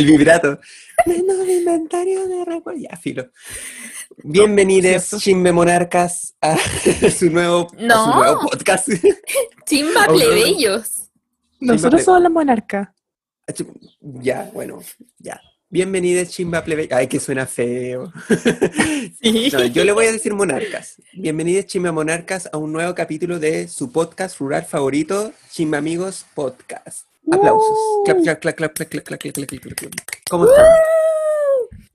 el, vibrato. Menos inventario de recuerdo. Ya, filo. Bienvenidos. Chimbe Monarcas, a su nuevo, a su No. nuevo podcast. Chimba Oh, plebeyos. Nosotros somos la monarca. ya, bueno, ya. Bienvenidos, Chimba Plebe. Ay, que suena feo. Sí. No, yo le voy a decir monarcas. Bienvenidos, Chimba Monarcas, a un nuevo capítulo de su podcast rural favorito, Chimba Amigos Podcast. Aplausos. Clap, clap, clap, clap, clap, clap, clap, clap, clap, clap, clap. ¿Cómo están?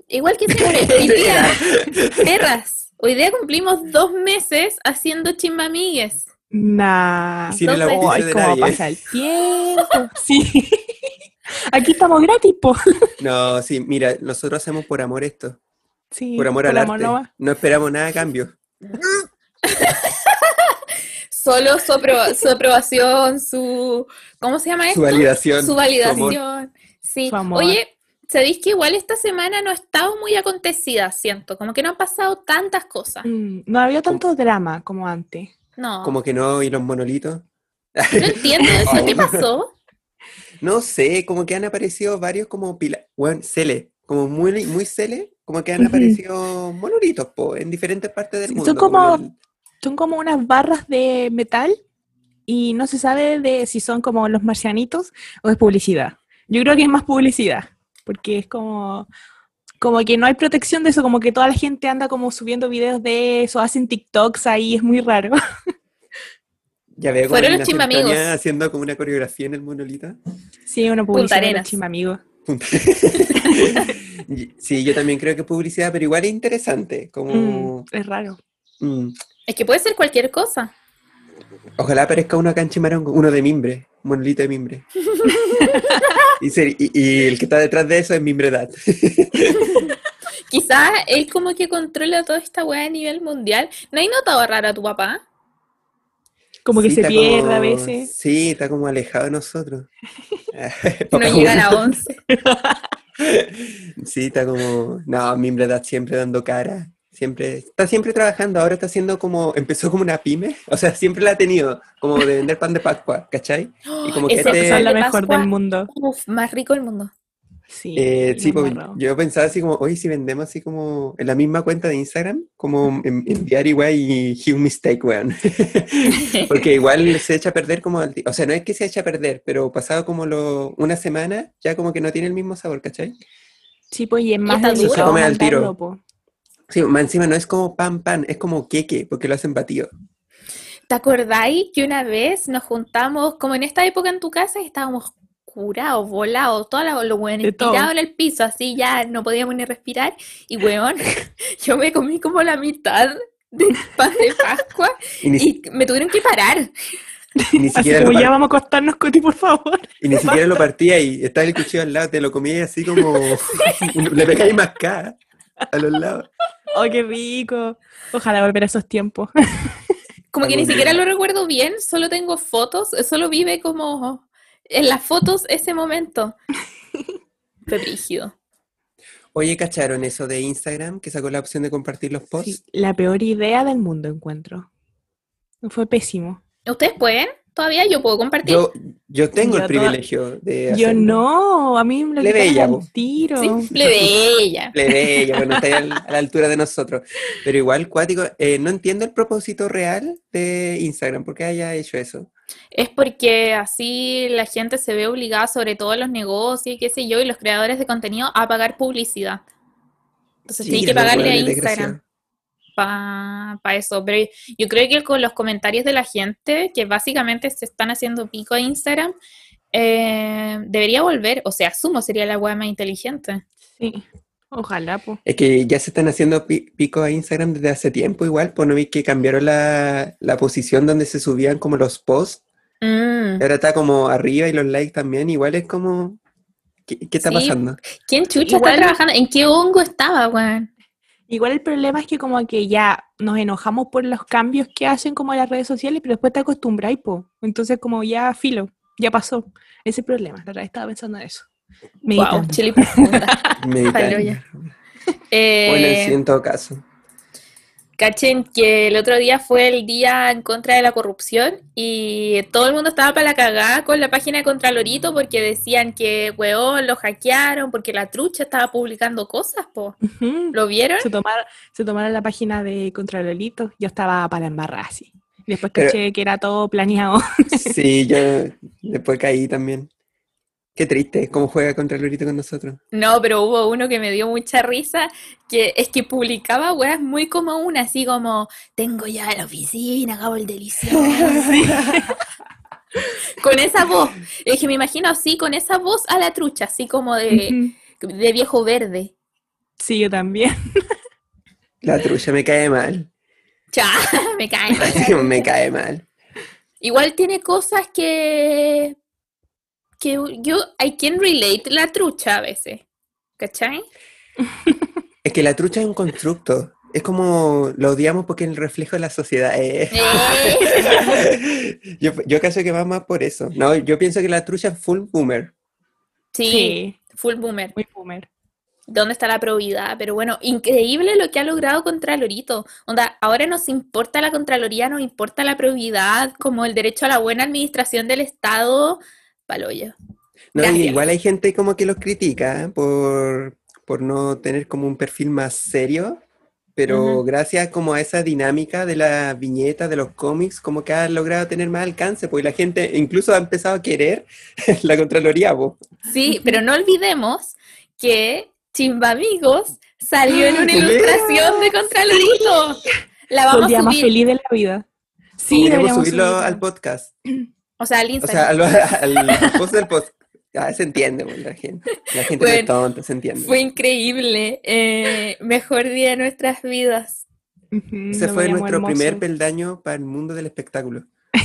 Igual que siempre, hoy día, perras, hoy día cumplimos dos meses haciendo chimba amigues. Nah. Sin el auspicio Ay, de cómo nadie. pasa el tiempo. Sí. Aquí estamos gratis, po. No, sí, mira, nosotros hacemos por amor esto. Sí. Por amor al arte. no va. No esperamos nada a cambio. Solo su, apro- su aprobación, su... ¿Cómo se llama esto? Su validación. Su validación. Sí. Su amor. Oye, ¿sabéis que igual esta semana no ha estado muy acontecida, siento? Como que no han pasado tantas cosas. Mm, No había tanto drama como antes. No, Como que no, y los monolitos. no entiendo eso. ¿Qué pasó? No sé, como que han aparecido varios como pila, bueno, cele, como muy, muy cele, como que han aparecido monolitos, po, en diferentes partes del Sí, mundo. son como- el- Son como unas barras de metal y no se sabe de si son como los marcianitos o es publicidad. Yo creo que es más publicidad, porque es como, como que no hay protección de eso, como que toda la gente anda como subiendo videos de eso, hacen TikToks ahí, es muy raro. ya veo como Fueron los chimbamigos. Antonia haciendo como una coreografía en el monolito. Sí, una publicidad de Arenas. los amigos. Y- sí, yo también creo que es publicidad, pero igual es interesante, como... es raro. mm, Es que puede ser cualquier cosa. Ojalá aparezca uno acá en Chimarón, uno de mimbre, un monolito de mimbre. y, ser- y- y el que está detrás de eso es mimbredad. Quizás él como que controla toda esta weá a nivel mundial. ¿No hay notado raro a tu papá? Como que Sí, se pierde a veces. Sí, está como alejado de nosotros. No llegan a uno. 11. Sí, está como, no, Mimbredad siempre dando cara, siempre, está siempre trabajando, ahora está haciendo como, empezó como una pyme, o sea, siempre la ha tenido, como de vender pan de Pascua, ¿cachai? Y como que este- la mejor Pascua, del mundo. Uf, más rico del mundo. Sí, Eh, sí, pues, yo pensaba así como, oye, si vendemos así como en la misma cuenta de Instagram, como en- enviar igual y huge mistake, weón. Porque igual se echa a perder como, al ti- o sea, no es que se echa a perder, pero pasado como lo, una semana, ya como que no tiene el mismo sabor, ¿cachai? Sí, pues y es más duro. delicado Se come al tiro. po. Sí, más encima no es como pan pan, es como queque, porque lo hacen batido. ¿Te acordáis que una vez nos juntamos, como en esta época en tu casa, y estábamos curados, volados, todos los todo. tirados en el piso, así ya no podíamos ni respirar? Y weón, yo me comí como la mitad del pan de Pascua Y ni, y me tuvieron que parar. y ni siquiera como ya vamos a acostarnos, Coti, por favor. y ni siquiera lo partía y estaba el cuchillo al lado, te lo comías así como le pegáis mascada a los lados. ¡Oh, qué rico! Ojalá volver a esos tiempos. Como que ni siquiera lo recuerdo bien, solo tengo fotos, solo vive como en las fotos ese momento. Fue brígido. Oye, ¿cacharon eso de Instagram que sacó la opción de compartir los posts? Sí, la peor idea del mundo, encuentro. Fue pésimo. ¿Ustedes pueden? ¿Todavía yo puedo compartir? Yo, yo tengo el Yo toda- privilegio de Yo hacerlo. no, a mí me lo po. al tiro. Sí, plebeya. Plebeya, bueno, está a la altura de nosotros. Pero igual, cuático, eh, no entiendo el propósito real de Instagram, ¿por qué haya hecho eso? Es porque así la gente se ve obligada, sobre todo los negocios y qué sé yo, y los creadores de contenido, a pagar publicidad. Entonces Sí, tiene que pagarle a Instagram para eso. Pero yo creo que con los comentarios de la gente, que básicamente se están haciendo pico a Instagram, eh, debería volver. O sea, asumo sería la web más inteligente. Sí, ojalá, pues. Es que ya se están haciendo pi- pico a Instagram desde hace tiempo igual, pues no vi que cambiaron la, la posición donde se subían como los posts, Mm. ahora está como arriba y los likes también, igual es como, ¿qué, qué está Sí. pasando? ¿Quién chucha Igual- está trabajando? ¿En qué hongo estaba, weón? Igual el problema es que como que ya nos enojamos por los cambios que hacen como las redes sociales, pero después te acostumbras, po. Entonces como ya filo, ya pasó. Ese problema, la verdad estaba pensando en eso. Wow, Meditando. chile profunda. Meditar. Paloya. Bueno, Eh, sí, en todo caso. Cachen que el otro día fue el día en contra de la corrupción y todo el mundo estaba para la cagada con la página de Contralorito porque decían que, weón, lo hackearon porque la trucha estaba publicando cosas, po. ¿Lo vieron? Se tomaron, se tomaron la página de Contralorito. Yo estaba para embarrar así. Después Pero- caché que era todo planeado. Sí, yo después caí también. Qué triste, cómo juega contra el Lorito con nosotros. No, pero hubo uno que me dio mucha risa, que es que publicaba weas muy como una, así como, tengo ya la oficina, acabo el delicioso. con esa voz. Es que me imagino así, con esa voz a la trucha, así como de, de viejo verde. Sí, yo también. La trucha me cae mal. Cha, me cae. mal. Me cae mal. Igual tiene cosas que, que yo, I can relate la trucha a veces. ¿Cachai? Es que la trucha es un constructo. Es como lo odiamos porque es el reflejo de la sociedad. eh. Eh, yo, yo caso que va más por eso. No, yo pienso que la trucha es full boomer. sí, full boomer. muy boomer. ¿Dónde está la probidad? Pero bueno, increíble lo que ha logrado Contralorito. Onda, ahora nos importa la Contraloría, nos importa la probidad, como el derecho a la buena administración del Estado. Paloyo. No, Gracias. igual hay gente como que los critica por, por no tener como un perfil más serio, pero Ujú. gracias como a esa dinámica de la viñeta, de los cómics, como que ha logrado tener más alcance, pues la gente incluso ha empezado a querer la Contraloría, po. Sí, pero no olvidemos que Chimbamigos salió en una ilustración de Contralorito. La Fue el vamos día a más feliz de la vida. Sí, deberíamos subirlo subirlo. al podcast, O sea, al o Instagram. sea, al, al post del podcast. Ah, se entiende, pues, la gente. La gente no es Bueno, tonta, se entiende. Fue increíble. eh, mejor día de nuestras vidas. Ese fue nuestro primer peldaño para el mundo del espectáculo.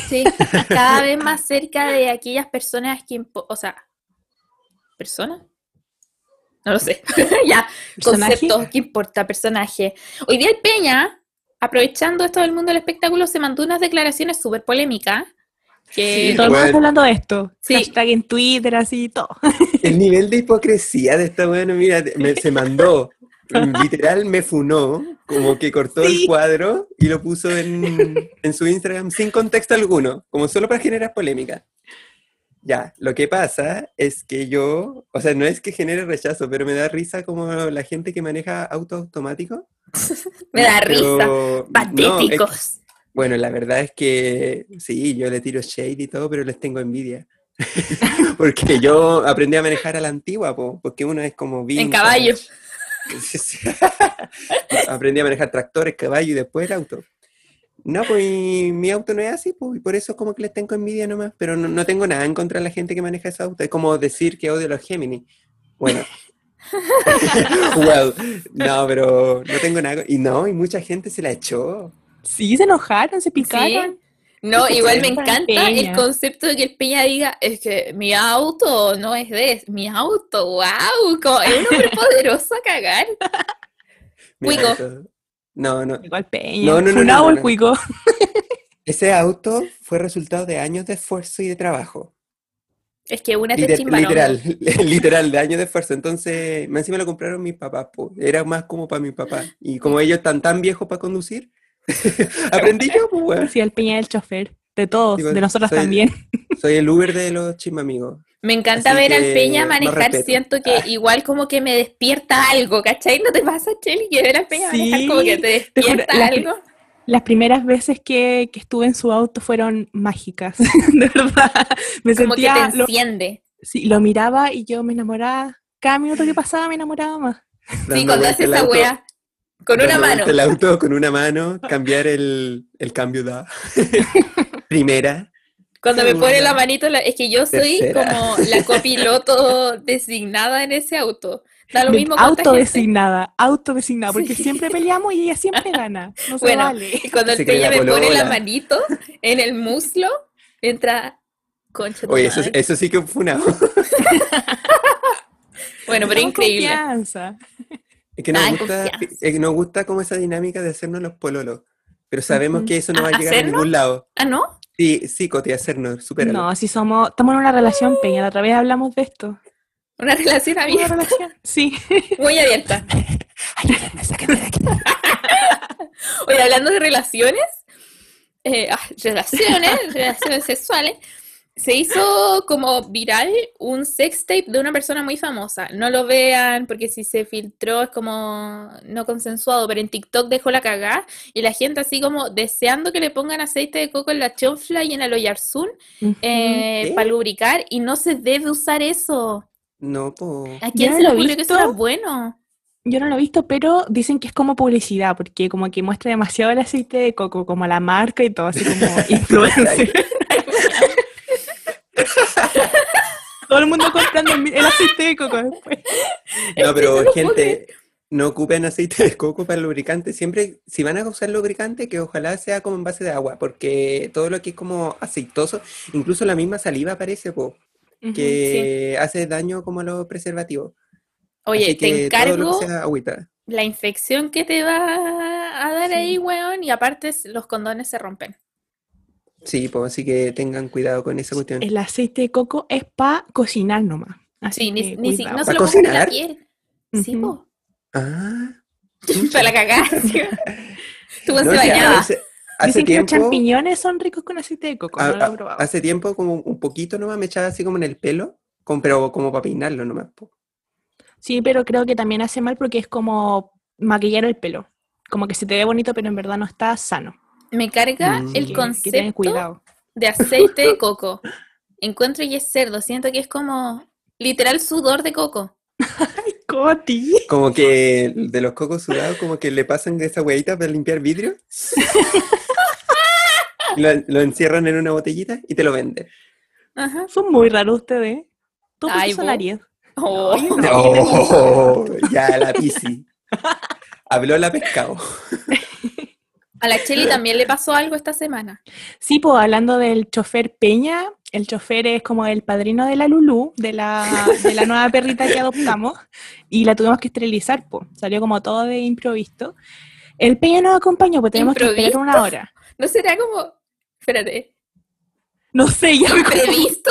Sí, cada vez más cerca de aquellas personas que, o sea, ¿persona? No lo sé. ya, ¿Personaje? concepto, ¿qué importa? Personaje. Hoy día el Peña, aprovechando esto del mundo del espectáculo, se mandó unas declaraciones súper polémicas. Que Sí, Todo el mundo está hablando de esto. Sí. Hashtag en Twitter, así, todo. El nivel de hipocresía de esta bueno, mira, me- se mandó, literal me funó, como que cortó el Sí. cuadro y lo puso en, en su Instagram sin contexto alguno, como solo para generar polémica. Ya, lo que pasa es que yo, o sea, no es que genere rechazo, pero me da risa como la gente que maneja auto automático. me da risa. Pero, no, es- Patéticos. Bueno, la verdad es que sí, yo le tiro shade y todo, pero les tengo envidia. porque yo aprendí a manejar a la antigua, po, porque uno es como vintage. caballo. Sí, sí. aprendí a manejar tractores, caballo y después el auto. No, pues mi, auto no es así, pues, y por eso como que les tengo envidia nomás, pero no, no tengo nada en contra de la gente que maneja ese auto. Es como decir que odio a los Gemini. Bueno. well, no, pero no tengo nada. Y no, y mucha gente se la echó. Sí, se enojaron, se Sí. picaron. No, igual me encanta el concepto de que el Peña diga, es que mi auto no es de mi auto, wow, como, es un hombre poderoso a cagar. Cuico. auto- No, no. Igual Peña. No, no, no, Funado no, no, el no. cuico. Ese auto fue resultado de años de esfuerzo y de trabajo. Es que una te Liter- chimba, ¿no? literal, literal, de años de esfuerzo. Entonces, más encima lo compraron mis papás, po. era más como para mi papá. Y como ellos están tan viejos para conducir, aprendí yo, pues, weón. Sí, el Peña es el chofer. De todos, Sí, de nosotros soy- también. Soy el Uber de los chismamigos. Me encanta Así ver al que, Peña manejar, siento que igual como que me despierta algo, ¿cachai? ¿No te pasa, Cheli, que ver al Peña manejar como que te te juro, despierta la- algo? Las primeras veces que, que estuve en su auto fueron mágicas, de verdad. Me Como que sentía, te lo, enciende. sí, lo miraba y yo me enamoraba. Cada minuto que pasaba me enamoraba más. Sí, cuando hace esa auto- wea. Con una mano. El auto con una mano, cambiar el, el cambio da. Primera. Cuando me pone la Segunda. manito, la- es que yo soy Tercera. como la copiloto designada en ese auto. Da lo mismo. Autodesignada, autodesignada, porque Sí. siempre peleamos y ella siempre gana. No se Bueno, vale. Cuando el Peña me pone la manito en el muslo, entra concha Oye, eso, eso sí que fue una... Bueno, pero increíble. confianza. Es que nos Ay, gusta, es que nos gusta como esa dinámica de hacernos los pololos. Pero sabemos que eso no va a ¿A- llegar a hacernos? ningún lado. Ah, ¿no? Sí, sí, Coti, hacernos, supéralo. No, si somos, estamos en una relación, Peña, la otra vez hablamos de esto. Una relación ¿Una abierta, relación? Sí. muy abierta. Ayúdenme, sáquenme de aquí. Oye, hablando de relaciones, eh, ah, relaciones, relaciones sexuales, se hizo como viral un sex tape de una persona muy famosa. No lo vean porque si se filtró es como no consensuado, pero en TikTok dejó la cagada y la gente así como deseando que le pongan aceite de coco en la chonfla y en el oyarzún eh, para lubricar y no se debe usar eso. No, po. ¿A quién no se lo he ocurrió que eso era bueno? Yo no lo he visto, pero dicen que es como publicidad, porque como que muestra demasiado el aceite de coco, como la marca y todo, así como influencer. Todo el mundo comprando el, aceite de coco después. No, pero no gente, no ocupen aceite de coco para el lubricante. Siempre, si van a usar lubricante, que ojalá sea como en base de agua, porque todo lo que es como aceitoso, incluso la misma saliva parece, po, que hace daño como a los preservativos. Oye, Así te que todo lo encargo que sea agüita. la infección que te va a dar Sí. ahí, weón, y aparte los condones se rompen. Sí, pues así que tengan cuidado con esa cuestión. El aceite de coco es para cocinar nomás. Así Sí, ni, que ni si- no se ¿Pa lo pongan en la cocinar? piel. Sí, po. Ah, Para la cagada. Tú no, se sí, bañaba. hace, hace Dicen que los champiñones son ricos con aceite de coco, a- no lo he probado. hace tiempo como un poquito nomás me echaba así como en el pelo, con- pero como para peinarlo nomás. Sí, pero creo que también hace mal porque es como maquillar el pelo. Como que se te ve bonito, pero en verdad no está sano. Me carga Mm. el Que, que tengan concepto cuidado. de aceite de coco. Encuentro y es cerdo. Siento que es como literal sudor de coco. Coti. Como que de los cocos sudados, como que le pasan de esa huevita para limpiar vidrio. lo, lo encierran en una botellita y te lo venden. Ajá. Son muy raros ustedes. Todos Ay, son. Aries. Oh. Ay, no. Oh, ya la pisi. Habló la pescado. A la Cheli también le pasó algo esta semana. Sí, pues hablando del chofer Peña, el chofer es como el padrino de la Lulú, de la, de la nueva perrita que adoptamos, y la tuvimos que esterilizar, pues. Salió como todo de improviso. El Peña nos acompañó, pues tenemos que esperar una hora. ¿No será como... Espérate. No sé, ya me acuerdo. ¿Previsto?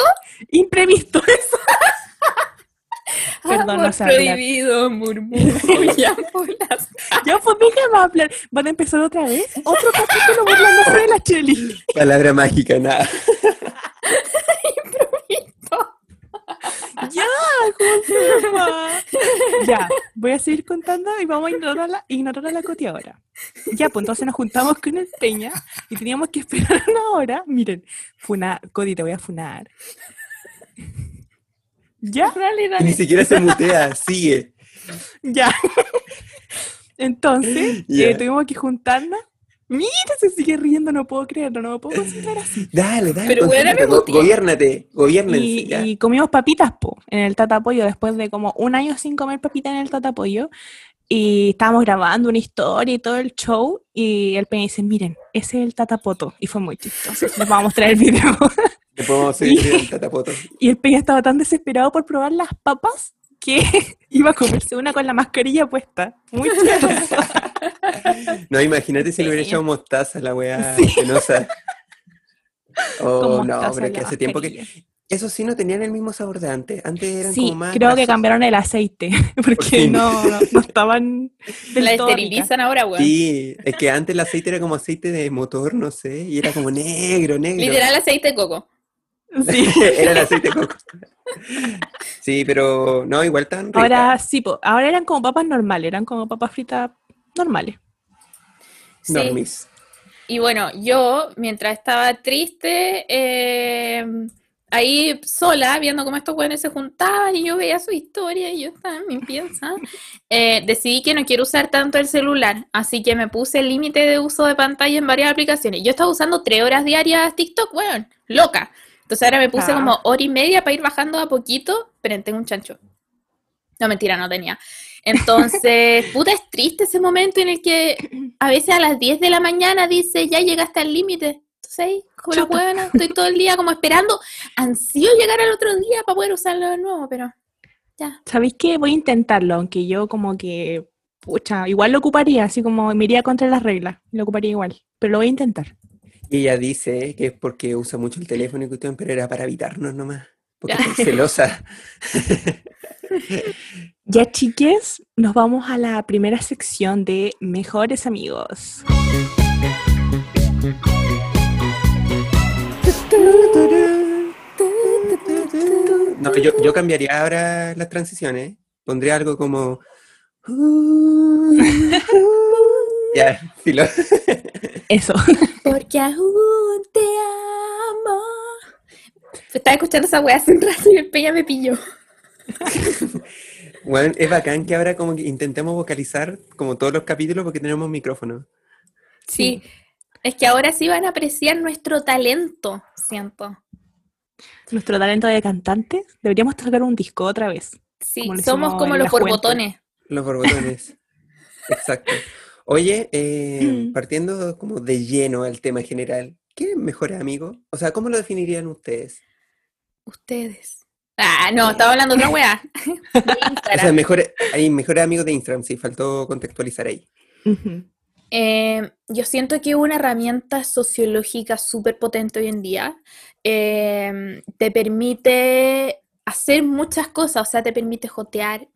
Imprevisto eso. Perdón, Amor no sé hablar. prohibido, murmullan por las... Ya, pues déjame hablar. ¿Van a empezar otra vez? Otro capítulo burlándose de la Cheli. Palabra mágica, nada. Ya, Josefa. Ya, voy a seguir contando y vamos a ignorar a la, ignorar a la Coti ahora. Ya, pues entonces nos juntamos con el Peña y teníamos que esperar una hora. Miren, funa, Coti, te voy a funar. Ya, Dale, Y dale. ni siquiera se mutea, sigue. ya. Entonces, Ya. eh, tuvimos que juntarnos. Mira, se sigue riendo, no puedo creerlo, no me puedo concentrar así. Dale, dale. Pero me go- gobiérnense. Y, ya. y comimos papitas, po, en el tatapollo, después de como un año sin comer papitas en el tatapollo. Y estábamos grabando una historia y todo el show. Y el Peña dice, miren, ese es el tatapoto. Y fue muy chistoso. Les vamos a mostrar el video. Le podemos subir el tatapoto. y el Peña estaba tan desesperado por probar las papas que iba a comerse una con la mascarilla puesta. Muy. No, imagínate si le hubiera echado mostaza a la weá Sí. penosa. Oh, no, pero en que hace tiempo que. Eso sí, no tenían el mismo sabor de antes. Antes eran Sí, como más. creo que cambiaron el aceite. Porque no, no, no estaban del La esterilizan ahora, weón. Sí, es que antes el aceite era como aceite de motor, no sé, y era como negro, negro. Literal aceite de coco. Sí. era el aceite de coco. Sí, pero no, igual tan rica. Ahora sí, po, ahora eran como papas normales, eran como papas fritas normales. Sí. Normis. Y bueno, yo, mientras estaba triste, eh, ahí sola, viendo cómo estos jóvenes se juntaban y yo veía su historia y yo estaba en mi pieza, eh, decidí que no quiero usar tanto el celular, así que me puse el límite de uso de pantalla en varias aplicaciones. Yo estaba usando tres horas diarias TikTok, weón, loca. Entonces ahora me puse Ah. como hora y media para ir bajando a poquito, pero tengo un chancho. No, mentira, no tenía. Entonces, puta, es triste ese momento en el que a veces a las 10 de la mañana dice, ya llegaste al límite. Entonces ahí, como la huevona, estoy todo el día como esperando, ansío llegar al otro día para poder usarlo de nuevo, pero ya. ¿Sabéis qué? Voy a intentarlo, aunque yo como que, pucha, igual lo ocuparía, así como me iría contra las reglas, lo ocuparía igual, pero lo voy a intentar. Y ella dice que es porque usa mucho el teléfono y cuestión, pero era para evitarnos nomás. Porque es celosa. Ya chiques, nos vamos a la primera sección de Mejores Amigos. No, yo, yo cambiaría ahora las transiciones. Pondría algo como. Ya, filo. Eso. Porque aún te amo. Estaba escuchando esa weá hace un rato y el peña me pilló. Bueno, es bacán que ahora como que intentemos vocalizar como todos los capítulos porque tenemos micrófono. Sí. Es que ahora sí van a apreciar nuestro talento, siento. Nuestro talento de cantantes. Deberíamos tocar un disco otra vez. Sí, Como somos como los borbotones. Los borbotones. Exacto. Oye, eh, Mm. partiendo como de lleno al tema general, ¿qué es mejor amigo? O sea, ¿cómo lo definirían ustedes? Ustedes. Ah, no, estaba hablando de otra weá. O sea, mejor, hay mejores amigos de Instagram, sí, faltó contextualizar ahí. Eh, yo siento que es una herramienta sociológica súper potente hoy en día. Eh, te permite hacer muchas cosas, o sea, te permite jotear,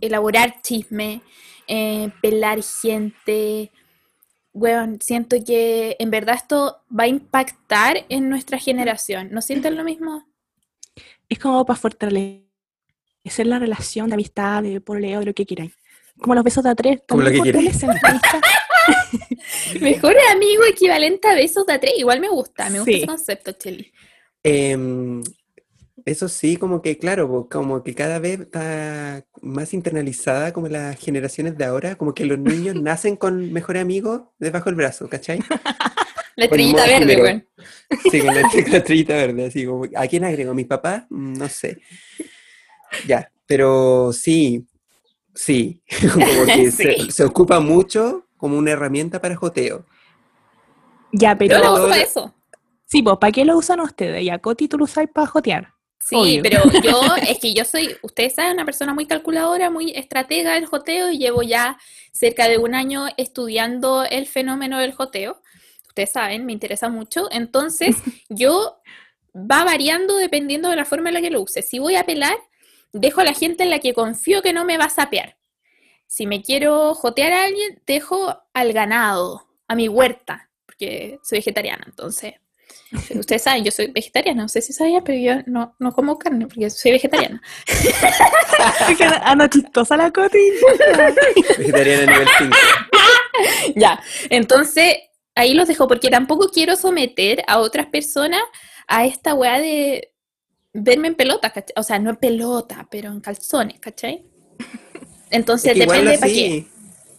elaborar chisme, eh, pelar gente. Bueno, siento que en verdad esto va a impactar en nuestra generación. ¿No sienten lo mismo? Es como para fortalecer la relación de amistad, de pololeo, de lo que quieran. Como los besos de a tres. Como lo que quieran. Mejor amigo equivalente a besos de a tres. Igual me gusta, me gusta Sí. ese concepto, Cheli. Em, eso sí, como que claro, como que cada vez está más internalizada como las generaciones de ahora, como que los niños nacen con mejores amigos debajo del brazo, ¿cachai? La estrellita verde, primero. weón. Sí, con la, estrellita verde, así como, ¿a quién agrego? ¿Mis papás? Mm, No sé. Ya, pero sí, sí, como que se, Sí. se ocupa mucho como una herramienta para joteo. Ya, Yo pero. uso lo- eso. Sí, pues, ¿para qué lo usan ustedes? Ya, Coti, tú lo usas para jotear. Sí, Obvio. pero yo, es que yo soy, ustedes saben, una persona muy calculadora, muy estratega del joteo y llevo ya cerca de un año estudiando el fenómeno del joteo. Ustedes saben, me interesa mucho. Entonces, yo va variando dependiendo de la forma en la que lo use. Si voy a pelar, dejo a la gente en la que confío que no me va a sapear. Si me quiero jotear a alguien, dejo al ganado, a mi huerta, porque soy vegetariana, entonces. Ustedes saben, yo soy vegetariana, no sé si sabían, pero yo no, no como carne porque soy vegetariana. Anda chistosa la Coti. Vegetariana nivel 5. ya, entonces ahí los dejo porque tampoco quiero someter a otras personas a esta weá de verme en pelota, ¿cachai? O sea, no en pelota, pero en calzones, ¿cachai? Entonces Es que igual depende para qué.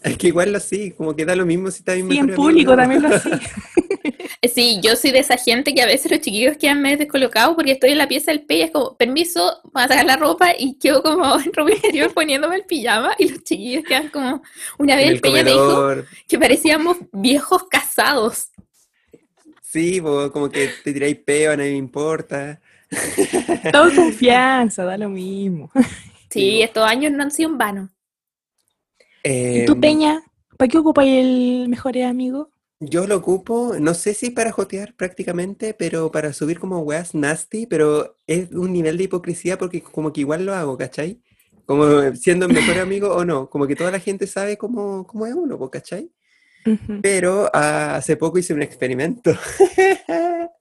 es que igual así, como que da lo mismo si está bien Y en público ¿no? también lo hacía. Sí, yo soy de esa gente que a veces los chiquillos quedan medio descolocados porque estoy en la pieza del y es como, permiso, voy a sacar la ropa y quedo como en ropa interior poniéndome el pijama y los chiquillos quedan como, una vez En el, el peña me dijo que parecíamos viejos casados. Sí, po, como que te tiráis peo, a nadie le importa. Todo confianza, da lo mismo. Sí, Sí. estos años no han sido en vano. ¿Y tú, Em, Peña? ¿Para qué ocupas el mejor amigo? Yo lo ocupo, no sé si para jotear prácticamente, pero para subir como weas nasty, pero es un nivel de hipocresía porque como que igual lo hago, ¿cachai? Como siendo el mejor amigo o no, como que toda la gente sabe cómo, cómo es uno, po, ¿cachai? Ujú. Pero ah, hace poco hice un experimento.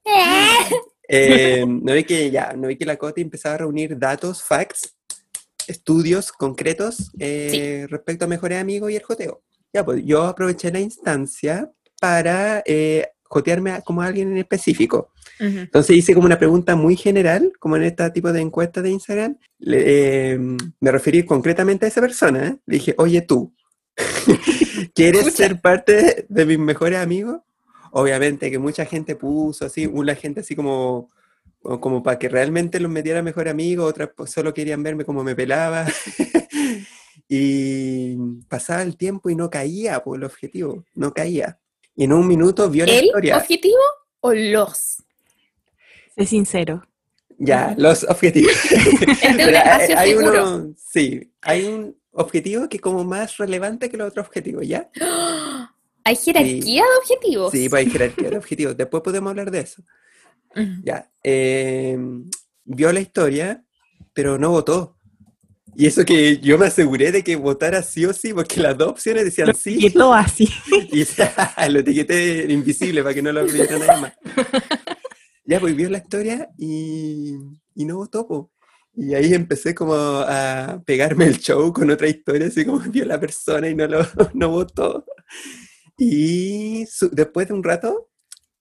Eh, no vi que ya, no vi que la Coti empezaba a reunir datos, facts, estudios concretos eh, respecto a mejores amigos y el joteo. Ya, pues yo aproveché la instancia para eh, jotearme a- como a alguien en específico. Entonces hice como una pregunta muy general, como en este tipo de encuestas de Instagram. Le- eh, me referí concretamente a esa persona. ¿eh? Le dije, oye tú, ¿quieres Escucha. ser parte de mis mejores amigos? Obviamente que mucha gente puso así, una gente así como, como, como para que realmente los metiera mejor amigo, otras pues, solo querían verme como me pelaba. y pasaba el tiempo y no caía por el objetivo, no caía. Y en un minuto vio la ¿El historia. objetivo o los? Sé sincero. Ya, los objetivos. Este es hay- uno, sí, hay un objetivo que es como más relevante que los otros objetivos, ¿ya? ¿Hay jerarquía de objetivos? Sí, pues hay jerarquía de objetivos. Después podemos hablar de eso. Ujú. Ya. eh, vio la historia, pero no votó. Y eso que yo me aseguré de que votara sí o sí, porque las dos opciones decían Lo sí. etiquetó así. Y lo etiqueté invisible para que no lo viera nadie más. Ya, pues vio la historia y, y no votó, po. Y ahí empecé como a pegarme el show con otra historia, así como vio la persona y no lo no votó. Y su- después de un rato,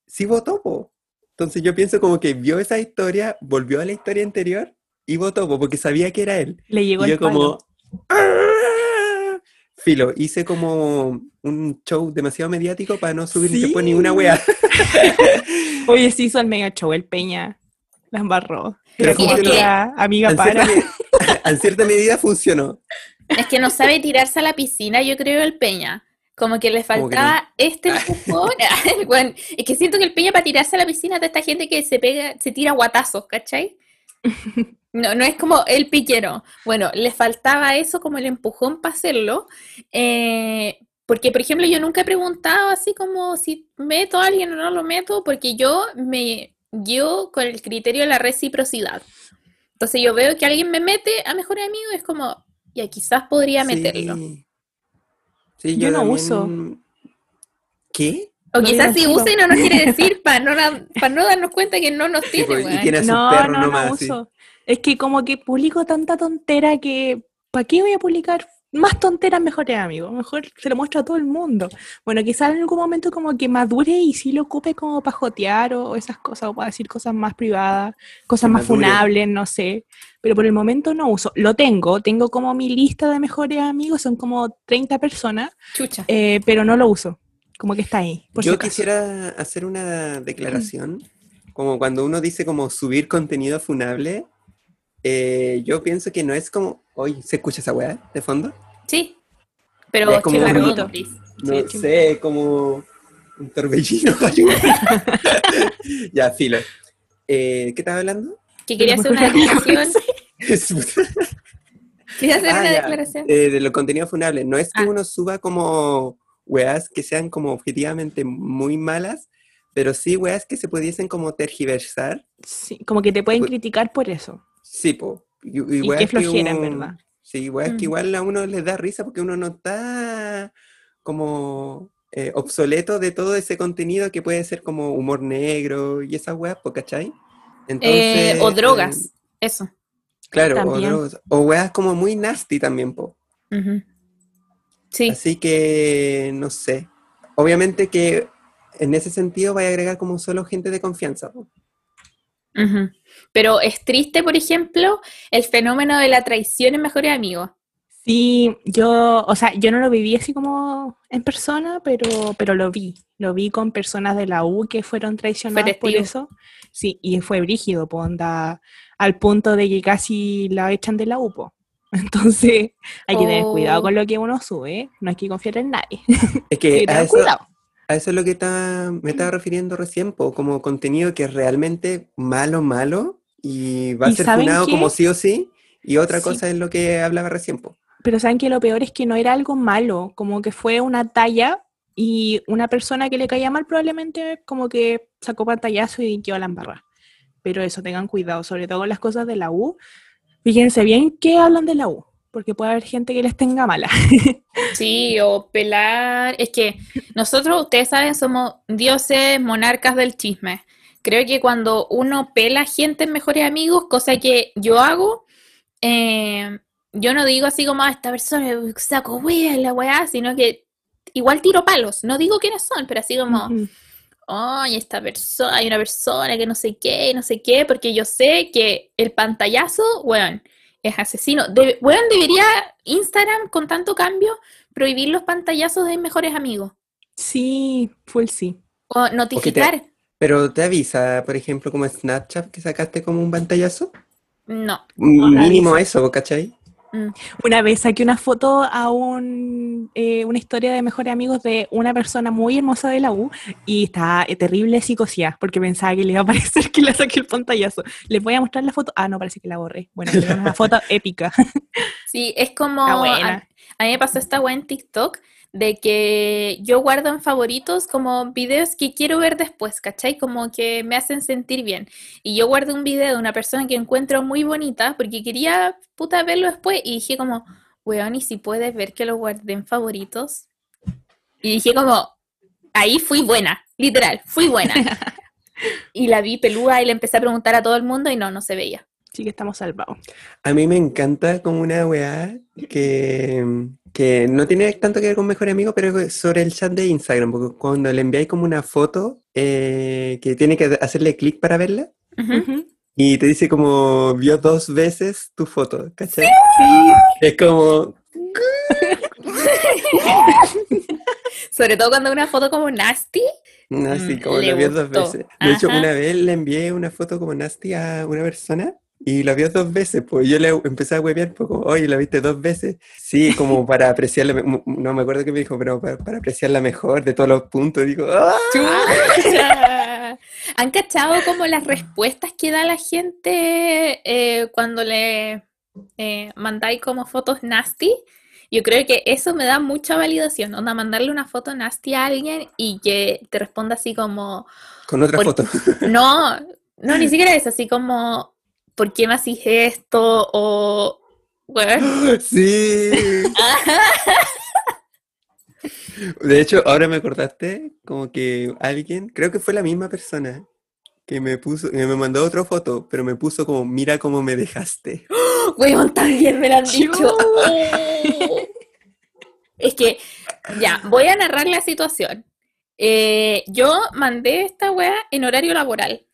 sí votó, po. Entonces yo pienso como que vio esa historia, volvió a la historia anterior y votó, po, porque sabía que era él. Le llegó Y yo el palo. como... "Ah". Filo, hice como un show demasiado mediático para no subir Sí. después ni una wea. Oye, sí hizo el mega show, el Peña. La embarró. Pero como que amiga En para. cierta, en cierta medida funcionó. Es que no sabe tirarse a la piscina, yo creo, el Peña. Como que le que faltaba este empujón. Bueno, es que siento que el Peña para tirarse a la piscina de esta gente que se pega, se tira guatazos, ¿cachai? No, no es como el piquero. Bueno, le faltaba eso como el empujón para hacerlo. eh, porque, por ejemplo, yo nunca he preguntado así como si meto a alguien o no lo meto, porque yo me guío con el criterio de la reciprocidad. Entonces yo veo que alguien me mete a mejor amigo y es como, ya quizás podría meterlo. Sí. Sí, Yo no también- uso. ¿Qué? O quizás si usa y no nos quiere decir para no, na- pa' no darnos cuenta que no nos tiene, pues, y tiene a sus No, perros no, no nomás. uso. Es que como que publico tanta tontera que ¿para qué voy a publicar más tonteras mejores amigos? Mejor se lo muestro a todo el mundo. Bueno, quizás en algún momento como que madure y sí lo ocupe como para jotear o, o esas cosas, o para decir cosas más privadas, cosas Que más madure. funables, no sé. Pero por el momento no uso. Lo tengo, tengo como mi lista de mejores amigos, son como 30 personas, Chucha. eh, pero no lo uso. Como que está ahí. Por si Yo acaso. quisiera hacer una declaración, como cuando uno dice como subir contenido funable, eh, yo pienso que no es como, oye, ¿se escucha esa weá de fondo? Sí. Pero Es como un- please. No Sí, sé, como un torbellino. ya, filo. Eh, ¿Qué estaba hablando? Que quería hacer una declaración. Quería hacer Ah, una ya. declaración. Eh, de los contenidos funables. No es que Ah. uno suba como weas que sean como objetivamente muy malas, pero sí weas que se pudiesen como tergiversar. Sí, como que te pueden Pues- criticar por eso. Sí, po. Y, y Y que flojera, uno- verdad. Sí, weas Mm. que igual a uno les da risa porque uno no está como eh, obsoleto de todo ese contenido que puede ser como humor negro y esas weas, po, ¿cachai? Eh, Entonces, o eh, drogas. Eso. claro, o drogas. O weas como muy nasty también, po. Ujú. Sí. Así que, no sé. Obviamente que en ese sentido vaya a agregar como solo gente de confianza. Ujú. Pero es triste, por ejemplo, el fenómeno de la traición en mejores amigos. Sí, yo, o sea, yo no lo viví así como en persona, pero, pero lo vi. Lo vi con personas de la U que fueron traicionadas por eso. Sí, y fue brígido, po, onda, al punto de que casi la echan de la U, po. Entonces, hay que tener cuidado Oh. con lo que uno sube, no hay que confiar en nadie. Es que que a eso, cuidado. a eso es lo que ta- me estaba refiriendo recién, po, como contenido que es realmente malo, malo y va a ¿Y ser funado qué? como sí o sí. Y otra Sí. cosa es lo que hablaba recién. po. Pero saben que lo peor es que no era algo malo, como que fue una talla y una persona que le caía mal probablemente como que sacó pantallazo y quedó a la embarra. Pero eso, tengan cuidado, sobre todo con las cosas de la U. Fíjense bien qué hablan de la U, porque puede haber gente que les tenga mala. Sí, o pelar. Es que nosotros, ustedes saben, somos dioses monarcas del chisme. Creo que cuando uno pela gente en mejores amigos, cosa que yo hago, eh, yo no digo así como a esta persona saco wea la weá, sino que igual tiro palos. No digo quiénes son, pero así como, Ay, esta persona, hay una persona que no sé qué, no sé qué, porque yo sé que el pantallazo, weón, es asesino. Debe- weón, debería Instagram, con tanto cambio, prohibir los pantallazos de mejores amigos. Sí, full sí. O notificar. Pero te avisa, por ejemplo, como Snapchat que sacaste como un pantallazo. No. Mínimo avisa. eso, ¿cachai? Mm. Una vez saqué una foto a un, eh, una historia de mejores amigos de una persona muy hermosa de la U y estaba eh, terrible psicosia porque pensaba que le iba a parecer que le saqué el pantallazo. Les voy a mostrar la foto. Ah, no, parece que la borré. Bueno, pero una foto épica. Sí, es como. A, a mí me pasó esta weá en TikTok de que yo guardo en favoritos como videos que quiero ver después, ¿cachai? Como que me hacen sentir bien. Y yo guardé un video de una persona que encuentro muy bonita porque quería puta verlo después y dije como, weón, ¿y si puedes ver que lo guardé en favoritos? Y dije como, ahí fui buena, literal, fui buena. y la vi pelúa y le empecé a preguntar a todo el mundo y no, no se veía. Sí que estamos salvados. A mí me encanta como una weá que, que no tiene tanto que ver con mejor amigo, pero sobre el chat de Instagram, porque cuando le enviáis como una foto eh, que tiene que hacerle clic para verla, Ujú. y te dice como vio dos veces tu foto, ¿cachai? Es como, Sobre todo cuando una foto como nasty. así Mm, como le lo vio dos veces. De hecho, una vez le envié una foto como nasty a una persona. Y la vio dos veces, pues yo le empecé a huevear, pues como, oye, la viste dos veces. Sí, como para apreciarla, no me acuerdo qué me dijo, pero para, para apreciarla mejor de todos los puntos. Digo, ¡ah! ¿Han cachado como las respuestas que da la gente eh, cuando le eh, mandáis como fotos nasty? Yo creo que eso me da mucha validación, onda, mandarle una foto nasty a alguien y que te responda así como, Con otra Por- foto. no, no, ni siquiera es así como, ¿por qué me haces esto? O, bueno, Sí. De hecho, ahora me acordaste como que alguien, creo que fue la misma persona, que me puso, que me mandó otra foto, pero me puso como, mira cómo me dejaste. Weón, también me lo han dicho. Es que, ya, voy a narrar la situación. Eh, yo mandé esta wea en horario laboral.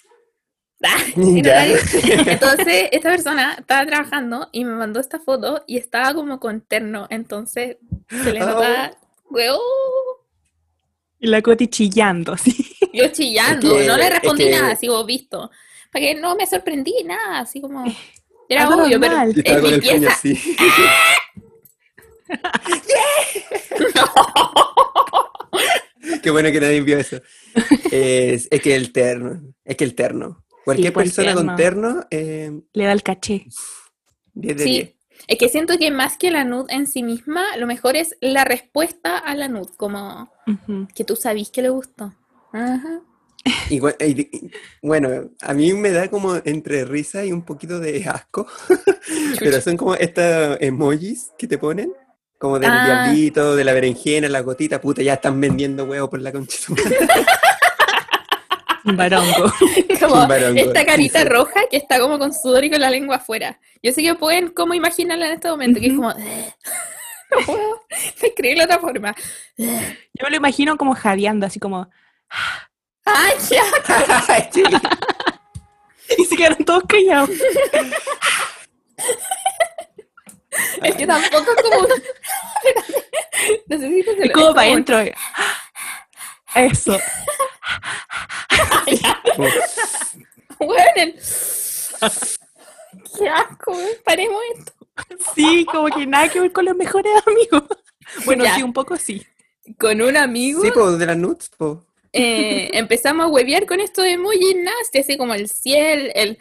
Ah, en Ya. horario- Entonces, esta persona estaba trabajando y me mandó esta foto y estaba como con terno. Entonces, se le Oh. nota, weón, Y la Coti chillando, así. yo chillando. que- no le es respondí que- nada, sigo visto. Para que no me sorprendí nada, así como. Era Algo obvio, pero normal. Con mi pieza así. Qué bueno que nadie vio eso. Es, es que el terno, es que el terno. Cualquier pues, persona con terno. eh, Le da el caché. 10 de Sí, 10. es que siento que más que la nud en sí misma, lo mejor es la respuesta a la nud, como Ujú. que tú sabís que le gustó. Ajá. Igual- y- y- bueno, a mí me da como entre risa y un poquito de asco, pero son como estos emojis que te ponen, como del Ah. diablito, de la berenjena, la gotita, puta, ya están vendiendo huevos por la concha. de su madre. Un barongo. Como barongo, esta carita sí. roja que está como con sudor y con la lengua afuera. Yo sé que pueden como imaginarla en este momento, que es como... no puedo describirlo de otra forma. Yo me lo imagino como jadeando, así como. ¡Ay, ya! Ay, sí. Y se quedaron todos callados. Es que tampoco es como... Necesito Es como para adentro. Eso. Bueno, el- ¡Qué asco! Paremos esto. Sí, como que nada que ver con los mejores amigos. Bueno, Ya. sí, un poco sí. Con un amigo Sí, pues de las nuts, po. eh, empezamos a huevear con esto de emojis nasty, así como el cielo, el...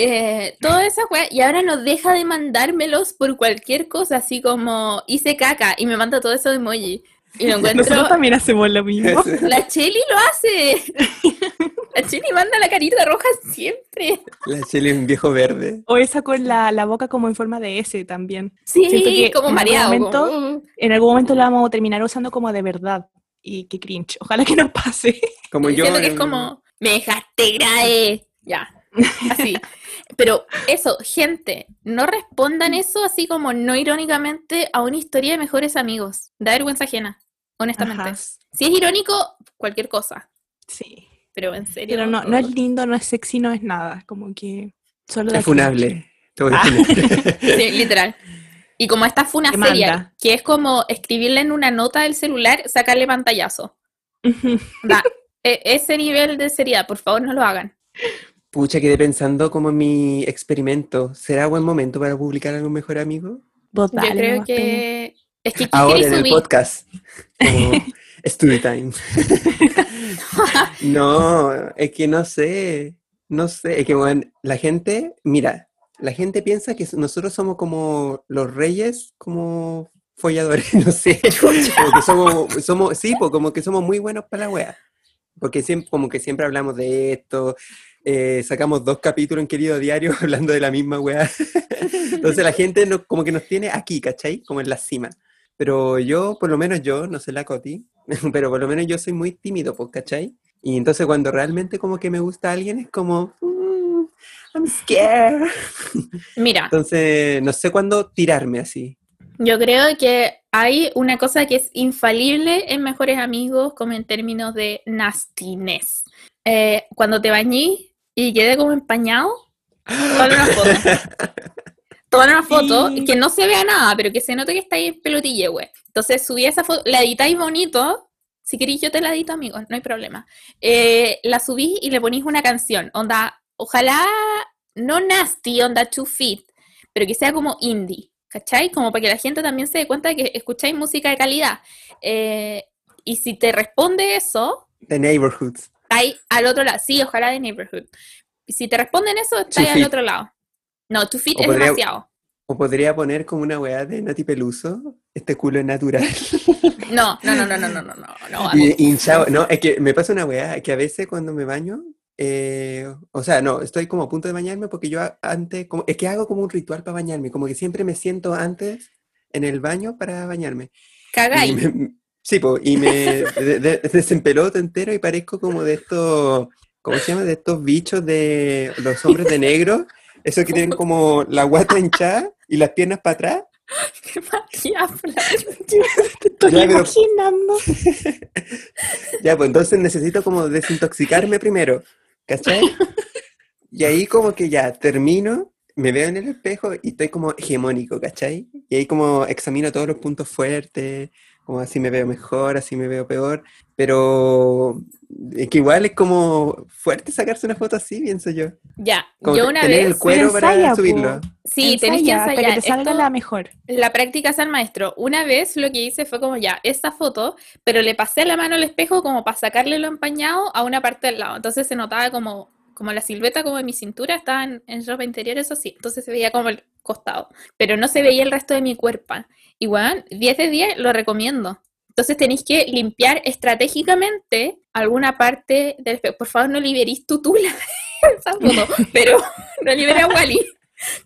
Eh, toda esa weá, y ahora no deja de mandármelos por cualquier cosa, así como hice caca y me manda todo eso de emoji. Y lo encuentro. Nosotros también hacemos lo mismo. La Cheli lo hace. La Cheli manda la carita roja siempre. La chile un viejo verde. O esa con la, la boca como en forma de S también. Sí, que como en algún mareado. momento- como- En algún momento la vamos a terminar usando como de verdad. Y qué cringe. Ojalá que no pase. Como yo. Siento que es como, me dejaste grave. Ya, así. Pero eso, gente, no respondan eso así como no irónicamente a una historia de mejores amigos. Da vergüenza ajena, honestamente. Ajá. Si es irónico, cualquier cosa. Sí. Pero en serio. Pero no, no es lindo, no es sexy, no es nada. Como que solo da Es funable. Te voy a Ah. Sí, literal. Y como esta fue una Demanda. serie, que es como escribirle en una nota del celular, sacarle pantallazo. Da, e- ese nivel de seriedad, por favor, no lo hagan. Pucha, quedé pensando como en mi experimento. ¿Será buen momento para publicar algún mejor amigo? Vos Yo dale creo nomás, Peña. que. Es que ¿qué Ahora en el subir? podcast. Como story time. no, es que no sé. No sé. Es que bueno, la gente, mira, la gente piensa que nosotros somos como los reyes, como folladores, no sé. Como que somos, somos, sí, pues como que somos muy buenos para la wea. Porque siempre, como que siempre hablamos de esto, eh, sacamos dos capítulos en Querido Diario hablando de la misma wea. Entonces la gente no, como que nos tiene aquí, ¿cachai? Como en la cima. Pero yo, por lo menos yo, no sé la Coti, pero por lo menos yo soy muy tímido, pues, ¿cachai? Y entonces cuando realmente como que me gusta alguien es como, "Mm, I'm scared. Mira, Entonces no sé cuándo tirarme así. yo creo que hay una cosa que es infalible en Mejores Amigos como en términos de nastiness. Eh, cuando te bañí y quedé como empañado, toma una foto. Toma una foto Sí. que no se vea nada, pero que se note que está ahí en pelotille, güey. Entonces subí esa foto, la editáis bonito. Si queréis, yo te la edito, amigos, no hay problema. Eh, la subí y le ponís una canción. Onda, ojalá no nasty, onda two feet, pero que sea como indie, ¿cachai? Como para que la gente también se dé cuenta de que escucháis música de calidad. Eh, y si te responde eso, The Neighborhoods. Estáis al otro lado. Sí, ojalá de neighborhood. Si te responden eso, estáis al otro lado. No, tu fit o es podría, demasiado. O podría poner como una weá de Nati Peluso, este culo es natural. no, no, no, no, no, no, no, no. Y, hinchado. No, es que me pasa una weá que a veces cuando me baño, eh, o sea, no, estoy como a punto de bañarme porque yo antes, como, es que hago como un ritual para bañarme, como que siempre me siento antes en el baño para bañarme. Cagáis sí, po, y me de- de- entero y parezco como de estos, ¿cómo se llama? De estos bichos de los hombres de negro, esos que tienen como la guata hinchada y las piernas para atrás. Qué Matías, Te estoy Ya, pero- imaginando. Ya, pues entonces necesito como desintoxicarme primero, ¿cachai? Y ahí como que ya termino, me veo en el espejo y estoy como hegemónico, ¿cachai? Y ahí como examino todos los puntos fuertes, como así me veo mejor, así me veo peor, pero es que igual es como fuerte sacarse una foto así, pienso yo. Ya, Como yo una vez. el cuero para ensaya, po. subirlo. Sí, tenés que Ensaya hasta ensayar. que te salga Esto- la mejor. La práctica es al maestro. Una vez lo que hice fue como ya, esta foto, pero le pasé la mano al espejo como para sacarle lo empañado a una parte del lado. Entonces se notaba como, como la silueta como de mi cintura estaba en, en ropa interior, eso sí. Entonces se veía como el costado, pero no se veía el resto de mi cuerpo. Y bueno, 10 de 10 lo recomiendo. Entonces tenéis que limpiar estratégicamente alguna parte del. Por favor, no liberís tu tula pero no liberé a Wally.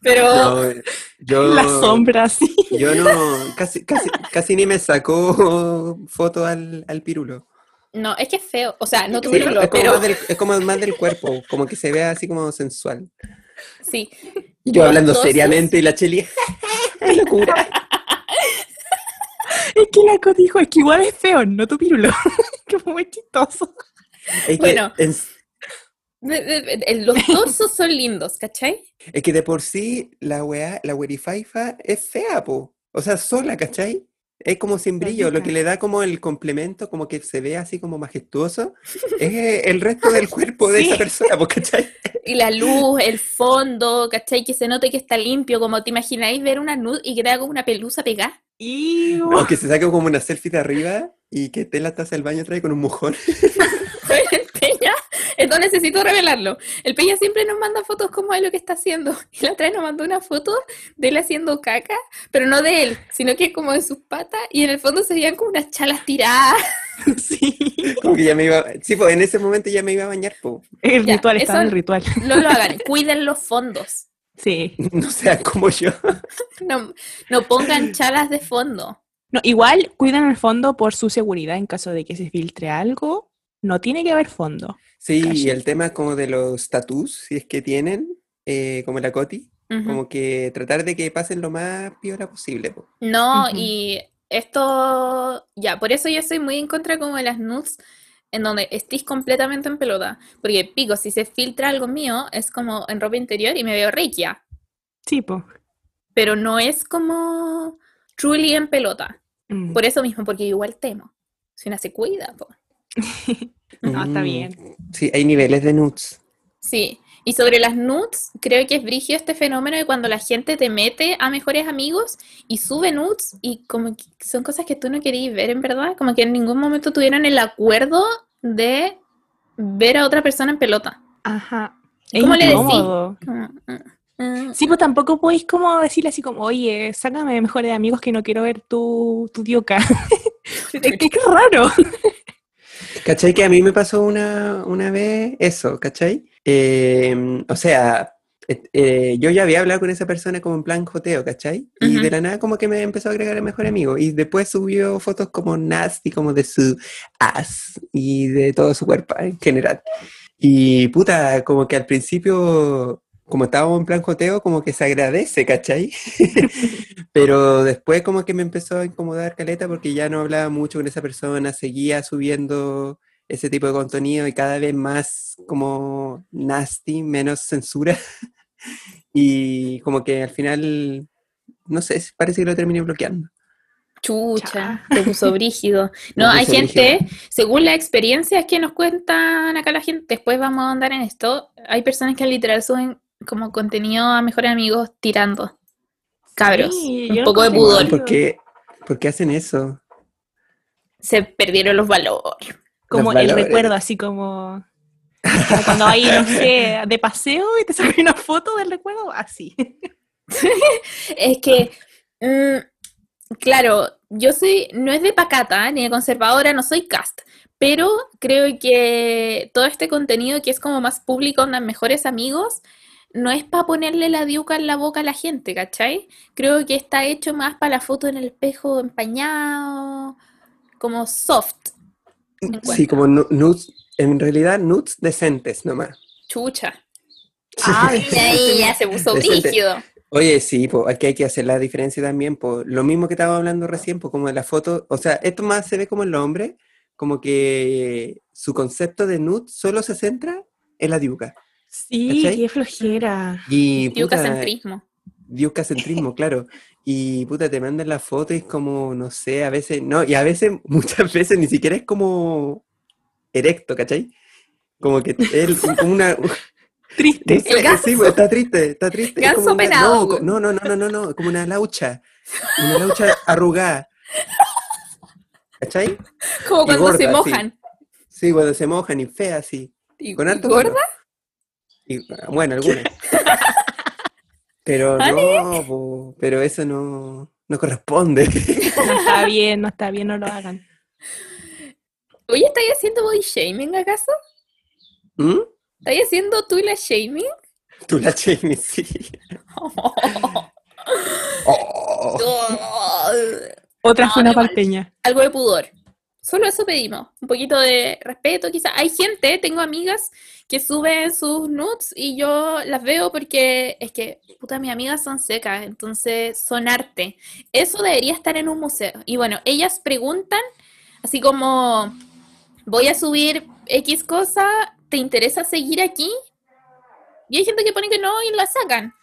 Pero No, yo, La sombra, sí. yo no, casi, casi, casi ni me sacó foto al, al pirulo. No, es que es feo. O sea, no tu Sí, pirulo, es, como pero más del, es como más del cuerpo, como que se vea así como sensual. sí. Y yo hablando Entonces- seriamente y la cheli, ¡qué locura! Es que la Co dijo, es que igual es feo, no tu pirulo. que fue muy chistoso. Es que, Bueno. en- Los torsos son lindos, ¿cachai? es que de por sí la weá, la werifaifa es fea, po. O sea, sola, ¿cachai? Es como sin brillo, lo que le da como el complemento, como que se ve así como majestuoso, es el resto del cuerpo de esa persona, po, ¿cachai? Y la luz, el fondo, ¿cachai? Que se note que está limpio, como te imagináis ver una nud y que te haga como una pelusa pegada. Y O que se saque como una selfie de arriba y que esté en la taza del baño trae con un mojón. El Peña, esto necesito revelarlo. El Peña siempre nos manda fotos como de lo que está haciendo. Y la otra vez nos mandó una foto de él haciendo caca, pero no de él, sino que como de sus patas, y en el fondo se veían como unas chalas tiradas. sí. Como que ya me iba, sí, pues en ese momento ya me iba a bañar, po. El Ya, ritual, estaba en el ritual. No lo hagan, cuiden los fondos. Sí. No sean como yo. No, no pongan chalas de fondo. No, igual cuidan el fondo por su seguridad en caso de que se filtre algo. No tiene que haber fondo. Sí, y el tema como de los tatús, si es que tienen, eh, como la Coti, como que tratar de que pasen lo más piola posible. po. No, y esto, ya, por eso yo soy muy en contra como de las nudes en donde estés completamente en pelota. Porque pico, si se filtra algo mío, es como en ropa interior y me veo requia. Sí, po. Pero no es como truly en pelota. Mm. Por eso mismo, porque yo igual temo. Si una se cuida, po. No, está Mm, bien. Sí, hay niveles de nudes. Sí, y sobre las nudes, creo que es brigio este fenómeno de cuando la gente te mete a mejores amigos y sube nudes y como que son cosas que tú no querías ver en verdad, como que en ningún momento tuvieron el acuerdo de ver a otra persona en pelota. Ajá. Es ¿Cómo le decís? Como, mm. Mm, Sí, pues tampoco podéis como decirle así como, oye, sácame mejores amigos que no quiero ver tu, tu dioca. es que qué raro. ¿Cachai? Que a mí me pasó una, una vez eso, ¿cachai? Eh, o sea, eh, yo ya había hablado con esa persona como en plan joteo, ¿cachai? Y Ujú. de la nada como que me empezó a agregar a mejor amigo. Y después subió fotos como nasty, como de su ass y de todo su cuerpo en general. Y puta, como que al principio, como estábamos en plan joteo, como que se agradece, ¿cachai? Pero después como que me empezó a incomodar caleta porque ya no hablaba mucho con esa persona, seguía subiendo ese tipo de contenido y cada vez más como nasty, menos censura. Y como que al final, no sé, parece que lo terminé bloqueando. Chucha, te puso brígido. No, hay gente, según las experiencias que nos cuentan acá la gente, después vamos a andar en esto, hay personas que literal suben como contenido a mejores amigos tirando. Cabros, Sí, un poco de pudor. ¿Por qué, por qué hacen eso? Se perdieron los valores. Como el recuerdo, así como, como cuando hay, no sé, de paseo y te sacas una foto del recuerdo, así. Es que, mm, claro, yo soy, no es de pacata ni de conservadora, no soy cast, pero creo que todo este contenido que es como más público, onda mejores amigos, no es para ponerle la diuca en la boca a la gente, ¿cachai? Creo que está hecho más para la foto en el espejo empañado, como soft. Sí, como nu- nudes, en realidad nudes decentes nomás. Chucha. Ah, Y ahí ya se puso Decente. brígido. Oye, sí, pues aquí hay que hacer la diferencia también, pues lo mismo que estábamos hablando recién, pues como de la foto, o sea, esto más se ve como en los hombres, como que su concepto de nude solo se centra en la diuca. Sí, ¿Cachai? qué flojera. Y puta, Diucacentrismo. Diucacentrismo, claro. Y puta, te mandan la foto y es como, no sé, a veces, no, y a veces, muchas veces ni siquiera es como erecto, ¿cachai? Como que él, como una, Triste. No sé, El ganso. sí, pues, está triste, está triste. es Ganso como una- penado, no, no, no, no, no, no, como una laucha. Una laucha arrugada. ¿Cachai? Como Y cuando gorda, se sí. mojan. Sí, cuando se mojan y fea, así. ¿Y, Con y harto gorda? Y, bueno, algunas. Pero ¿Vale? no, po, pero eso no, no corresponde. No está bien, no está bien, no lo hagan. Oye, ¿estáis haciendo body shaming acaso? ¿Mm? ¿Estáis haciendo tú la shaming? Tú la Jamie, sí. Oh. Otra No, fue una igual. parteña. Algo de pudor. Solo eso pedimos. Un poquito de respeto, quizás. Hay gente, tengo amigas que suben sus nudes y yo las veo porque es que, puta, mis amigas son secas, entonces son arte. Eso debería estar en un museo. Y bueno, ellas preguntan, así como, voy a subir X cosa, ¿te interesa seguir aquí? Y hay gente que pone que no y la sacan.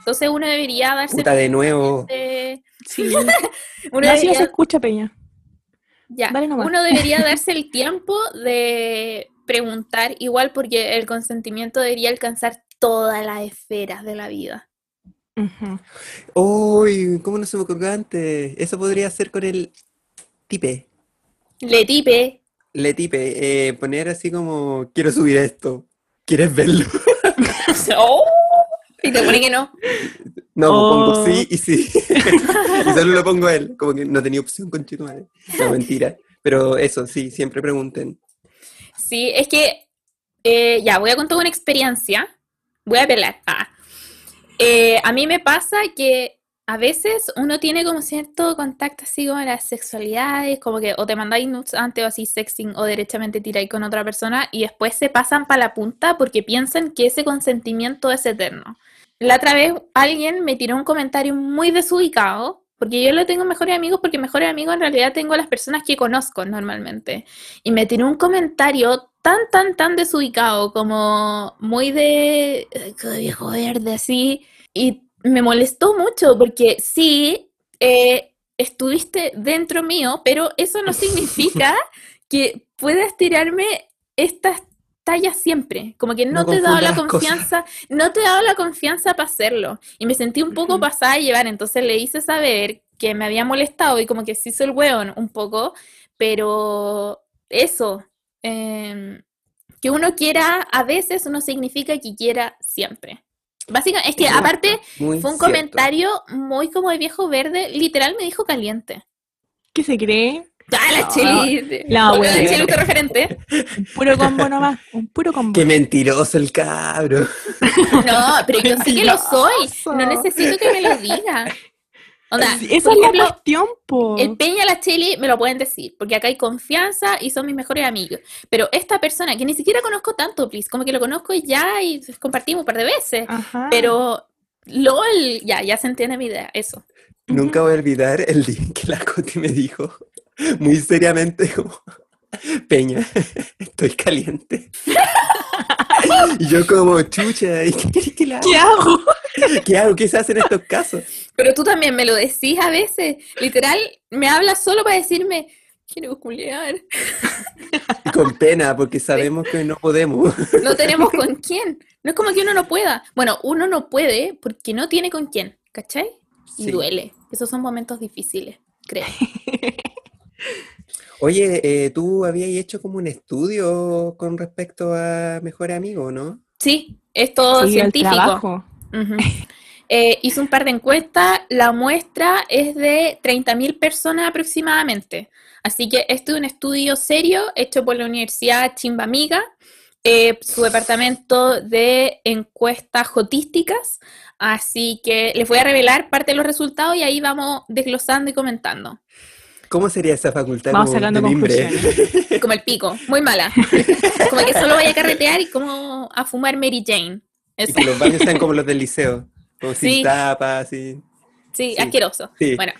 Entonces uno debería darse... Puta, de nuevo. de- Sí. uno Gracias, se escucha, Peña. Ya, uno debería darse el tiempo de preguntar, igual porque el consentimiento debería alcanzar todas las esferas de la vida. Uy, ¿cómo no se me ocurrió antes? Eso podría ser con el tipe. Le tipe, Le tipe, eh, poner así como, quiero subir esto. ¿Quieres verlo? ¡Oh! y te pone que no. No, pues pongo Oh. sí y sí. y solo lo pongo a él. Como que no tenía opción con chico. No, mentira. Pero eso, sí, siempre pregunten. Sí, es que, eh, ya, voy a contar una experiencia. Voy a apelar. Ah. Eh, a mí me pasa que a veces uno tiene como cierto contacto así con las sexualidades, como que o te mandáis nudes antes o así sexting o derechamente tiráis con otra persona y después se pasan para la punta porque piensan que ese consentimiento es eterno. La otra vez alguien me tiró un comentario muy desubicado, porque yo lo tengo mejores amigos, porque mejores amigos en realidad tengo a las personas que conozco normalmente. Y me tiró un comentario tan, tan, tan desubicado, como muy de "Ay, qué viejo verde, así. Y me molestó mucho porque sí, eh, estuviste dentro mío, pero eso no significa que puedas tirarme estas tallas siempre. Como que no, No te he dado la cosas. confianza, no te he dado la confianza para hacerlo. Y me sentí un poco pasada a llevar, entonces le hice saber que me había molestado y como que se hizo el hueón un poco, pero eso, em, que uno quiera a veces no significa que quiera siempre. Básicamente, es que aparte Muy fue un cierto. comentario muy como de viejo verde, literal me dijo caliente. ¿Qué se cree? Ah, la No, chili. la chili, usted referente. Un puro combo nomás, un puro combo. Qué mentiroso el cabro. No, pero yo sí que lo soy. No necesito que me lo diga. Onda, Esa es la ejemplo, cuestión, po. el Peña y la Cheli me lo pueden decir, porque acá hay confianza y son mis mejores amigos. Pero esta persona, que ni siquiera conozco tanto, please, como que lo conozco ya y compartimos un par de veces. Ajá. Pero LOL, ya, ya se entiende mi idea, eso. Nunca voy a olvidar el día que la Coti me dijo, muy seriamente, como, Peña, estoy caliente. y yo como, chucha, ¿y qué que la ¿Qué hago? ¿Qué hago? ¿Qué se hace en estos casos? Pero tú también me lo decís a veces. Literal, me hablas solo para decirme, quiero culiar. Y con pena, porque sabemos que no podemos. No tenemos con quién. No es como que uno no pueda. Bueno, uno no puede porque no tiene con quién, ¿cachai? Y Sí. duele. Esos son momentos difíciles, creo. Oye, eh, tú habías hecho como un estudio con respecto a Mejor Amigo, ¿no? Sí, es todo Sí, científico. Eh, hice un par de encuestas, la muestra es de 30.000 personas aproximadamente. Así que este es un estudio serio hecho por la Universidad Chimbamiga, eh, su departamento de encuestas jotísticas. Así que les voy a revelar parte de los resultados y ahí vamos desglosando y comentando. ¿Cómo sería esa facultad Vamos como sacando conclusiones. Como el pico, muy mala. Como que solo vaya a carretear y como a fumar Mary Jane. y Eso. que los baños sean como los del liceo, como Sí. sin tapa, así. Sí, Sí. asqueroso. Sí. Bueno,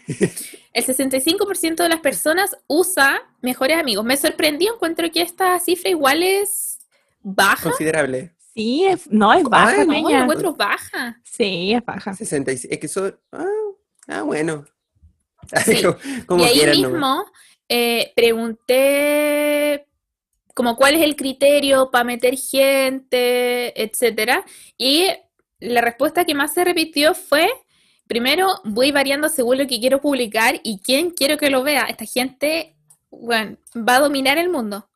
el 65% de las personas usa mejores amigos. Me sorprendió, encuentro que esta cifra igual es baja. Considerable. Sí, es- no, es baja, Ay, No, encuentro baja. Sí, es baja. 66. Es que eso. Ah, ah, bueno. Sí. como como y ahí quieran, mismo eh, pregunté como cuál es el criterio para meter gente, etcétera. Y la respuesta que más se repitió fue, primero, voy variando según lo que quiero publicar y quién quiero que lo vea. Esta gente, bueno, va a dominar el mundo,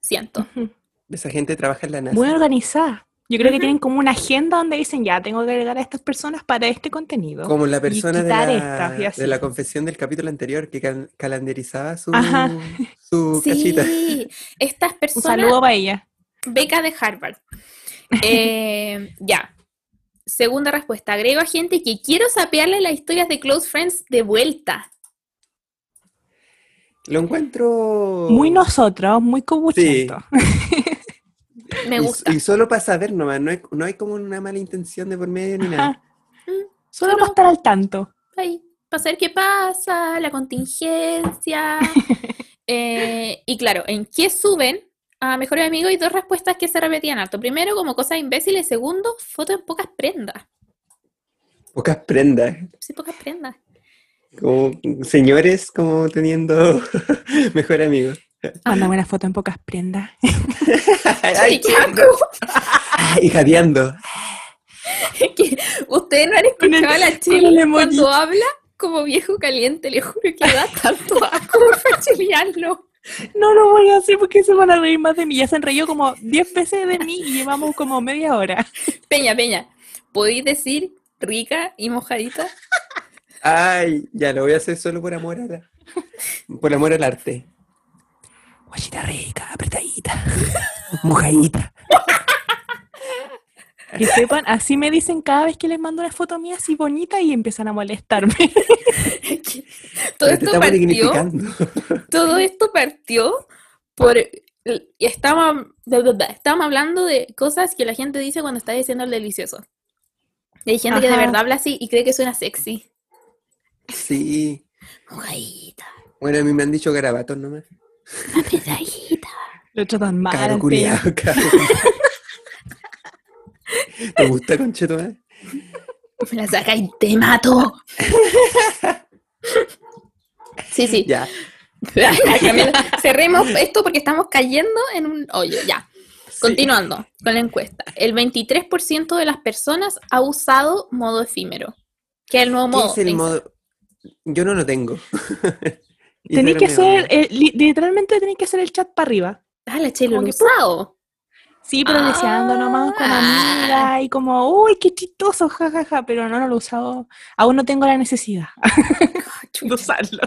siento. Esa gente trabaja en la NASA. Muy organizada. Yo creo que tienen como una agenda donde dicen, ya, tengo que agregar a estas personas para este contenido. Como la persona de la, estas, y así. de la confesión del capítulo anterior que cal- calendarizaba su, Ajá. su cachita. Sí, estas Un personas, saludo para ella. beca de Harvard. Eh, ya. Segunda respuesta, agrego a gente que quiero sapearle las historias de Close Friends de vuelta. Lo encuentro. Muy nosotros, muy cobuchento. Me y- gusta. Y, solo para saber nomás, no hay, no hay como una mala intención de por medio ni nada. Ajá. Mm, Solo Solo- para estar al tanto. Ahí, para saber qué pasa, la contingencia. Eh, y claro, ¿en qué suben a Mejores Amigos? Y dos respuestas que se repetían harto. Primero, como cosas imbéciles. Segundo, fotos en pocas prendas. Pocas prendas. Sí, pocas prendas. Como señores como teniendo mejor amigo. Mándame una foto en pocas prendas. Ay, ay, jadeando. Es que ustedes no han escuchado a la Chile cuando habla como viejo caliente. Le juro que da tanto asco fachilearlo. No lo voy a hacer porque se van a reír más de mí. Ya se han reído como 10 veces de mí y llevamos como media hora. Peña, Peña, ¿podéis decir rica y mojadita? Ay, ya lo voy a hacer solo por amor a la- por amor al arte. Guachita rica, apretadita. Mojadita. Que sepan, así me dicen cada vez que les mando una foto mía así bonita y empiezan a molestarme. Todo esto estamos partió, dignificando. todo esto partió por bla, estábamos hablando de cosas que la gente dice cuando está diciendo el delicioso. Y hay gente que de verdad habla así y cree que suena sexy. Sí. Mojadita, Bueno, a mí me han dicho garabatos nomás. Apretadita. Lo tratan mal. Caro al culiao, caro. ¿Te gusta, concheto? eh? Me la saca y te mato. Sí, sí. Ya. Cerremos esto porque estamos cayendo en un hoyo. Ya. sí. Continuando con la encuesta. El 23% de las personas ha usado modo efímero. Que es el nuevo ¿Qué modo. es el de modo? Yo no lo tengo. Tenéis que hacer, eh, li- literalmente tenéis que hacer el chat para arriba. Ah, la chelo Como que- usado. Sí, pero deseando nomás con Ah. amiga y como, uy, qué chistoso, jajaja, pero no, no lo he usado. Aún no tengo la necesidad de usarlo.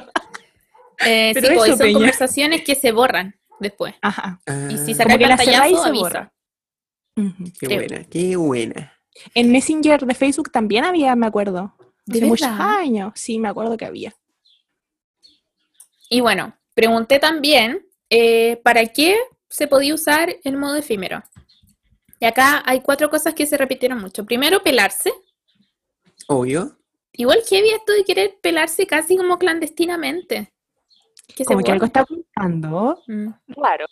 Eh, Pero sí, pues, eso, son Peña. conversaciones que se borran después. Ajá. Y si Ah, saca Como el que la cerráis y pantallazo, se avisa. borra. Qué creo. buena, qué buena. En Messenger de Facebook también había, me acuerdo. ¿De Hace muchos años. Sí, me acuerdo que había. Y bueno, pregunté también eh, para qué se podía usar el modo efímero. Y acá hay cuatro cosas que se repitieron mucho. Primero, pelarse. Obvio. Igual heavy esto de querer pelarse casi como clandestinamente. Que se Como que algo está ocultando. Mm. Claro.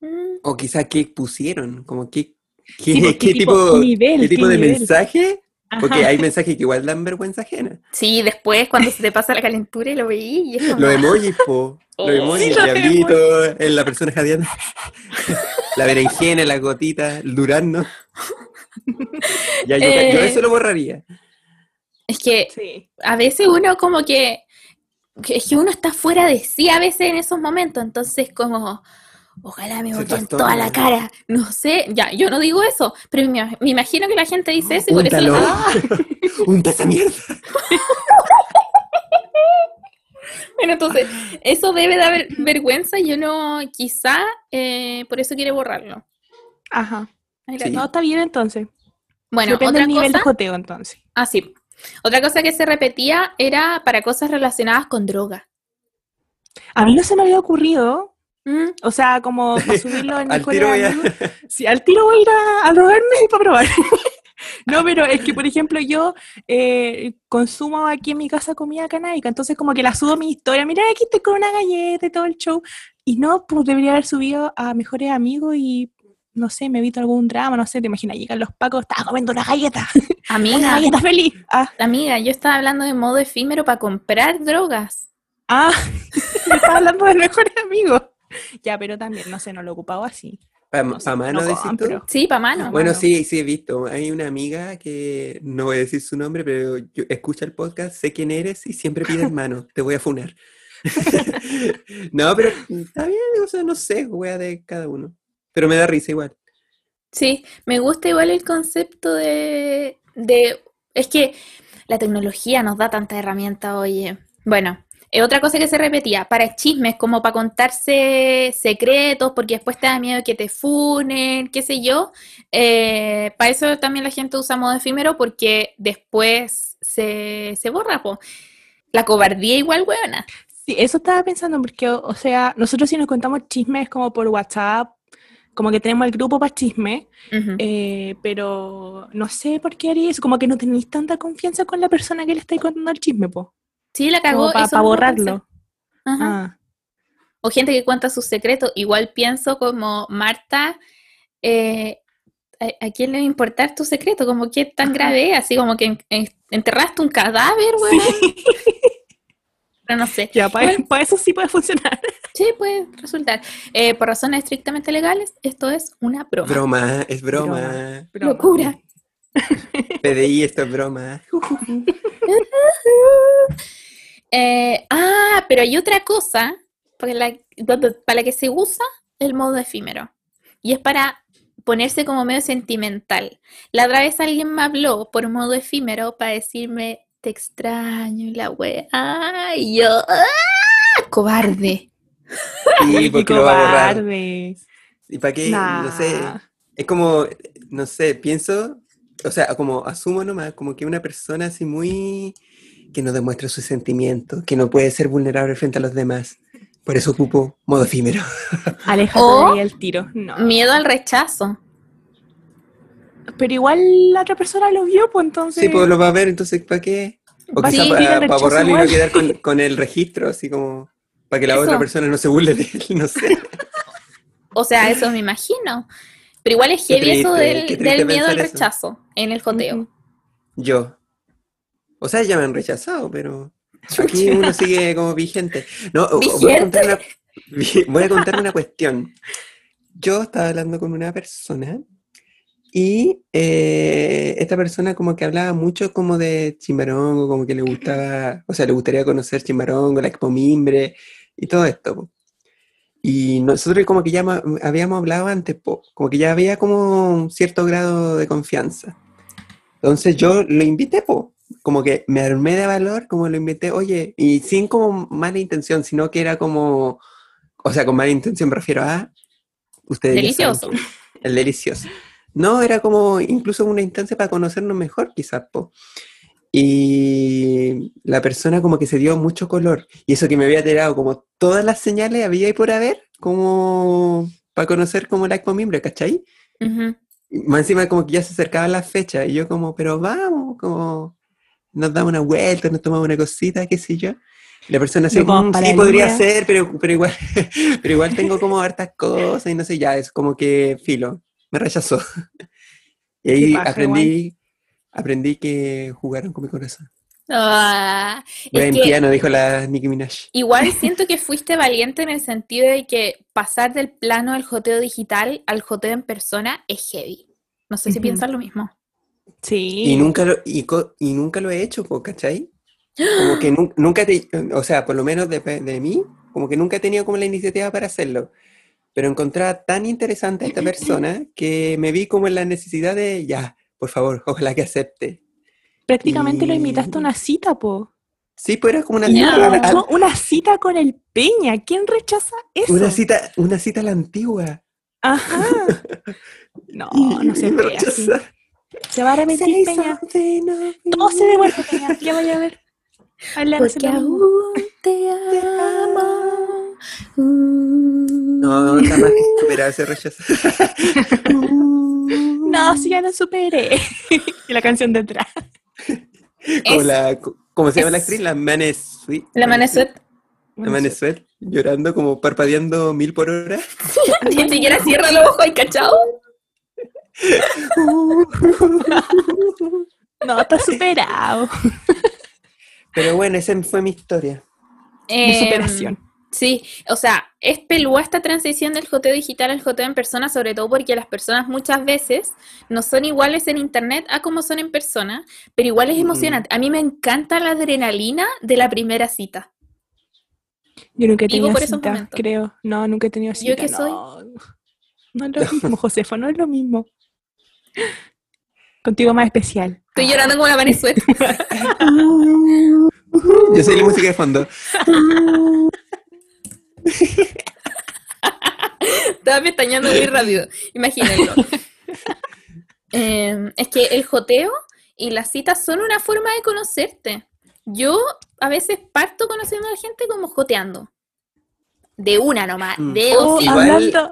Mm. O quizá qué pusieron, como qué, qué, Sí, qué qué tipo, tipo- nivel, qué tipo qué de nivel. mensaje. Porque Ajá. hay mensajes que igual dan vergüenza ajena. Sí, después cuando se te pasa la calentura y lo veí y es como, Los emojis, po. Oh. Los emojis, Sí, diablito, en la persona jadeando. la berenjena, la gotita, el durazno. ya, yo, Eh. yo eso lo borraría. es que Sí. a veces uno como que, que- es que uno está fuera de sí a veces en esos momentos, entonces como, ojalá me trastorna. toda la cara, no sé, ya, yo no digo eso, pero me, me imagino que la gente dice eso y por eso... Ah, Un taza mierda. bueno, entonces, eso debe de haber vergüenza y uno quizá eh, por eso quiere borrarlo. Ajá. Sí. No, está bien entonces. Bueno, Depende otra del nivel de cosa, joteo entonces. ah, sí. Otra cosa que se repetía era para cosas relacionadas con droga. A mí no se me había ocurrido. Mm, O sea, como para subirlo en mejores tiro a- amigos. Sí, al tiro voy a ir a, a drogarme para probar. No, pero es que, por ejemplo, yo eh, consumo aquí en mi casa comida canábica, entonces como que la subo a mi historia, mira, aquí estoy con una galleta y todo el show. Y no, pues debería haber subido a mejores amigos y, no sé, me evito algún drama, no sé, te imaginas, llegan los pacos, estaba comiendo una galleta, una Amiga, galleta feliz. Ah, amiga, yo estaba hablando de modo efímero para comprar drogas. ah, estaba hablando del mejor amigo. Ya, pero también, no sé, no lo he ocupado así. ¿Para No sé, mano no decís tú? compro. Sí, para mano. Bueno, mano. sí, sí he visto. Hay una amiga que no voy a decir su nombre, pero yo escucha el podcast, sé quién eres y siempre pides mano. Te voy a funar. no, pero está bien, o sea, no sé, wea de cada uno. Pero me da risa igual. Sí, me gusta igual el concepto de, de... Es que la tecnología nos da tanta herramienta, oye. Bueno, eh, otra cosa que se repetía, para chismes, como para contarse secretos, porque después te da miedo que te funen, qué sé yo. eh, para eso también la gente usa modo efímero, porque después se, se borra, po. La cobardía igual, weona. Sí, eso estaba pensando, porque, o, o sea, nosotros si nos contamos chismes como por WhatsApp, como que tenemos el grupo para chisme, eh, pero no sé por qué haría eso, como que no tenéis tanta confianza con la persona que le estáis contando el chisme, po, Sí, la cagó. para borrarlo. Ajá. Ah, O gente que cuenta sus secretos. Igual pienso como Marta, eh, ¿a, a quién le va a importar tu secreto? Como que tan Ajá. grave, es? así como que en- en- enterraste un cadáver, weón. Pero no sé. ya, para, Bueno. para eso sí puede funcionar. Sí, puede resultar. Eh, por razones estrictamente legales, esto es una broma. Broma, es broma. Broma. Locura. PDI, esto es broma. Eh, ah, pero hay otra cosa para la, para la que se usa el modo efímero. Y es para ponerse como medio sentimental. La otra vez alguien me habló por modo efímero para decirme, te extraño y la wea. Y yo, ¡ah! Cobarde. Sí, porque lo va a borrar. ¿Y para qué? No sé. Es como, no sé, pienso, o sea, como asumo nomás, como que una persona así muy que no demuestra sus sentimientos, que no puede ser vulnerable frente a los demás. Por eso ocupo modo efímero. Aléjate O- de ahí el tiro. No. Miedo al rechazo. Pero igual la otra persona lo vio, pues entonces. Sí, pues lo va a ver, entonces ¿para qué? O quizá para borrarlo y no quedar con, con el registro, así como para que la Eso. otra persona no se burle de él, no sé. O sea, eso me imagino. Pero igual es heavy eso del, miedo al eso. rechazo en el joteo. Yo. O sea, ya me han rechazado, pero aquí uno sigue como vigente. No, voy a contar una, voy a contar una cuestión. Yo estaba hablando con una persona y eh, esta persona como que hablaba mucho como de Chimarongo, como que le gustaba, o sea, le gustaría conocer Chimarongo, la Expo Mimbre y todo esto. Y nosotros como que ya habíamos hablado antes, po, como que ya había como un cierto grado de confianza. Entonces yo lo invité, po, como que me armé de valor, como lo invité, oye, y sin como mala intención, sino que era como, o sea, con mala intención me refiero a ustedes. saben Delicioso. que- el delicioso. No, era como incluso una instancia para conocernos mejor, quizás, po. Y la persona como que se dio mucho color. Y eso que me había tirado como todas las señales había y por haber, como para conocer como la Mimbre, ¿cachai? Ujú. Y más encima como que ya se acercaba la fecha y yo como, pero vamos, como nos damos una vuelta, nos tomamos una cosita, qué sé yo. La persona así, "Mm, para sí, podría luna". ser, pero, pero igual, pero igual tengo como hartas cosas y no sé, ya, es como que filo, me rechazó. Y ahí aprendí, aprendí que jugaron con mi corazón. Ah, Voy es en que piano, dijo la Nicki Minaj. igual siento que fuiste valiente en el sentido de que pasar del plano del joteo digital al joteo en persona es heavy. No sé si Ujú. piensan lo mismo. Sí. Y nunca lo, y, y nunca lo he hecho, ¿cachai? Como que nun- nunca, te, o sea, por lo menos de, de mí, como que nunca he tenido como la iniciativa para hacerlo. Pero encontraba tan interesante a esta persona que me vi como en la necesidad de, ya, por favor, ojalá que acepte. Prácticamente lo invitaste a una cita, po. Sí, pues era como una, cita, la- no, una cita con el Peña. ¿Quién rechaza eso? una cita, una cita a la antigua. Ajá. No, no se ve así. Se va a arrepentir, Peña. Todo se devuelve, Peña. Ya vaya a ver. Porque aún te amo. Mm. No, jamás superar ese rechazo. No, si ya lo superé. y la canción detrás. Como Es- la, ¿Cómo se llama la es- actriz? La Manesuet. La Manesuet La Manesuet, llorando como parpadeando mil por hora. ni siquiera cierra los ojos, ¿hay cachado? No, está superado. Pero bueno, esa fue mi historia. De Em, superación. Sí, o sea, es pelúa esta transición del joteo digital al joteo en persona, sobre todo porque las personas muchas veces no son iguales en internet a como son en persona, pero igual es Mm. emocionante. A mí me encanta la adrenalina de la primera cita. Yo nunca he tenido por esos cita, momentos. creo. No, nunca he tenido cita. ¿Yo qué soy? no. No es lo mismo, Josefa, no es lo mismo. Contigo más especial. Estoy llorando como la Venezuela. Yo soy la música de fondo. Estaba pestañando muy rápido, imagínenlo. Eh, es que el joteo y las citas son una forma de conocerte. Yo a veces parto conociendo a la gente como joteando. De una nomás, Mm. de Oh. Igual- hablando,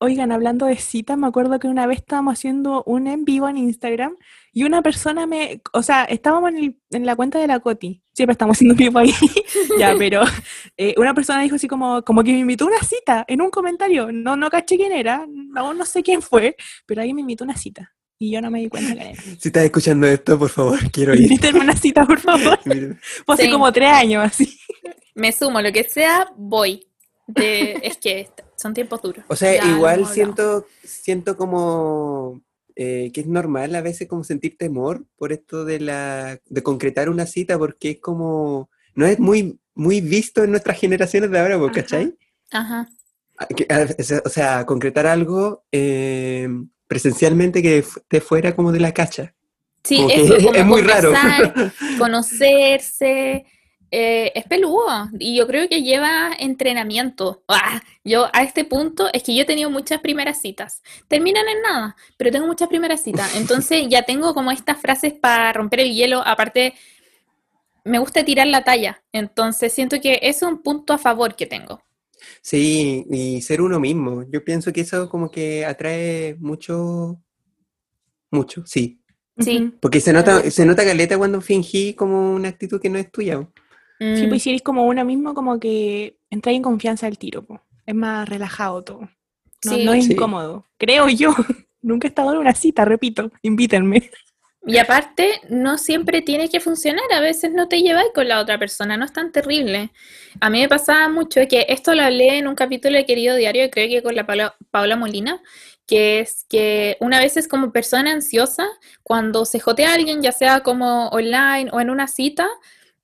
oigan, hablando de citas, me acuerdo que una vez estábamos haciendo un en vivo en Instagram y una persona me, o sea, estábamos en, el- en la cuenta de la Coti, siempre estamos haciendo un vivo ahí, ya, pero eh, una persona dijo así como, como que me invitó a una cita en un comentario, no, no caché quién era, no, no sé quién fue, pero ahí me invitó a una cita y yo no me di cuenta quién era. Si estás escuchando esto, por favor, quiero ir. Invítenme a una cita, por favor. Fue hace Sí. como tres años, así. Me sumo, lo que sea, voy. De- es que son tiempos duros. O sea, Ya igual siento, siento como eh, que es normal a veces como sentir temor por esto de la de concretar una cita porque es como no es muy muy visto en nuestras generaciones de ahora, ¿vos Ajá. ¿cachai? Ajá. Ah, ah, o sea- concretar algo eh, presencialmente que te fuera como de la cacha. Sí, Como que eso, es como muy raro. conocerse, eh, es peludo y yo creo que lleva entrenamiento. Ah, yo a este punto es que yo he tenido muchas primeras citas. Terminan en nada, pero tengo muchas primeras citas. Entonces ya tengo como estas frases para romper el hielo. Aparte, me gusta tirar la talla. Entonces siento que es un punto a favor que tengo. Sí, y ser uno mismo. Yo pienso que eso como que atrae mucho, mucho, sí. Sí. Porque se nota, se nota caleta cuando fingí como una actitud que no es tuya. Sí, Mm, pues si eres como uno mismo, como que entra en confianza al tiro, po. es más relajado todo. No, sí. no es Sí. incómodo. Creo yo. Nunca he estado en una cita, repito. Invítenme. Y aparte, no siempre tiene que funcionar, a veces no te lleváis con la otra persona, no es tan terrible. A mí me pasaba mucho que esto lo hablé en un capítulo de Querido Diario, creo que con la Paula, Paula Molina, que es que una vez es como persona ansiosa, cuando se jotea a alguien, ya sea como online o en una cita,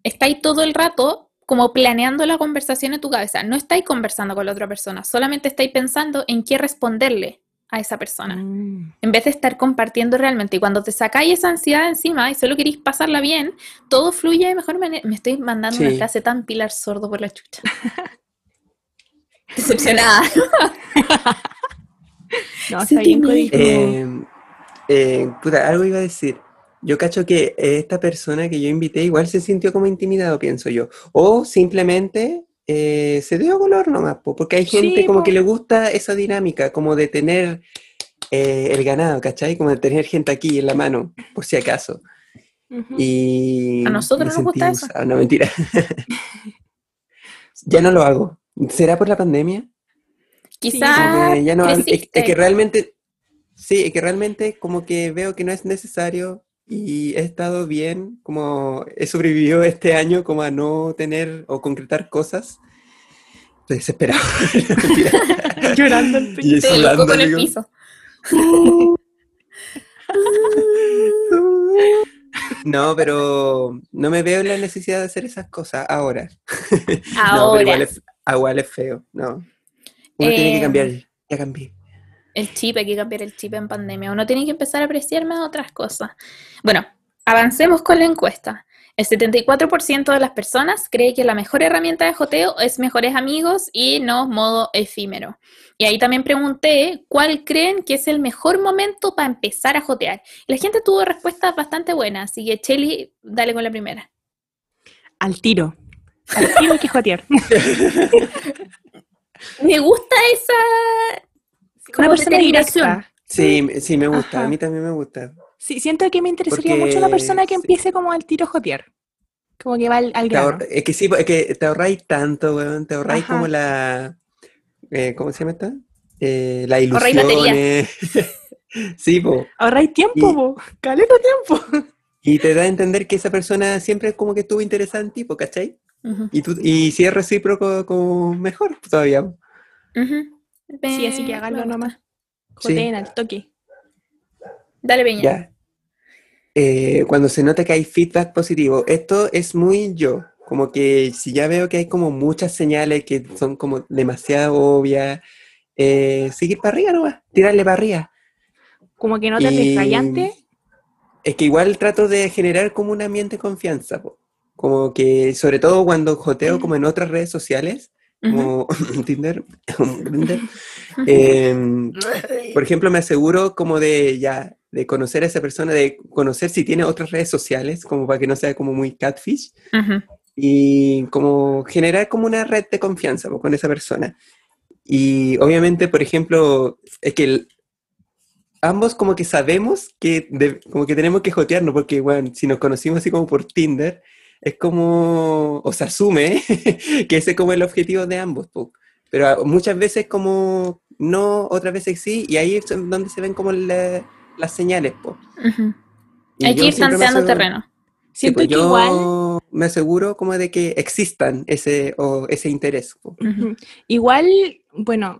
está ahí todo el rato como planeando la conversación en tu cabeza. No estáis conversando con la otra persona, solamente estáis pensando en qué responderle a esa persona. Mm. En vez de estar compartiendo realmente. Y cuando te sacáis esa ansiedad encima y solo queréis pasarla bien, todo fluye de mejor manera. Me estoy mandando una frase tan pilar sordo por la chucha. Decepcionada. No, Sí, está bien. Eh, eh, puta, algo iba a decir. Yo cacho que esta persona que yo invité igual se sintió como intimidado, pienso yo. O simplemente eh, se dio color nomás, po, porque hay gente Sí, como po. que le gusta esa dinámica, como de tener eh, el ganado, ¿cachai? Como de tener gente aquí en la mano, por si acaso. Y A nosotros nos gusta eso. usado, no, mentira. ya no lo hago. ¿Será por la pandemia? Quizás ya no, es, que realmente, sí, es que realmente como que veo que no es necesario y he estado bien, como he sobrevivido este año como a no tener o concretar cosas. Estoy desesperado. Llorando el Y en el digo. piso. No, pero no me veo en la necesidad de hacer esas cosas ahora. No, pero Ahora, igual es, igual es feo, no. Uno tiene que Eh, cambiar, ya cambié. El chip, hay que cambiar el chip en pandemia. Uno tiene que empezar a apreciar más otras cosas. Bueno, avancemos con la encuesta. El 74% de las personas cree que la mejor herramienta de joteo es mejores amigos y no modo efímero. Y ahí también pregunté cuál creen que es el mejor momento para empezar a jotear. Y la gente tuvo respuestas bastante buenas, así que Chelly, dale con la primera. Al tiro. Al tiro hay que jotear. Me gusta esa como Una persona directa. Sí, sí me gusta, Ajá. a mí también me gusta. Sí, siento que me interesaría Porque- mucho una persona que sí. empiece como al tiro a jotear. Como que va al, al grano. es que sí, es que te ahorráis tanto, weón, te ahorráis Ajá. como la... eh, ¿Cómo se llama esta? Eh, la Ahorráis batería. ilusión. sí, po. Ahorráis tiempo, Y- po. Caleta tiempo. Y te da a entender que esa persona siempre es como que estuvo interesada en ti, po, ¿cachai? Y, tú, y si es recíproco, como mejor todavía. po. Sí, así que háganlo nomás. Sí. Joteen al toque. Dale, Peña. Ya. Eh, cuando se nota que hay feedback positivo, esto es muy yo, como que si ya veo que hay como muchas señales que son como demasiado obvias, eh, seguir para arriba nomás, tirarle para arriba. Como que no te Y- callante. Es que igual trato de generar como un ambiente de confianza, po. como que sobre todo cuando joteo como en otras redes sociales, Como Tinder, Grindr, em, por ejemplo, me aseguro como de ya, de conocer a esa persona, de conocer si tiene otras redes sociales, como para que no sea como muy catfish, Ujú. y como generar como una red de confianza pues, con esa persona. Y obviamente, por ejemplo, es que el- ambos como que sabemos que de- como que tenemos que jotearnos, porque bueno, si nos conocimos así como por Tinder, es como, o se asume que ese es como el objetivo de ambos. Pero a- muchas veces como no, otras veces sí, y ahí es donde se ven como la- las señales. pues. Ujú. Y Hay que ir tanteando terreno. Sí, Siento pues que igual, me aseguro como de que existan ese, o ese interés. po. Ujú. igual, bueno,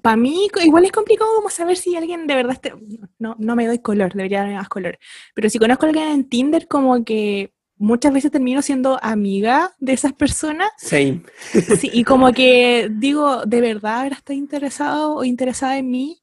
para mí igual es complicado como saber si alguien de verdad esté- no, no me doy color, debería darme más color. Pero si conozco a alguien en Tinder, como que muchas veces termino siendo amiga de esas personas. Same. Sí, y como que digo, ¿de verdad ahora está interesado o interesada en mí?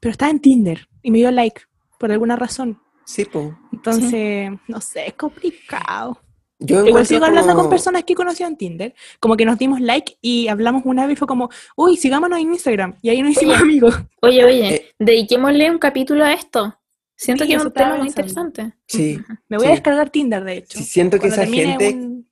Pero está en Tinder y me dio like por alguna razón. Sí, po. Entonces, no sé, es complicado. Yo Igual sigo hablando con como- personas que he conocido en Tinder, como que nos dimos like y hablamos una vez y fue como, uy, sigámonos en Instagram. Y ahí nos hicimos amigos. Oye, oye, Eh. dediquémosle un capítulo a esto. Siento Sí, que es un tema muy interesante. Sí, Me voy Sí. a descargar Tinder, de hecho. sí, siento que esa gente, un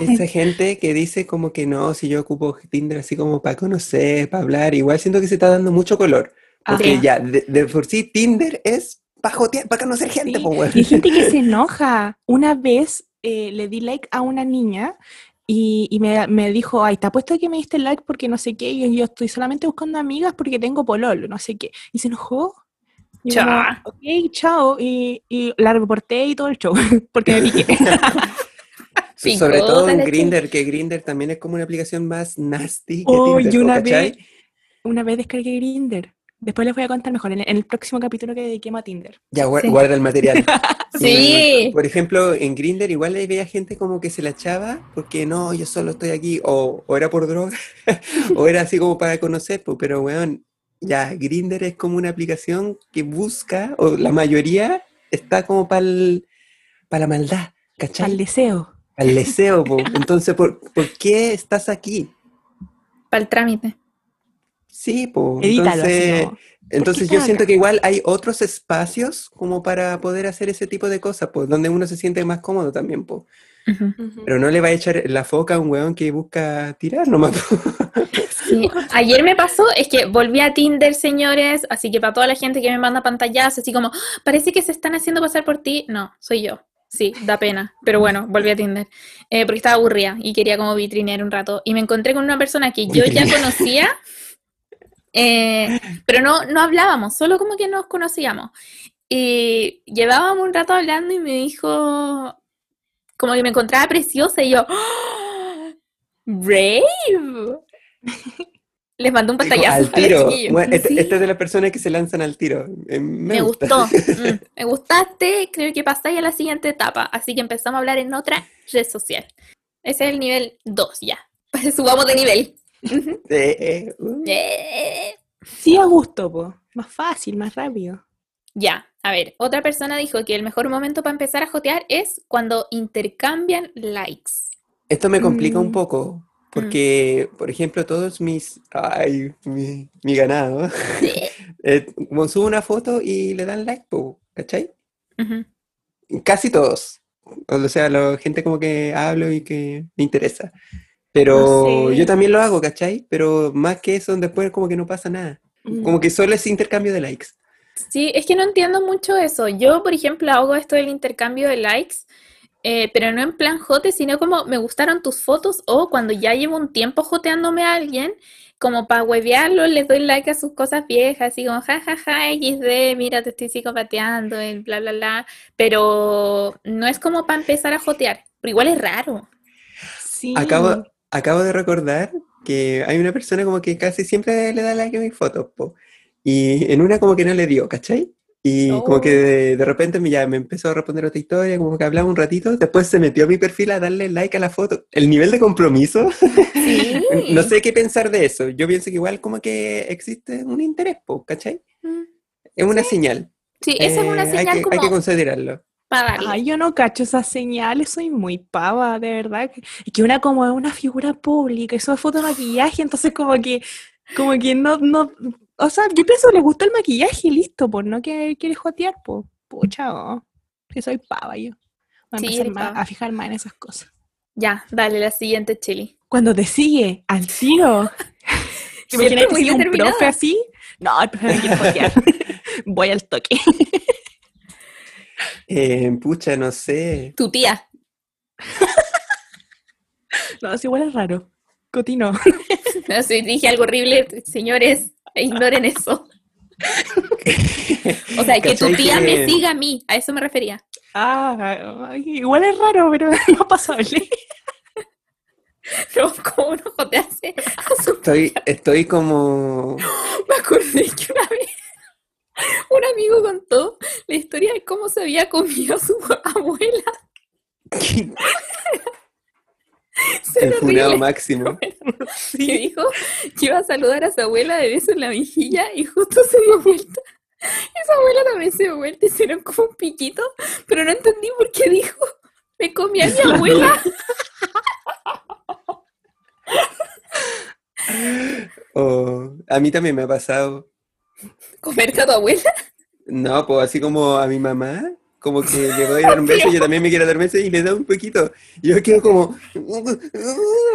esa gente que dice como que no, si yo ocupo Tinder así como para conocer, para hablar, igual siento que se está dando mucho color. Porque Ajá. ya, de, de por sí Tinder es para jotear, para conocer gente, Sí, po, weón. Y hay gente que se enoja. Una vez eh, le di like a una niña y, y me, me dijo, ay, te apuesto que me diste like porque no sé qué, y yo estoy solamente buscando amigas porque tengo pololo, no sé qué. Y se enojó. Y Chao. ok, chao. Y, y la reporté y todo el show, porque me piqué. Sobre todo en dale, Grindr, que Grindr también es como una aplicación más nasty que Oh, Tinder, y po, una vez, una vez descargué Grinder Después les voy a contar mejor en el, en el próximo capítulo que dediquemos a Tinder. Ya, Sí. guarda el material. Sí. Y, por ejemplo, en Grinder igual le veía gente como que se la echaba porque no, yo solo estoy aquí, o, o era por droga, o era así como para conocer, pero weón, ya, Grinder es como una aplicación que busca, o la mayoría está como para la maldad, Al ¿cachai? deseo. Para el deseo, po. Entonces, ¿por, por qué estás aquí? Para el trámite. Sí, pues. Edítalo así Entonces, como, entonces yo siento acá? que igual hay otros espacios como para poder hacer ese tipo de cosas, pues, donde uno se siente más cómodo también, Pero no le va a echar la foca a un weón que busca tirar nomás. Sí. Ayer me pasó, es que volví a Tinder, señores, así que para toda la gente que me manda pantallazos, así como, "Ah, parece que se están haciendo pasar por ti, no, soy yo. Sí, da pena, pero bueno, volví a Tinder, eh, porque estaba aburrida y quería como vitrinear un rato. Y me encontré con una persona que yo ya conocía, eh, pero no, no hablábamos, solo como que nos conocíamos. Y llevábamos un rato hablando y me dijo, como que me encontraba preciosa y yo, ¡Ah! ¡Brave! Les mandó un pantallazo. al tiro. Bueno, este, Sí, esta es de las personas que se lanzan al tiro. Eh, me, me gusta. gustó. Mm, me gustaste, creo que pasáis a la siguiente etapa. Así que empezamos a hablar en otra red social. Ese es el nivel 2 ya. Subamos de nivel. Eh, eh, uh. Eh. Sí, a gusto, po. Más fácil, más rápido. Ya, a ver, otra persona dijo que el mejor momento para empezar a jotear es cuando intercambian likes. Esto me complica un Mm. poco. Porque, por ejemplo, todos mis. Ay, mi, mi ganado. eh, como subo una foto y le dan like, ¿cachai? Ujú. Casi todos. O sea, la gente como que hablo y que me interesa. Pero No sé. yo también lo hago, ¿cachai? Pero más que eso, después como que no pasa nada. Mm. Como que solo es intercambio de likes. Sí, es que no entiendo mucho eso. Yo, por ejemplo, hago esto del intercambio de likes, eh, pero no en plan jote, sino como me gustaron tus fotos o cuando ya llevo un tiempo joteándome a alguien, como para huevearlo, les doy like a sus cosas viejas, así como jajaja, XD, mira, te estoy psicopateando, el bla, bla, bla. Pero no es como para empezar a jotear, pero igual es raro. Sí. Acabo, acabo de recordar que hay una persona como que casi siempre le da like a mis fotos, po. Y en una como que no le dio, ¿cachai? Y como que Oh. de, de repente me, ya me empezó a responder otra historia, como que hablaba un ratito, después se metió a mi perfil a darle like a la foto. El nivel de compromiso, Sí. no sé qué pensar de eso. Yo pienso que igual como que existe un interés, ¿cachai? Mm. Es una señal. Sí, esa es una Eh, hay señal que, como hay que considerarlo. Ay, yo no cacho esas señales, soy muy pava, de verdad. Es que una como es una figura pública, y sube foto de maquillaje, entonces como que, como que no, no, o sea, yo pienso que le gusta el maquillaje, listo, pues, no que quiere jotear, pues, pucha, oh, que soy pava yo. Voy a Sí, empezar más- a fijar más en esas cosas. Ya, dale, la siguiente, Chili. Cuando te sigue al tiro. ¿Te Siempre imaginas que muy sigue un profe así? No, el profe me quiere jotear. Voy al toque. Eh, pucha, no sé. Tu tía. No, es igual es raro. Cotino. No sé, dije algo horrible, señores, ignoren eso. O sea, que tu ¿Cachai tía me siga a mí, a eso me refería. Ah, igual es raro, pero no pasable. No, como no a su... Estoy, estoy como... Me acordé que una vez un amigo contó la historia de cómo se había comido a su abuela. Se El funado máximo. Y dijo que iba a saludar a su abuela de beso en la mejilla y justo se dio vuelta. Y su abuela también se dio vuelta y hicieron como un piquito, pero no entendí por qué dijo, me comí a mi abuela. O, a mí también me ha pasado. ¿Comerte a tu abuela? No, pues así como a mi mamá, como que le voy a dar un beso y yo también me quiero dar un beso y le da un poquito. Y yo quedo como, "Uh,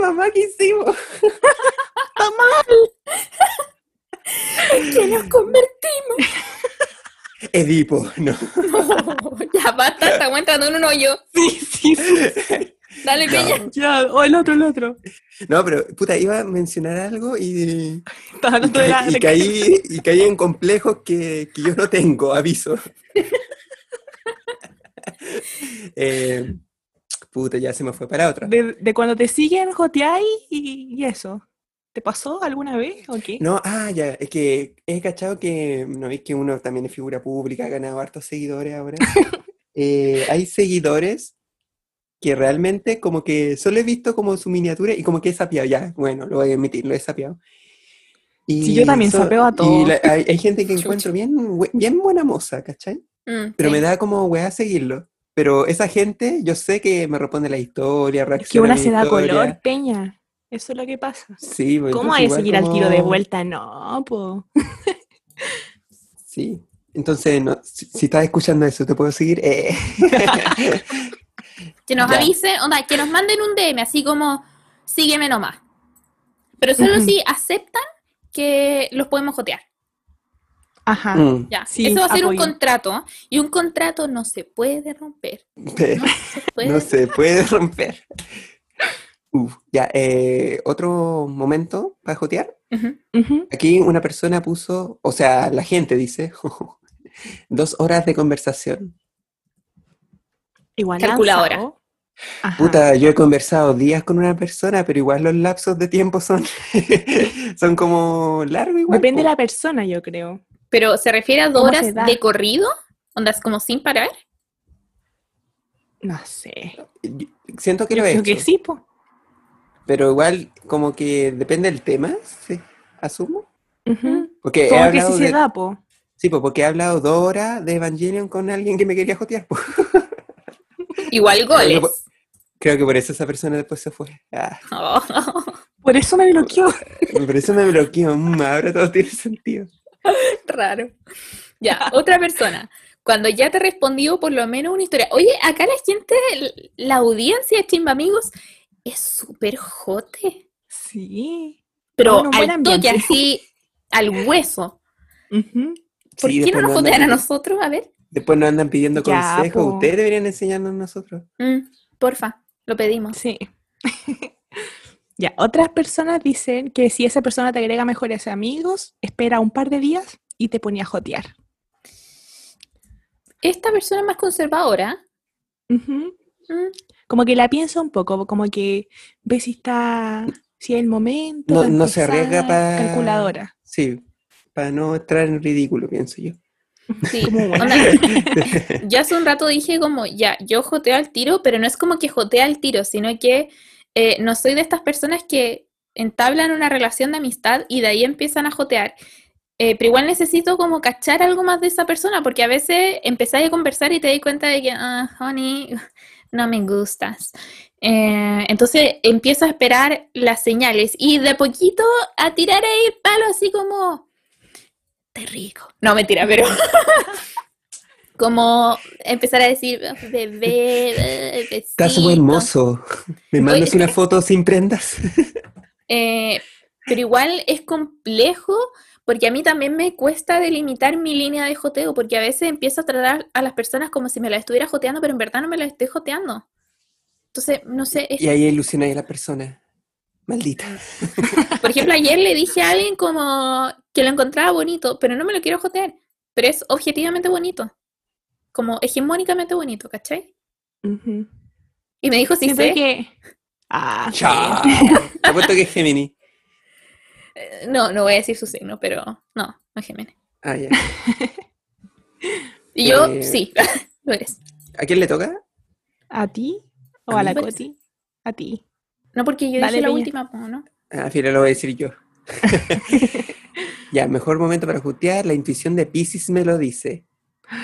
mamá, ¿qué hicimos? Que nos convertimos. Edipo, no. No, ya basta, estamos entrando en un hoyo. Sí, sí, sí. Dale, No. Peña. Ya, o el otro, el otro. No, pero puta, iba a mencionar algo y, Estaba y, caí, y caí en complejos que, que yo no tengo, aviso. Eh, puta, ya se me fue para otra. de, de cuando te siguen, joteáis y, y eso. ¿Te pasó alguna vez o qué? No, ah, ya, es que he cachado que, ¿no veis que uno también es figura pública, ha ganado hartos seguidores ahora? Eh, hay seguidores que realmente como que solo he visto como su miniatura y como que he sapeado, ya, bueno, lo voy a admitir, lo he sapeado. Y Sí, yo también so- sapeo a todos. hay, hay gente que encuentro bien, bien buena moza, ¿cachai? Mm, Pero sí. me da como weá seguirlo. Pero esa gente, yo sé que me responde la historia, Es que reacciona a una mi se da historia. color, Peña. Eso es lo que pasa. Sí, pues, ¿Cómo hay que seguir al tiro de vuelta? No, po. Sí. Entonces, no, si, si estás escuchando eso, ¿te puedo seguir? Eh. Que nos Ya. avisen, onda, que nos manden un DM, así como, sígueme nomás. Pero solo si aceptan que los podemos jotear. Ajá. Mm, Ya, Sí, eso va a ser un contrato y un contrato no se puede romper. pe- No se puede. no se puede romper. Uf, ya, eh, otro momento para jotear. Aquí una persona puso, o sea, la gente dice, dos horas de conversación. Igual Calculadora. Puta, yo he conversado días con una persona, pero igual los lapsos de tiempo son, son como largos igual. Depende de la persona, yo creo. Pero se refiere a dos ¿Cómo horas de corrido, ondas como sin parar. No sé. Yo Siento que Yo lo he creo hecho, que sí, po. pero igual como que depende del tema, sí, asumo. Porque he Como que sí se de- da, po. Sí, pues porque he hablado dos horas de Evangelion con alguien que me quería jotear. pues. Igual goles. Creo que por eso esa persona después se fue. Ah, Oh. Por eso me bloqueó. por eso me bloqueó. Mm, ahora todo tiene sentido. Raro. Ya, otra persona. Cuando ya te respondió por lo menos una historia. Oye, acá la gente, la audiencia de Chimba Amigos es súper jote. Sí. Pero Bueno, al toque, así, al hueso. ¿Por Sí, qué no nos jotean a nosotros? A ver. Después nos andan pidiendo Ya, consejos. po. Ustedes deberían enseñarnos a nosotros. Mm, porfa, lo pedimos. Sí. ya, otras personas dicen que si esa persona te agrega mejores amigos, espera un par de días y te ponía a jotear. Esta persona es más conservadora. Mm, Como que la piensa un poco, como que ve si está, si es el momento. No, se arriesga para... Calculadora. Sí, para no entrar en ridículo, pienso yo. sí. Onda, yo hace un rato dije como, ya, yo joteo al tiro, pero no es como que jotea al tiro, sino que eh, no soy de estas personas que entablan una relación de amistad y de ahí empiezan a jotear. Eh, pero igual necesito como cachar algo más de esa persona, porque a veces empezáis a conversar y te das cuenta de que, ah, honey, no me gustas. Eh, entonces empiezo a esperar las señales y de poquito a tirar ahí palo así como, te rico. No, mentira, pero como empezar a decir, bebé, eh, Estás muy besito". hermoso. ¿Me mandas una foto sin prendas? Eh, pero igual es complejo porque a mí también me cuesta delimitar mi línea de joteo, porque a veces empiezo a tratar a las personas como si me las estuviera joteando, pero en verdad no me las estoy joteando. Entonces, no sé, es- Y ahí ilusionáis a la persona. Maldita. por ejemplo, ayer le dije a alguien como que lo encontraba bonito, pero no me lo quiero jotear, pero es objetivamente bonito, como hegemónicamente bonito, ¿cachai? Y me dijo, sí Siento sé. que... Ah. Chao. Te apuesto que es Gemini. Eh, No, no voy a decir su signo, pero no, no es Géminis. Ah, ya. Y yo, Eh, sí, lo eres. ¿A quién le toca? ¿A ti o A la. Coti? A ti. No, porque yo Dale, dije la Peña. última, ¿no? Ah, fíjate, lo voy a decir yo. ya, mejor momento para jutear. La intuición de Pisces me lo dice.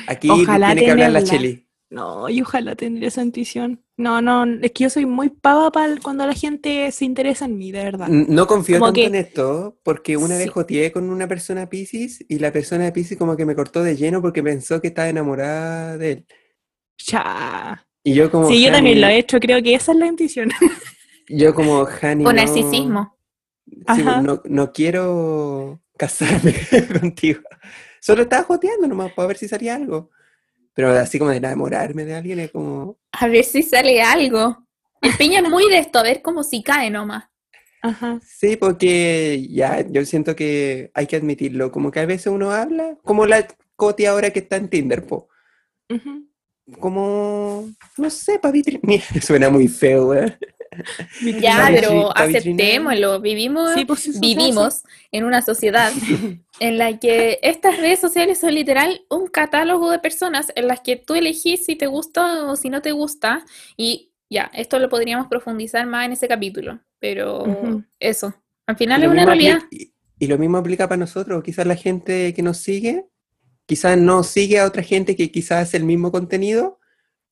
Aquí Ojalá tiene que hablar la. Cheli. No, y ojalá tendría esa intuición. No, no, es que yo soy muy pava para cuando la gente se interesa en mí, de verdad. No confío Como tanto que- en esto porque una vez joteé con una persona Pisces y la persona de Pisces como que me cortó de lleno porque pensó que estaba enamorada de él. Ya. Y yo como Sí, yo también lo he hecho, creo que esa es la intuición. Yo como Hani, O no- narcisismo. Sí, no, no quiero casarme contigo. Solo estaba joteando nomás para ver si salía algo. Pero así como de enamorarme de alguien es como... A ver si sale algo. El Peña es muy de esto, a ver cómo si cae nomás. Ajá. Sí, porque ya, yo siento que hay que admitirlo. Como que a veces uno habla, como la Coti ahora que está en Tinder, po. Ujú. Como, no sé, vitri- Suena muy feo, weón. Ya, pero aceptémoslo. Vivimos, Sí, pues, vivimos en una sociedad en la que estas redes sociales son literal un catálogo de personas en las que tú elegís si te gusta o si no te gusta. Y ya, esto lo podríamos profundizar más en ese capítulo. Pero Ujú. eso, al final es una realidad. Y, y lo mismo aplica para nosotros. Quizás la gente que nos sigue, quizás no sigue a otra gente que quizás hace el mismo contenido,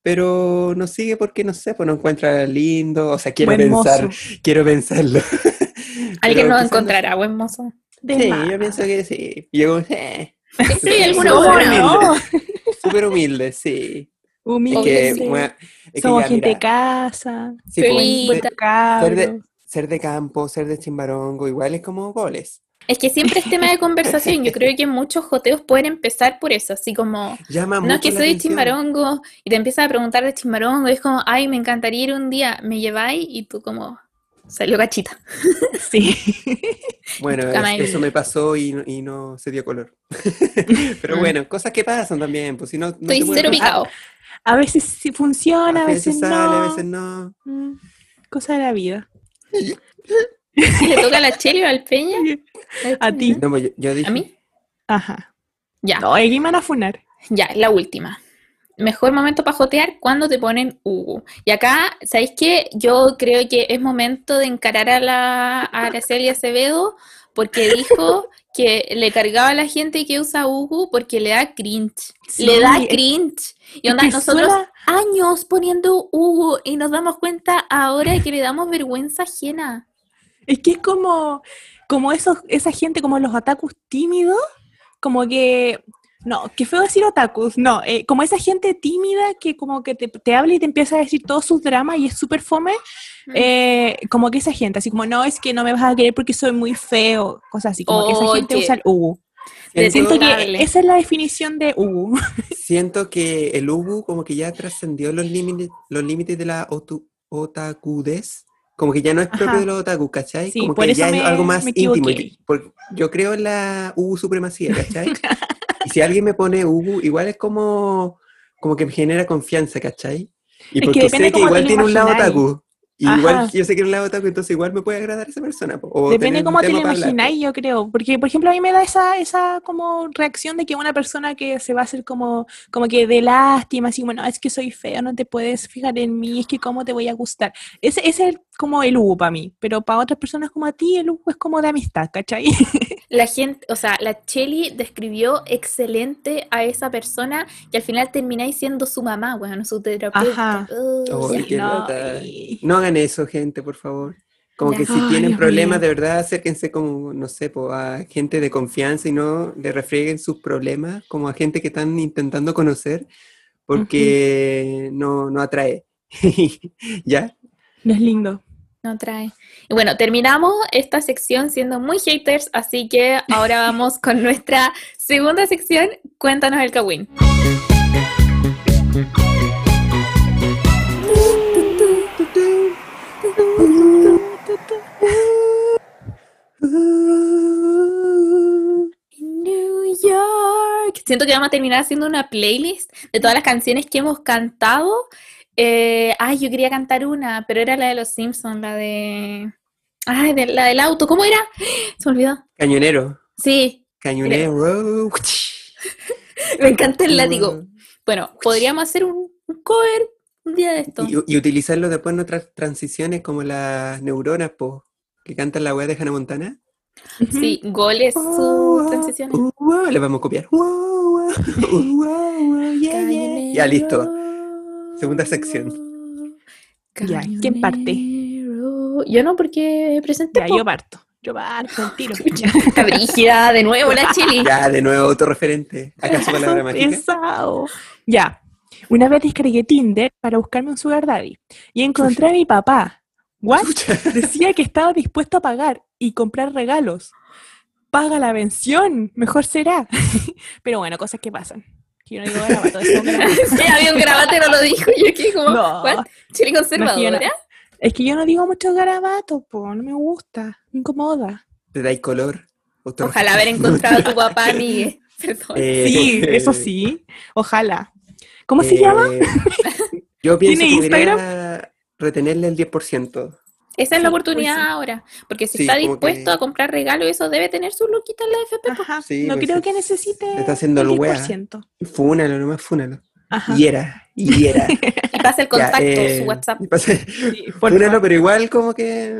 pero nos sigue porque, no sé, pues nos encuentra lindo. O sea, quiero Buen pensar, mozo. quiero pensarlo. Alguien nos no- encontrará, buen mozo. De Sí, más. yo pienso que sí. Yo, eh, Siempre hay alguna ¿Cómo buena. no? súper humilde, sí. Es Humilde. que, sí. bueno, es que Somos ya, gente de casa. sí, pues, Feliz. ser- cabros. ser de- ser de campo, ser de chimbarongo, igual es como goles. Es que siempre es tema de conversación. Yo creo que muchos joteos pueden empezar por eso, así como, Llama no es que soy. Chimbarongo y te empiezas a preguntar de Chimbarongo y es como, ay, me encantaría ir un día, ¿me lleváis? Y tú como, salió cachita. Sí. Bueno, es- eso me pasó y, no- y no se dio color. Pero Mm. bueno, cosas que pasan también, pues si no, no Estoy cero picado. A veces sí funciona, A veces sale, no. a veces no. Mm, Cosa de la vida. ¿Le toca a la Cheli o al Peña? A ti. No, pues yo, yo dije, ¿A mí? Ajá. Ya, No, aquí van a funar. ya, la última. Mejor momento para jotear cuando te ponen Hugo. Y acá, ¿sabéis qué? Yo creo que es momento de encarar a la a Araceli Acevedo porque dijo que le cargaba a la gente que usa Hugo porque le da cringe. le da cringe. Y onda, nosotros suena- años poniendo Hugo y nos damos cuenta ahora que le damos vergüenza ajena. Es que es como, como esos, esa gente, como los otakus tímidos, como que, no, qué feo decir otakus, no, eh, como esa gente tímida que como que te, te habla y te empieza a decir todos sus dramas y es súper fome, eh, como que esa gente, así como, no, es que no me vas a querer porque soy muy feo, cosas así, como que esa gente Oye. usa el ugu. siento, Siento que esa es la definición de ugu. siento que el Ubu como que ya trascendió los límites, los límites de la otu- otakudez. Como que ya no es propio Ajá. de los otaku, ¿cachai? Sí, como que ya me- es algo más íntimo. equivoqué. y- por- yo creo en la Ubu supremacía, ¿cachai? y si alguien me pone Ubu, igual es como, como que me genera confianza, ¿cachai? Y Es que porque depende sé que igual tiene un lado otaku. Y igual Ajá. yo sé que es un lado otaku, entonces igual me puede agradar esa persona. o Depende cómo te lo imagináis, yo creo. Porque, por ejemplo, a mí me da esa, esa como reacción de que una persona que se va a hacer como, como que de lástima, así, bueno, es que soy feo, no te puedes fijar en mí, es que cómo te voy a gustar. Ese, ese es el- como el Hugo para mí. Pero para otras personas como a ti, el Hugo es como de amistad, ¿cachai? La gente, o sea, la Cheli describió excelente a esa persona y al final termináis siendo su mamá, bueno, su terapeuta. Qué no, hagan eso, gente, por favor. Como que si tienen Dios problemas, mío. de verdad, acérquense como, no sé, po, a gente de confianza y no le refrieguen sus problemas, como a gente que están intentando conocer, porque no, no atrae. ¿Ya? No es lindo. No trae. Y bueno, terminamos esta sección siendo muy haters, así que ahora vamos con nuestra segunda sección. Cuéntanos el Kawin. New York. Siento que vamos a terminar haciendo una playlist de todas las canciones que hemos cantado. Eh, ay, yo quería cantar una, pero era la de los Simpsons, la de. Ay, de- la del auto. ¿Cómo era? Se me olvidó. Cañonero. Sí, Cañonero. me encanta el látigo. Bueno, podríamos hacer un, un cover un día de esto. Y, y utilizarlo después en otras transiciones como las neuronas, po, que cantan la weá de Hannah Montana. Sí, goles, sus transiciones. uh, uh, le vamos a copiar. Uh, uh, uh, uh, uh, yeah, yeah. Ya, listo. Segunda sección. Ya, ¿quién parte? Yo no, porque presenté. Ya, po. yo parto. Yo parto el tiro. Está brígida, de nuevo la chili. Ya, de nuevo, autorreferente. Acá su palabra mágica. Pesado. Ya. Una vez descargué Tinder para buscarme un sugar daddy y encontré a mi papá. ¿What? Decía que estaba dispuesto a pagar y comprar regalos. Paga la pensión, mejor será. Pero bueno, cosas que pasan. Que yo no digo garabato, es garabato. Sí, había un grabate, no lo dijo. Yo aquí como, No. ¿what? Chile conservadora. Es que yo no digo muchos garabatos, po, no me gusta, me incomoda. Te dais color. Ojalá haber encontrado a tu papá, Miguel. Perdón. Eh, Sí, eso sí, ojalá. ¿Cómo se eh, llama? Yo pienso ¿Tiene que Instagram? debería- retenerle el 10%. Esa es Sí, la pues oportunidad sí. ahora, porque si Sí, está dispuesto que- a comprar regalo, eso debe tener su luquita en la FP. Ajá. Sí, no pues, creo que necesite está haciendo el wea. 10%. Fúnalo, nomás fúnalo. Ajá. Y era, y era. Y pasa el Ya, contacto, eh, su WhatsApp. y pasa- Sí, por Fúnalo, pero igual como que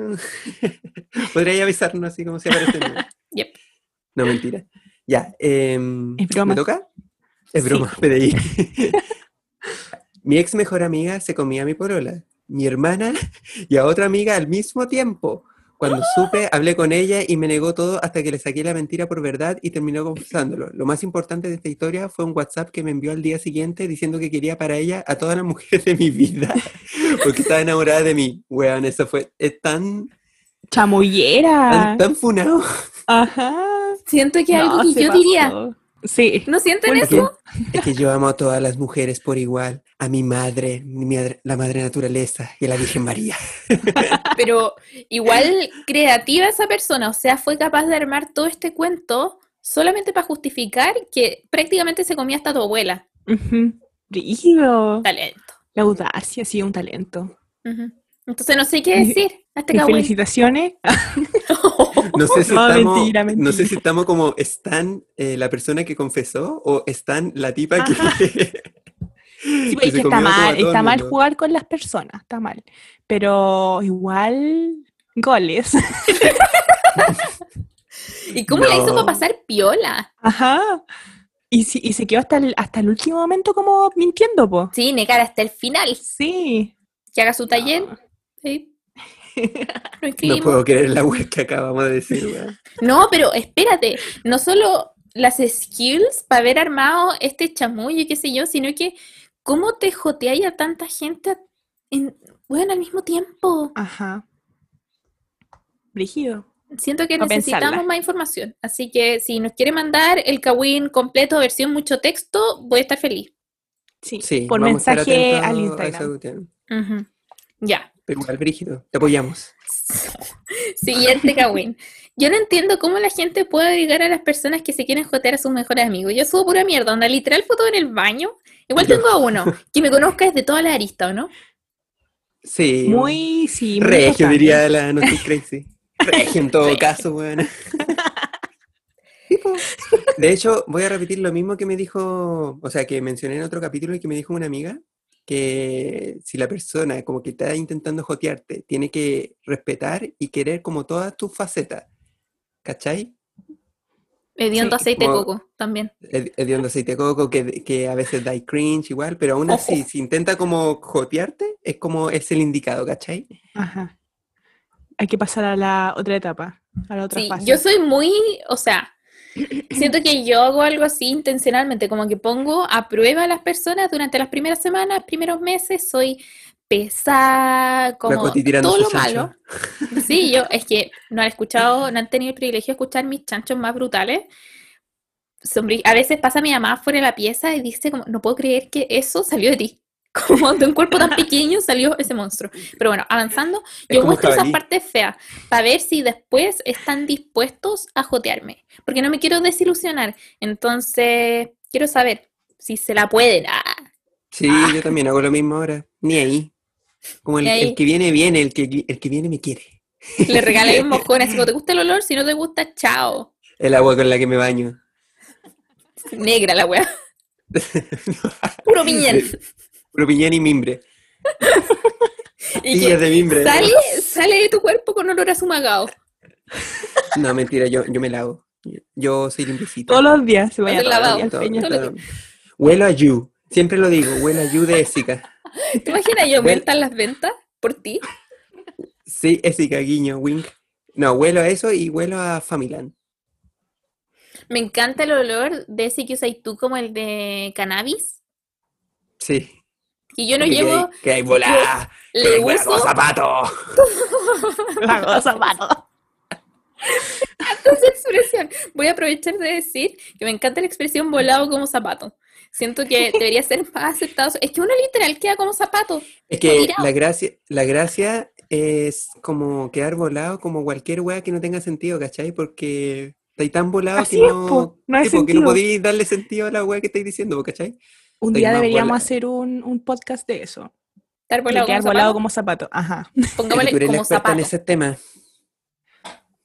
podría avisarnos así como si aparece. Yep. No, mentira. Ya, em, Es broma. ¿me toca? Es Sí. broma, PDI. mi ex mejor amiga se comía a mi polola, mi hermana y a otra amiga al mismo tiempo. Cuando supe, hablé con ella y me negó todo hasta que le saqué la mentira por verdad y terminó confesándolo. Lo más importante de esta historia fue un WhatsApp que me envió al día siguiente diciendo que quería para ella a todas las mujeres de mi vida porque estaba enamorada de mí. Weón, eso fue es tan, Chamullera. tan, tan funado. Ajá. Siento que algo que yo diría. Sí. ¿No sienten ¿Por eso? Es que yo amo a todas las mujeres por igual, a mi madre, mi madre- la madre naturaleza y a la Virgen María. Pero igual creativa esa persona, o sea, fue capaz de armar todo este cuento solamente para justificar que prácticamente se comía hasta tu abuela. Ujú. Brígido. Talento. La audacia, sí, un talento. Entonces no sé qué decir. Hasta Y felicitaciones. No sé si No, estamos, mentira, no sé mentira. si estamos como están eh, la persona que confesó o están la tipa que, Sí, que pues, es se que está mal, todo está el mal mundo. jugar con las personas, está mal. Pero igual, goles. ¿Y cómo la hizo No. para pasar piola? Ajá. Y, si- y se quedó hasta el, hasta el último momento como mintiendo, po. Sí, negar hasta el final. Sí. Que haga su taller. No puedo creer la web que acabamos de decir, weón. No, pero espérate, no solo las skills para haber armado este chamullo, qué sé yo, sino que cómo te joteáis a tanta gente en, bueno, al mismo tiempo. Ajá. Brígido. Siento que necesitamos pensarla. más información. Así que si nos quiere mandar el Kawin completo, versión mucho texto, voy a estar feliz. Sí. Sí, Por mensaje al Instagram. Ya. Pero igual, Brígido, te apoyamos. Siguiente Kawin. Yo no entiendo cómo la gente puede obligar a las personas que se quieren jotear a sus mejores amigos. Yo subo pura mierda, onda literal foto en el baño. Igual tengo a uno que me conozca desde todas las aristas, ¿o no? Sí. Muy, sí. muy Regio, diría la No Soy Crazy. Regio en todo Regio. caso, weón. De hecho, voy a repetir lo mismo que me dijo, o sea, que mencioné en otro capítulo y que me dijo una amiga, que si la persona como que está intentando jotearte, tiene que respetar y querer como todas tus facetas. ¿Cachai? Hediondo Sí, aceite de coco también. Hed- Hediondo aceite de coco, que, que a veces da cringe igual, pero aún así, Ojo. si intenta como jotearte, es como es el indicado, ¿cachai? Ajá. Hay que pasar a la otra etapa, a la otra Sí, fase. yo soy muy, o sea, siento que yo hago algo así intencionalmente, como que pongo a prueba a las personas durante las primeras semanas, primeros meses, soy pesada, como todo lo malo. Sí, yo, es que no han escuchado, no han tenido el privilegio de escuchar mis chanchos más brutales. Sombrí- A veces pasa mi mamá fuera de la pieza y dice como, no puedo creer que eso salió de ti. Como de un cuerpo tan pequeño salió ese monstruo. Pero bueno, avanzando, Es yo un muestro esas partes feas para ver si después están dispuestos a jotearme. Porque no me quiero desilusionar. Entonces, quiero saber si se la pueden. Ah, Sí, yo también hago lo mismo ahora. Ni ahí. Como el, Ni ahí. el que viene, viene, el que, el que viene me quiere. le regalé un mojón, así como te gusta el olor, si no te gusta, chao. El agua con la que me baño. Negra la weá. Puro piñén. Puro piñón y mimbre. Y que de mimbre. ¿no? sale, sale de tu cuerpo con olor a sumagado. No, mentira, yo, yo me lavo. Yo, soy limpiecito. Todos los días se todo lo todo. Huelo a you. Siempre lo digo, huelo a you de Ésica. ¿Te imaginas yo Bueno. aumentan las ventas por ti? Sí, Ésica, guiño, wink. No, huelo a eso y huelo a Familand. Me encanta el olor de ese que usas tú como el de cannabis. Sí. Y yo no Que- llevo, Que hay volada. le uso cosa, mano. esa expresión. Voy a aprovechar de decir que me encanta la expresión volado como zapato. Siento que debería ser más aceptado. Es que uno literal queda como zapato. Es que la gracia, la gracia es como quedar volado como cualquier weá que no tenga sentido, ¿cachai? Porque estáis tan volado Así que es, no, po, no hay sí, po, que no podéis darle sentido a la weá que estáis diciendo, ¿cachai? Un día deberíamos bola. hacer un, un podcast de eso. Estar De volado como volado zapato. como zapato. Ajá. Pongámosle tú eres como experta en zapato. ese tema.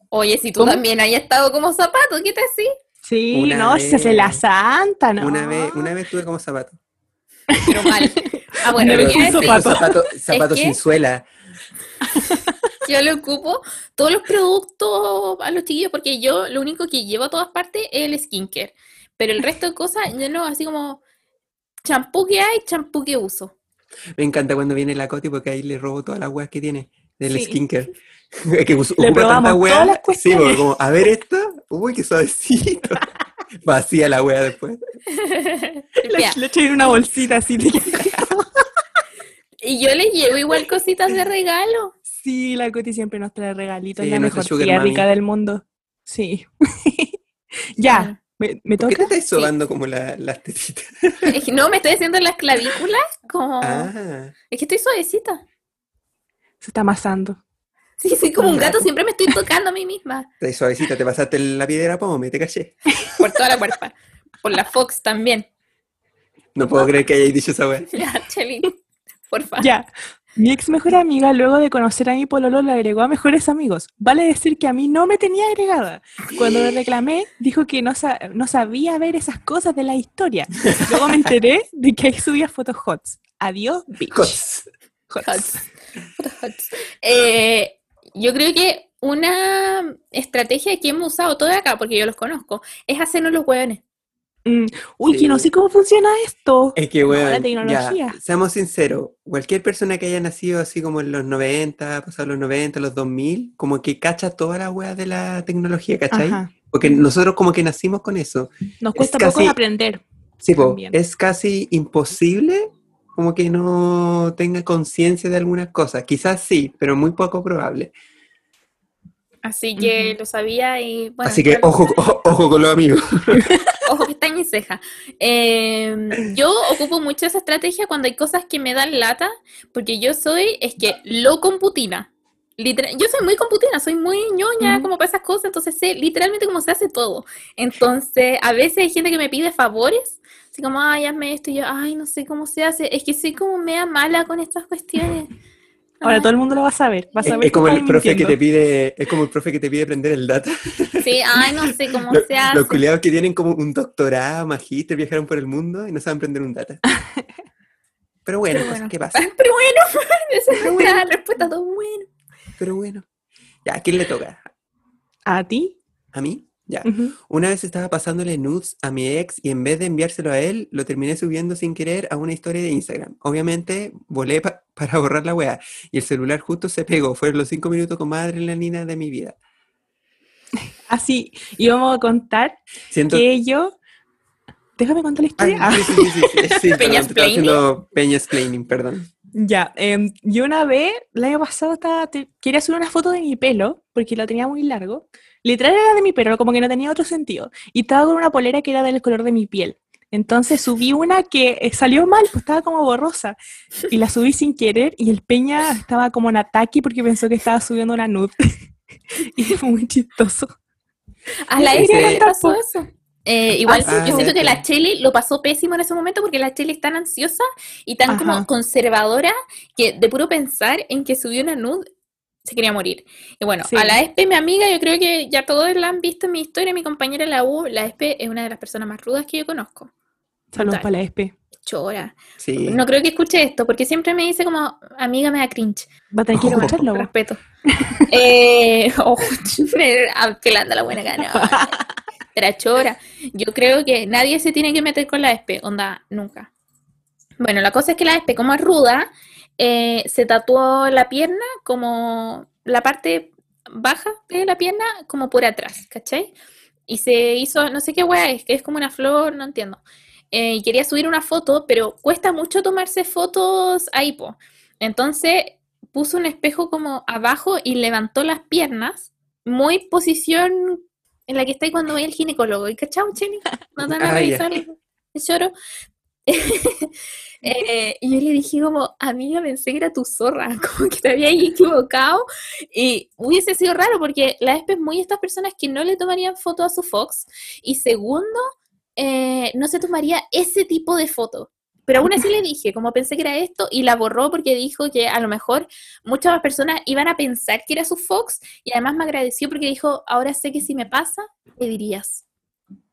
Oye, si tú ¿Cómo? también hayas estado como zapato, ¿qué te así? Sí, Una no, si se hace la vez- santa, ¿no? Una vez, una vez tuve como zapato. Pero mal. Ah, bueno, vez con decir, zapato. zapato, zapato que- sin suela. yo le ocupo todos los productos a los chiquillos porque yo lo único que llevo a todas partes es el skincare. Pero el resto de cosas, yo no, así como champú que hay, champú que uso. Me encanta cuando viene la Coti porque ahí le robo todas las weas que tiene del Sí. skincare. Es que Le probamos wea. todas las Sí, cuestiones. porque como, a ver esta. Uy, qué suavecito. Vacía la wea después. Le, eché en una bolsita así. de- Y yo le llevo igual cositas de regalo. Sí, la Coti siempre nos trae regalitos. Sí, la mejor tía mami. rica del mundo. Sí. ya, ¿me, me ¿Por qué toca? te estás sobando como la- las tetitas? Es que no, me estoy haciendo las clavículas como... Ah, Es que estoy suavecita. Se está amasando. Sí, soy como un gato, siempre me estoy tocando a mí misma. estás suavecita, te pasaste la piedra pome, te caché. Por toda la cuerpa. Por la Fox también. No puedo creer que hayáis dicho esa wea. Ya, Chelín, porfa. Ya. Mi ex mejor amiga, luego de conocer a mi pololo, le agregó a mejores amigos. Vale decir que a mí no me tenía agregada. Cuando le reclamé, dijo que no, sa- no sabía ver esas cosas de la historia. Luego me enteré de que ahí subía fotos hots. Adiós, bitch. Hots. Hots. Hots. Eh, yo creo que una estrategia que hemos usado todos acá, porque yo los conozco, es hacernos los hueones. Mm, Uy, que no sé cómo funciona esto. Es que, No, weón, la tecnología. ya, seamos sinceros, cualquier persona que haya nacido así como en los 90, pasado los 90, los 2000, como que cacha toda la weá de la tecnología, ¿cachai? Ajá. Porque nosotros como que nacimos con eso. Nos cuesta casi- poco aprender. Sí, po, es casi imposible como que no tenga conciencia de algunas cosas. Quizás sí, pero muy poco probable. Así que lo sabía y bueno. así que ojo, ojo, ojo con los amigos. En mi ceja. Eh, yo ocupo mucho esa estrategia cuando hay cosas que me dan lata, porque yo soy, es que lo computina. Literal- yo soy muy computina, soy muy ñoña Ujú. como para esas cosas, entonces sé literalmente cómo se hace todo. Entonces, a veces hay gente que me pide favores, así como, ay, hazme esto, y yo, ay, no sé cómo se hace, es que soy como mea mala con estas cuestiones. Ahora todo el mundo lo va a saber. Va a Es, saber es que como el profe que te pide, es como el profe que te pide aprender el data. Sí, ay, no sé cómo Lo- se hace. Los culiados que tienen como un doctorado, magíster, viajaron por el mundo y no saben aprender un data. Pero bueno, Pero bueno. que pasan. Pero bueno, esa es una respuesta todo bueno. Pero bueno. Ya, ¿a quién le toca? ¿A ti? ¿A mí? Ya. Una vez estaba pasándole nudes a mi ex y en vez de enviárselo a él, lo terminé subiendo sin querer a una historia de Instagram. Obviamente, volé pa- para borrar la wea y el celular justo se pegó. Fueron los cinco minutos con más adrenalina de mi vida. Así, íbamos a contar Siento... que yo... Déjame contar la Ay, historia. Ah. sí, sí, sí, sí, sí, sí, perdón, peñasplaining, perdón. Ya, em, yo una vez, el año pasado, estaba, te- quería subir una foto de mi pelo, porque lo tenía muy largo. Literal era de mi pelo, como que no tenía otro sentido. Y estaba con una polera que era del color de mi piel. Entonces subí una que eh, salió mal, pues estaba como borrosa. Y la subí sin querer y el Peña estaba como en ataque porque pensó que estaba subiendo una nude. y fue muy chistoso. A la Erika le pasó eso. Eh, igual Ah, yo siento que la Cheli lo pasó pésimo en ese momento porque la Cheli es tan ansiosa y tan como conservadora que de puro pensar en que subió una nude se quería morir. Y bueno, Sí. a la Espe, mi amiga, yo creo que ya todos la han visto en mi historia, mi compañera en la U, la Espe es una de las personas más rudas que yo conozco. Saludos para la SP. Chora. Sí. No creo que escuche esto porque siempre me dice como, amiga, me da cringe. Va a tener que ir a escucharlo. Respeto. eh, oh, apelando a la buena gana. Era chora. Yo creo que nadie se tiene que meter con la ESPE, onda, nunca. Bueno, la cosa es que la ESPE, como es ruda, eh, se tatuó la pierna como la parte baja de la pierna, como por atrás, ¿cachai? Y se hizo, no sé qué hueá es, que es como una flor, no entiendo. Eh, y quería subir una foto, pero cuesta mucho tomarse fotos ahí, po. Entonces puso un espejo como abajo y levantó las piernas, muy posición en la que está ahí cuando ve el ginecólogo. ¿Y cachao, Cheni? ¿No te van a Ah, ya. revisar el, lloro? Eh, y yo le dije como, amiga, pensé que era tu zorra, como que te había equivocado. Y hubiese sido raro porque la ESPE es muy estas personas que no le tomarían foto a su Fox. Y segundo, eh, no se tomaría ese tipo de foto. Pero aún así le dije, como pensé que era esto, y la borró porque dijo que a lo mejor muchas más personas iban a pensar que era su Fox, y además me agradeció porque dijo, ahora sé que si me pasa, le dirías.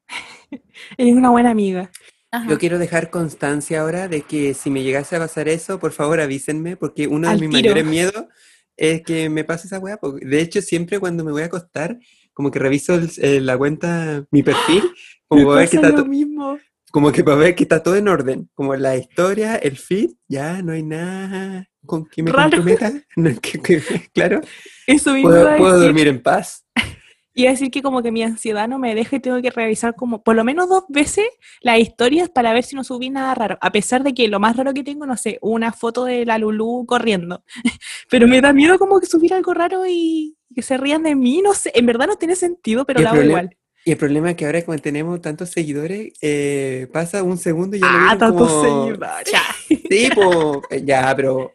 Eres una buena amiga. Ajá. Yo quiero dejar constancia ahora de que si me llegase a pasar eso, por favor avísenme, porque uno de Al mis tiro. mayores miedos es que me pase esa weá. De hecho, siempre cuando me voy a acostar, como que reviso el- eh, la cuenta, mi perfil, como Me para ver que está lo to- mismo. como que para ver que está todo en orden, como la historia, el feed, ya no hay nada con que me comprometa, no, que- que- claro, Eso mismo puedo, puedo dormir en paz. Iba a decir que como que mi ansiedad no me deja y tengo que revisar como por lo menos dos veces las historias para ver si no subí nada raro. A pesar de que lo más raro que tengo, no sé, una foto de la Lulú corriendo. Pero me da miedo como que subir algo raro y que se rían de mí. No sé, en verdad no tiene sentido, pero lo hago problema- igual. Y el problema es que ahora como tenemos tantos seguidores, eh, pasa un segundo y ya lo Ah, vieron tantos como... seguidores. Ya, Sí, po, eh, ya, pero...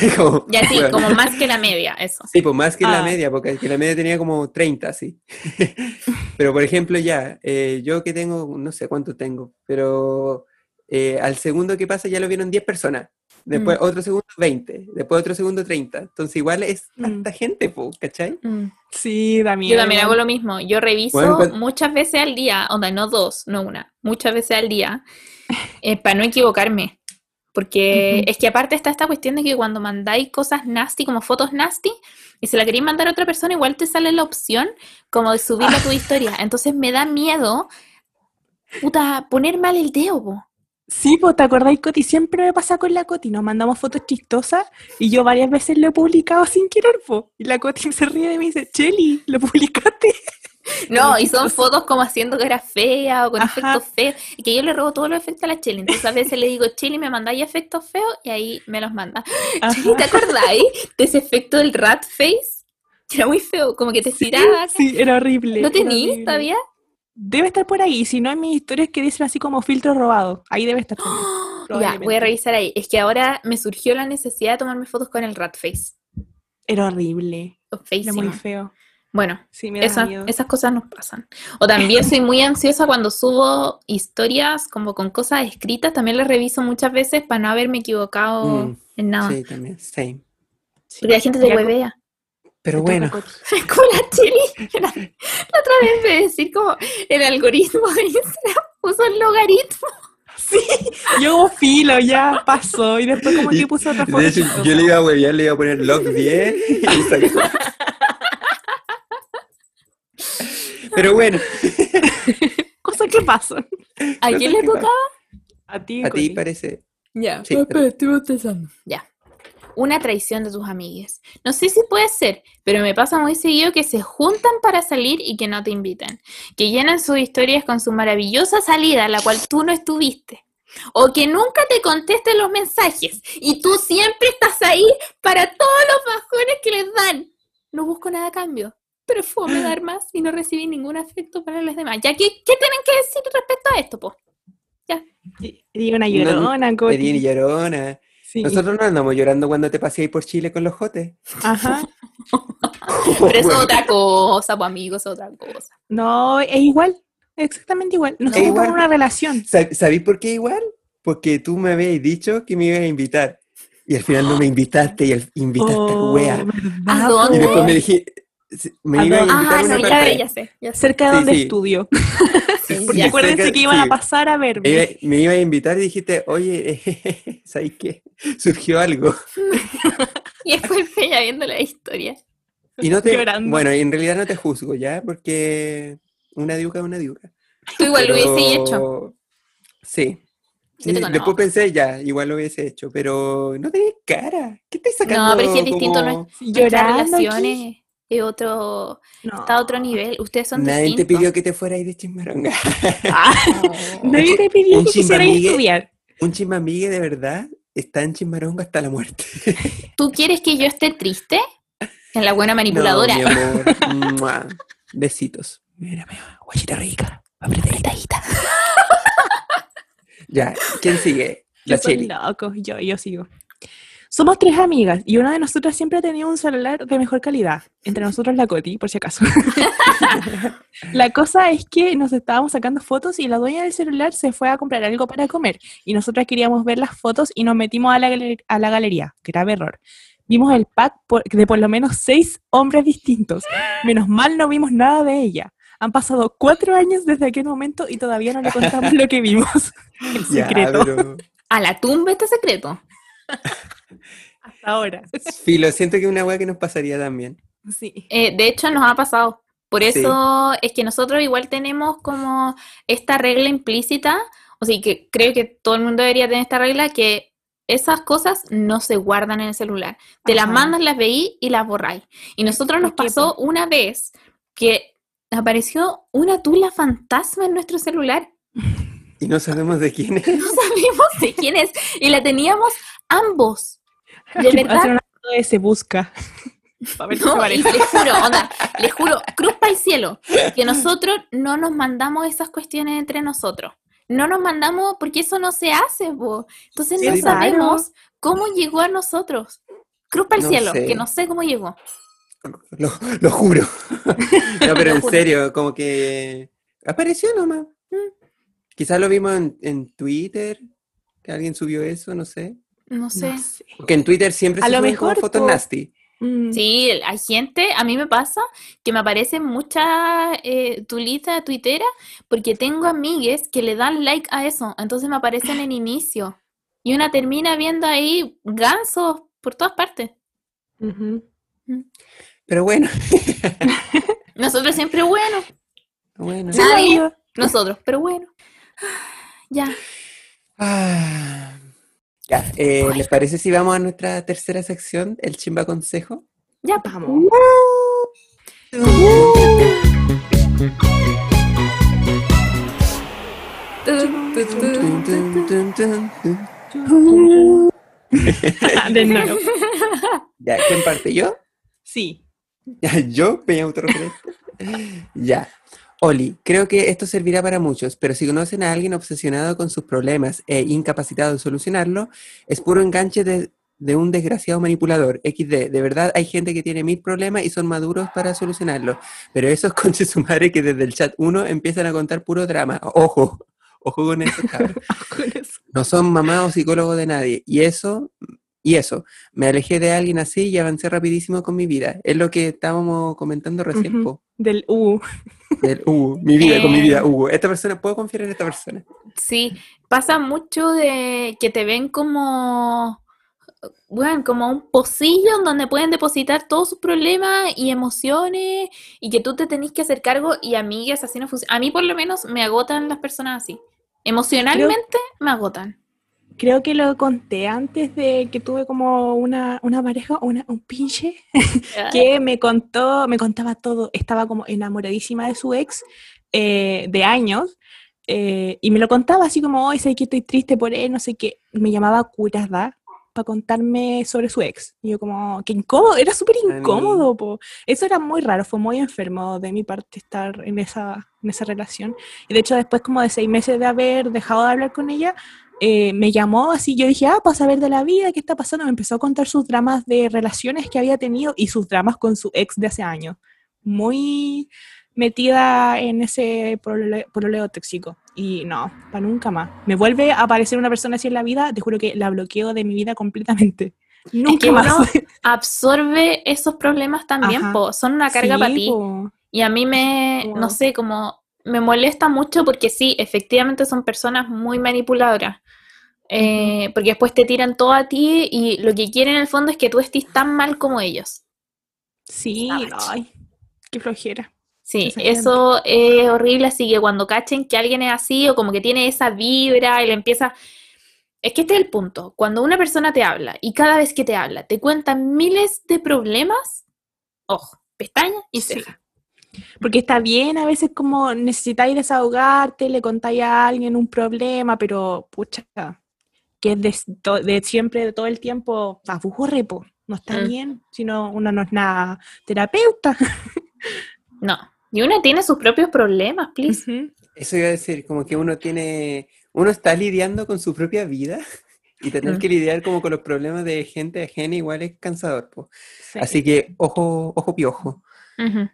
como- ya sí, bueno, como más que la media, eso. Sí, pues más que la Ah. media, porque que la media tenía como 30, sí. pero por ejemplo, ya, eh, yo que tengo, no sé cuánto tengo, pero eh, al segundo que pasa ya lo vieron 10 personas. Después Mm. otro segundo 20, después otro segundo 30. Entonces igual es Mm. tanta gente, po, ¿cachai? Mm. Sí, miedo. Yo también hago lo mismo. Yo reviso Bueno, cuan- muchas veces al día, onda, no dos, no una, muchas veces al día, eh, para no equivocarme. Porque es que aparte está esta cuestión de que cuando mandáis cosas nasty, como fotos nasty, y se la queréis mandar a otra persona, igual te sale la opción como de subirla a tu historia. Entonces me da miedo, puta, poner mal el dedo, po. Sí, pues te acordáis, Coti, siempre me pasa con la Coti, nos mandamos fotos chistosas y yo varias veces lo he publicado sin querer, po. Y la Coti se ríe de mí y dice, Cheli, ¿lo publicaste? No, y son fotos como haciendo que era fea o con Ajá. efectos feos. Y que yo le robo todos los efectos a la Cheli. Entonces a veces le digo, Cheli, ¿me mandáis efectos feos? Y ahí me los manda. Cheli, ¿te acordáis de ese efecto del rat face? Era muy feo, como que te acá. Sí, era horrible. ¿Lo tenías todavía? Debe estar por ahí, si no en mis historias que dicen así como filtro robado. Ahí debe estar también. Ya, voy a revisar ahí. Es que ahora me surgió la necesidad de tomarme fotos con el rat face. Era horrible. Era muy feo. Bueno, Sí, me da Esa- miedo. esas cosas nos pasan. O también soy muy ansiosa cuando subo historias como con cosas escritas. También las reviso muchas veces para no haberme equivocado Mm, en nada. Sí, también, same. Sí. Porque la gente te huevea. Pero bueno. Como la Chili. La, la otra vez me decir como el algoritmo de Instagram puso el logaritmo. Yo como filo, ya pasó. Y después como que puso otra foto. de hecho yo le iba a huevear, le iba a poner log 10 y sacó. Pero bueno, Cosas que pasan. ¿A quién le tocaba? A ti, a ti parece... Ya. Sí, Espera, estoy. Ya. Una traición de tus amigues. No sé si puede ser, pero me pasa muy seguido que se juntan para salir y que no te invitan. Que llenan sus historias con su maravillosa salida, la cual tú no estuviste. O que nunca te contesten los mensajes y tú siempre estás ahí para todos los bajones que les dan. No busco nada a cambio, pero fome dar más y no recibir ningún afecto para los demás. Ya que, ¿qué tienen que decir respecto a esto, po? Eres una No, llorona, Coti. Erin y llorona. Sí. Nosotros no andamos llorando cuando te paseáis por Chile con los jotes. Ajá. Pero eso es otra cosa, pues amigos, es otra cosa. No, es igual. Exactamente igual. Nosotros Es en una relación. ¿Sab- ¿Sabéis por qué igual? Porque tú me habías dicho que me ibas a invitar. Y al final no me invitaste y al- invitaste Oh, a wea. ¿verdad, ¿A dónde? Y después me dije, me ¿A iba a dónde? invitar a Ah, una no, ya, parte. ya sé, ya sé. Cerca de Sí, donde sí. estudio. Sí, porque. Acuérdense cerca- que iban a sí. pasar a Me verme. me iba a invitar y dijiste, oye, ¿sabes qué? Surgió algo. Y después ella viendo la historia. Y no te, Llorando. bueno, en realidad no te juzgo, ¿ya? Porque una diuca es una diuca. Tú igual lo hubiese Pero- hecho. Sí. Sí, después pensé, ya, igual lo hubiese hecho, pero no tenés cara. ¿Qué estáis sacando? No, pero es que es distinto, no Sí, Nuestra llorando relación aquí. Es, otro, No. está a otro nivel. Ustedes son Nadie te pidió que te fueras de chismaronga. Ah, nadie te pidió Un que quisieras estudiar. Un chismamigue de verdad está en chismaronga hasta la muerte. ¿Tú quieres que yo esté triste? En la buena No, manipuladora. mi amor. Mua. Besitos. Mira, mira, guachita rica. Apretadita. Ya, ¿quién sigue? La Cheli. loco, yo, yo sigo. Somos tres amigas y una de nosotras siempre ha tenido un celular de mejor calidad. Entre nosotros la Coti, por si acaso. la cosa es que nos estábamos sacando fotos y la dueña del celular se fue a comprar algo para comer. Y nosotras queríamos ver las fotos y nos metimos a la, galer- a la galería. Grave error. Vimos el pack por- de por lo menos seis hombres distintos. Menos mal no vimos nada de ella. Han pasado cuatro años desde aquel momento y todavía no le contamos lo que vimos. El Ya, secreto. pero- A la tumba este secreto. Hasta ahora. Filo, siento que es una weá que nos pasaría también. Sí. Eh, de hecho, nos ha pasado. Por Sí. eso es que nosotros igual tenemos como esta regla implícita, o sea, que creo que todo el mundo debería tener esta regla, que esas cosas no se guardan en el celular. Te las mandas, las veí y las borráis. Y nosotros nos ¿Por qué, pasó una vez que apareció una tula fantasma en nuestro celular. Y no sabemos de quién es. No sabíamos de quién es. Y la teníamos ambos. De Hacer verdad. una foto de se busca. Ver se No, y parece. les juro, onda, les juro, cruz para el cielo, que nosotros no nos mandamos esas cuestiones entre nosotros. No nos mandamos porque eso no se hace, po. Entonces Sí, no claro. sabemos cómo llegó a nosotros. Cruz para el No cielo, sé. que no sé cómo llegó. Lo, lo juro. No, pero Lo en juro. serio, como que apareció nomás. Mm. Quizás lo vimos en, en Twitter, que alguien subió eso, no sé. No sé. No sé. Porque en Twitter siempre A se lo suben como mejor, fotos nasty. Mm. Sí, hay gente, a mí me pasa que me aparecen muchas eh, tulitas tuiteras porque tengo amigues que le dan like a eso, entonces me aparecen en inicio. Y una termina viendo ahí gansos por todas partes. Ujú. Pero bueno, Nosotros siempre, bueno, bueno. Nadie. nosotros, pero bueno. Ya. Ah, ya, eh, ¿les parece si vamos a nuestra tercera sección, el chimba consejo? Ya, Vamos. Tun, tun. De nuevo. Ya, ¿quién parte? ¿Yo? Sí. ¿Yo? ¿Me autorreferente? Ya. Oli, creo que esto servirá para muchos, pero si conocen a alguien obsesionado con sus problemas e incapacitado de solucionarlo, es puro enganche de, de un desgraciado manipulador. XD, de verdad hay gente que tiene mil problemas y son maduros para solucionarlo, pero esos conches su madre que desde el chat 1 empiezan a contar puro drama. Ojo, ojo con eso, cabrón. No son mamá o psicólogo de nadie. Y eso, y eso, me alejé de alguien así y avancé rapidísimo con mi vida. Es lo que estábamos comentando recién, Del U. del Hugo, mi vida con mi vida. Hugo. Esta persona, ¿puedo confiar en esta persona? Sí, pasa mucho de que te ven como, bueno, como un pocillo en donde pueden depositar todos sus problemas y emociones y que tú te tenés que hacer cargo y amigas, así no funciona. A mí por lo menos me agotan las personas así. Emocionalmente me agotan. Creo que lo conté antes de que tuve como una, una pareja, una, un pinche, que me contó, me contaba todo. Estaba como enamoradísima de su ex eh, de años. eh, y me lo contaba así como, hoy sé que estoy triste por él, no sé qué. Me llamaba Curada para contarme sobre su ex. Y yo como, qué incómodo, era súper incómodo, po. Eso era muy raro, fue muy enfermo de mi parte estar en esa, en esa relación. Y de hecho después como de seis meses de haber dejado de hablar con ella, eh, me llamó así, yo dije, ah, para saber de la vida, qué está pasando, me empezó a contar sus dramas de relaciones que había tenido y sus dramas con su ex de hace años. Muy metida en ese polole- pololeo tóxico. Y no, para nunca más. Me vuelve a aparecer una persona así en la vida, te juro que la bloqueo de mi vida completamente. Nunca que más. uno absorbe esos problemas también, po, son una carga Sí, para ti. po. Y a mí me, Wow. no sé, como me molesta mucho porque sí, efectivamente son personas muy manipuladoras. Eh, porque después te tiran todo a ti y lo que quieren en el fondo es que tú estés tan mal como ellos. Sí, ay, qué flojera. Sí, eso es horrible, así que cuando cachen que alguien es así o como que tiene esa vibra y le empieza... Es que este es el punto, cuando una persona te habla y cada vez que te habla te cuenta miles de problemas, ojo, pestaña y Sí. Porque está bien a veces como necesitáis desahogarte, le contáis a alguien un problema, pero pucha, que es de, siempre, de todo el tiempo, aburre, po. No está Mm. bien, sino uno no es nada terapeuta. No, y uno tiene sus propios problemas, please. Eso iba a decir, como que uno tiene, uno está lidiando con su propia vida Y tener Mm. que lidiar como con los problemas de gente ajena igual es cansador, po. Sí. Así que ojo, ojo piojo. Ujú.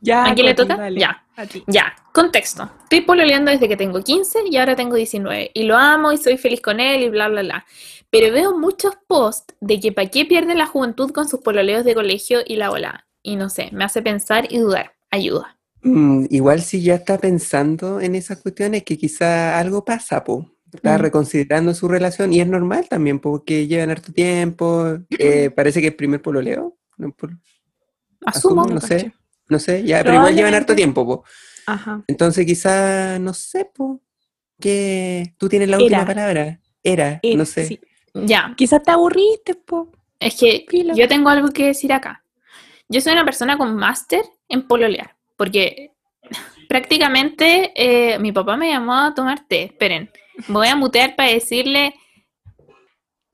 Ya, ¿A quién le toca? dale. Ya. A ti. Ya, contexto. Estoy pololeando desde que tengo 15 y ahora tengo 19. Y lo amo y soy feliz con él y bla, bla, bla. Pero veo muchos posts de que para qué pierden la juventud con sus pololeos de colegio y la ola. Y no sé, me hace pensar y dudar. Ayuda. Mm, igual si ya está pensando en esas cuestiones, que quizá algo pasa, po. Está Mm. reconsiderando su relación y es normal también, porque llevan harto tiempo. eh, parece que es primer pololeo. No, por- Asumo. Asumo, no sé. caché. no sé, ya, pero igual llevan harto tiempo, po. Ajá. Entonces quizá, no sé, po, que tú tienes la última Era. palabra. Era, Eh, no sé. sí. Ya, Quizás te aburriste, po. es que yo tengo algo que decir acá. Yo soy una persona con máster en pololear, porque prácticamente eh, mi papá me llamó a tomar té. Esperen, me voy a mutear para decirle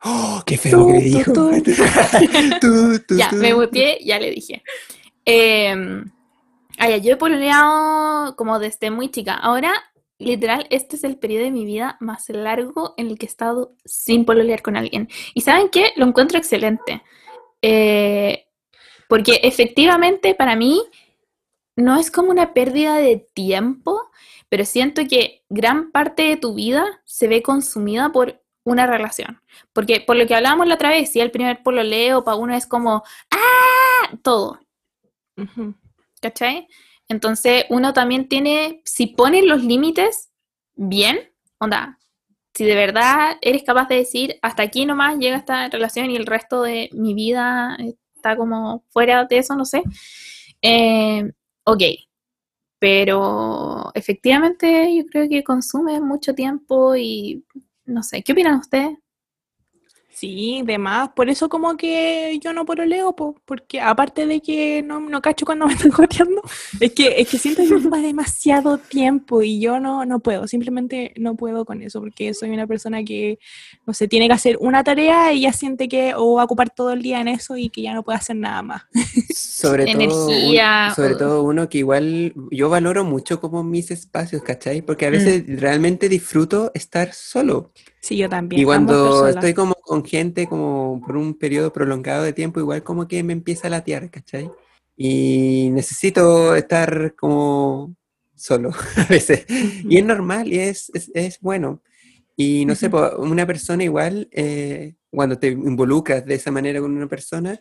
¡Oh, qué feo que le Tu, dijo! Tú, tú, Ya, tú. me muteé, ya le dije. Eh, ah, ya, yo he pololeado como desde muy chica. Ahora, literal, este es el periodo de mi vida más largo en el que he estado sin pololear con alguien. ¿Y saben qué? Lo encuentro excelente. Eh, porque efectivamente para mí no es como una pérdida de tiempo, pero siento que gran parte de tu vida se ve consumida por una relación. Porque por lo que hablábamos la otra vez, si el primer pololeo para uno es como, ¡ah! Todo, Ujú. ¿cachai? Entonces uno también tiene, si pones los límites bien, onda, si de verdad eres capaz de decir, hasta aquí nomás llega esta relación y el resto de mi vida está como fuera de eso, no sé, eh, ok. Pero efectivamente yo creo que consume mucho tiempo y no sé, ¿qué opinan ustedes? Sí, de más. Por eso como que yo no pololeo, po, porque aparte de que no, no cacho cuando me están joteando, es que, es que siento que ocupa demasiado tiempo y yo no, no puedo, simplemente no puedo con eso, porque soy una persona que, no sé, tiene que hacer una tarea y ya siente que o va a ocupar todo el día en eso y que ya no puede hacer nada más. Sobre todo, un- Energía, sobre todo uno que igual yo valoro mucho como mis espacios, ¿cachai? Porque a Mm. veces realmente disfruto estar solo. Sí, yo también. Y cuando estoy como con gente como por un periodo prolongado de tiempo, igual como que me empieza a latear, ¿cachai? Y necesito estar como solo a veces. Y es normal y es, es, es bueno. Y no sé, Ujú. po, una persona igual, eh, cuando te involucras de esa manera con una persona,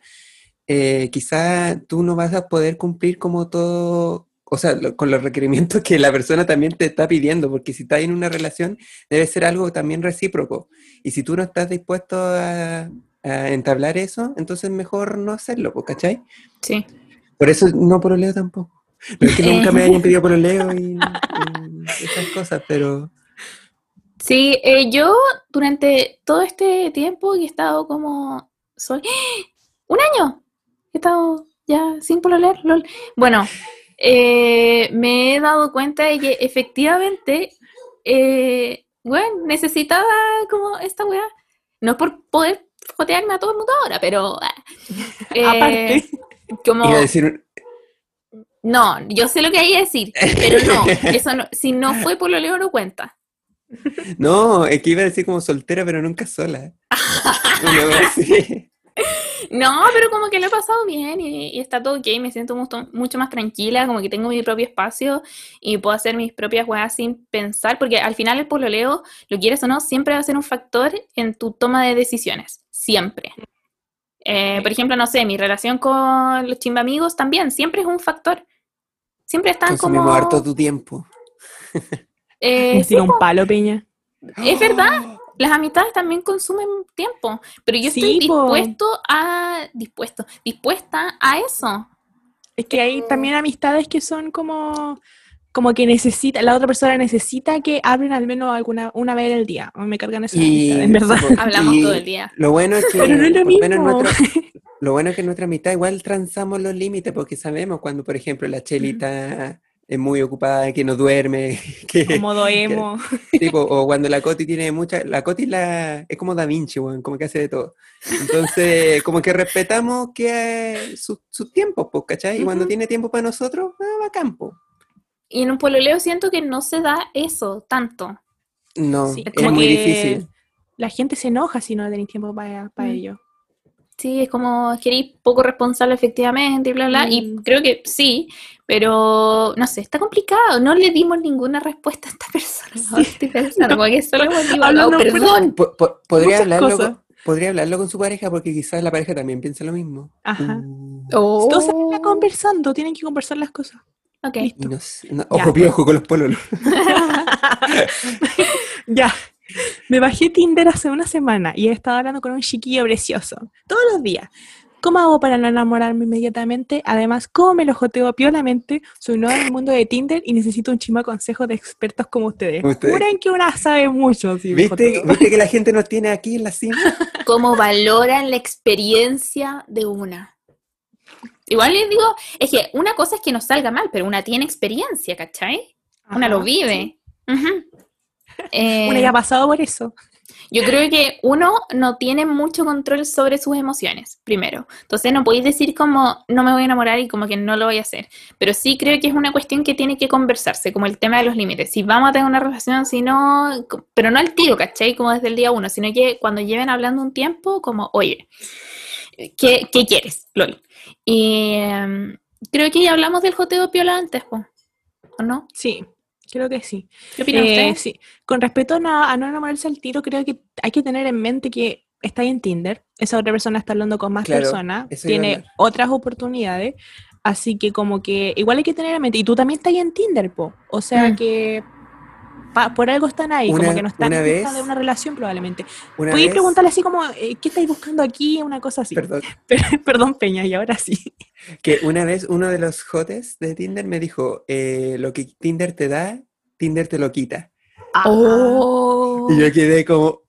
eh, quizá tú no vas a poder cumplir como todo, o sea, lo- con los requerimientos que la persona también te está pidiendo, porque si estás en una relación, debe ser algo también recíproco. Y si tú no estás dispuesto a, a entablar eso, entonces mejor no hacerlo, ¿cachai? Sí. Por eso no pololeo tampoco. No es que nunca me hayan pedido pololeo y, y esas cosas, pero... Sí, eh, yo durante todo este tiempo he estado como sol, un año, he estado ya sin pololear, lol. Bueno, eh, me he dado cuenta de que efectivamente, eh, bueno, necesitaba como esta weá. No es por poder jotearme a todo el mundo ahora, pero ah, eh, Aparte. como Iba a decir, no, yo sé lo que hay que decir, pero no, eso no, si no fue pololeo no cuenta. no, es que iba a decir como soltera, pero nunca sola. Una vez así. No, pero como que lo he pasado bien y, y está todo ok, me siento mucho, mucho más tranquila, como que tengo mi propio espacio y puedo hacer mis propias weas sin pensar, porque al final el pololeo, lo quieres o no, siempre va a ser un factor en tu toma de decisiones, siempre. Eh, por ejemplo, no sé, mi relación con los chimba amigos también, siempre es un factor. Siempre están Consumimos como... harto tu tiempo. eh, Me sí, un palo, Peña. es verdad, las amistades también consumen tiempo, pero yo estoy Sí, po. dispuesto a... dispuesto, dispuesta a eso. Es que hay también amistades que son como, como que necesita, la otra persona necesita que hablen al menos alguna una vez al día. A mí me cargan esas Y, amistades, en verdad. po, Hablamos todo el día. Lo bueno es que, Pero no es lo mismo. nuestra- lo bueno es que en nuestra mitad igual transamos los límites, porque sabemos cuando, por ejemplo, la chelita es muy ocupada, que no duerme, que, Modo emo. tipo, o cuando la Coti tiene mucha, la Coti la, es como Da Vinci, weón, como que hace de todo. Entonces, como que respetamos que sus sus tiempos, pues, ¿cachai? Y cuando tiene tiempo para nosotros, ah, va a campo. Y en un pololeo siento que no se da eso tanto. No, Sí, es como muy que- difícil. la gente se enoja si no tenéis tiempo para, para Mm. ello. Sí, es como queréis poco responsable efectivamente y bla, bla. Y Mm. creo que sí, pero no sé, está complicado. No le dimos ninguna respuesta a esta persona. Ahora estoy pensando, como que solo hemos divagado, Hablando por- perdón. Po- po- podría, hablarlo con, podría hablarlo con su pareja porque quizás la pareja también piensa lo mismo. Ajá. Uh, Oh. Todos se van conversando, tienen que conversar las cosas. Ok. no sé, no- Ya. ojo piojo con los pololos. ya. Me bajé Tinder hace una semana y he estado hablando con un chiquillo precioso. Todos los días. ¿Cómo hago para no enamorarme inmediatamente? Además, ¿cómo me lo joteo piolamente? Soy nueva en el mundo de Tinder y necesito un chima consejo de expertos como ustedes. Ustedes. Juran que una sabe mucho. si ¿Viste. ¿Viste que la gente nos tiene aquí en la cima? Cómo valoran la experiencia de una. Igual les digo, es que una cosa es que nos salga mal, pero una tiene experiencia, ¿cachai? Una lo vive. Sí. Eh, Una ya ha pasado por eso. Yo creo que uno no tiene mucho control sobre sus emociones, primero. Entonces no podéis decir como no me voy a enamorar y como que no lo voy a hacer. Pero sí creo que es una cuestión que tiene que conversarse, como el tema de los límites. Si vamos a tener una relación, si no, pero no al tiro, ¿cachai? Como desde el día uno, sino que cuando lleven hablando un tiempo, como, oye, ¿qué, qué quieres, Loli? Y em, creo que ya hablamos del joteo piola antes, ¿o no? Sí, creo que sí. ¿Qué opinan Eh, ustedes? sí. Con respecto a no, a no enamorarse al tiro, creo que hay que tener en mente que está ahí en Tinder, esa otra persona está hablando con más Claro, personas, tiene otras oportunidades, así que como que igual hay que tener en mente, y tú también estás ahí en Tinder, po, o sea Mm. que pa- por algo están ahí, como Una- que no están en vez- de una relación probablemente. Una Podéis vez- preguntarle así como, eh, ¿qué estáis buscando aquí? Una cosa así. Perdón. Perdón, Peña, y ahora sí. Que una vez uno de los jotes de Tinder me dijo, eh, lo que Tinder te da, Tinder te lo quita. Oh. Y yo quedé como...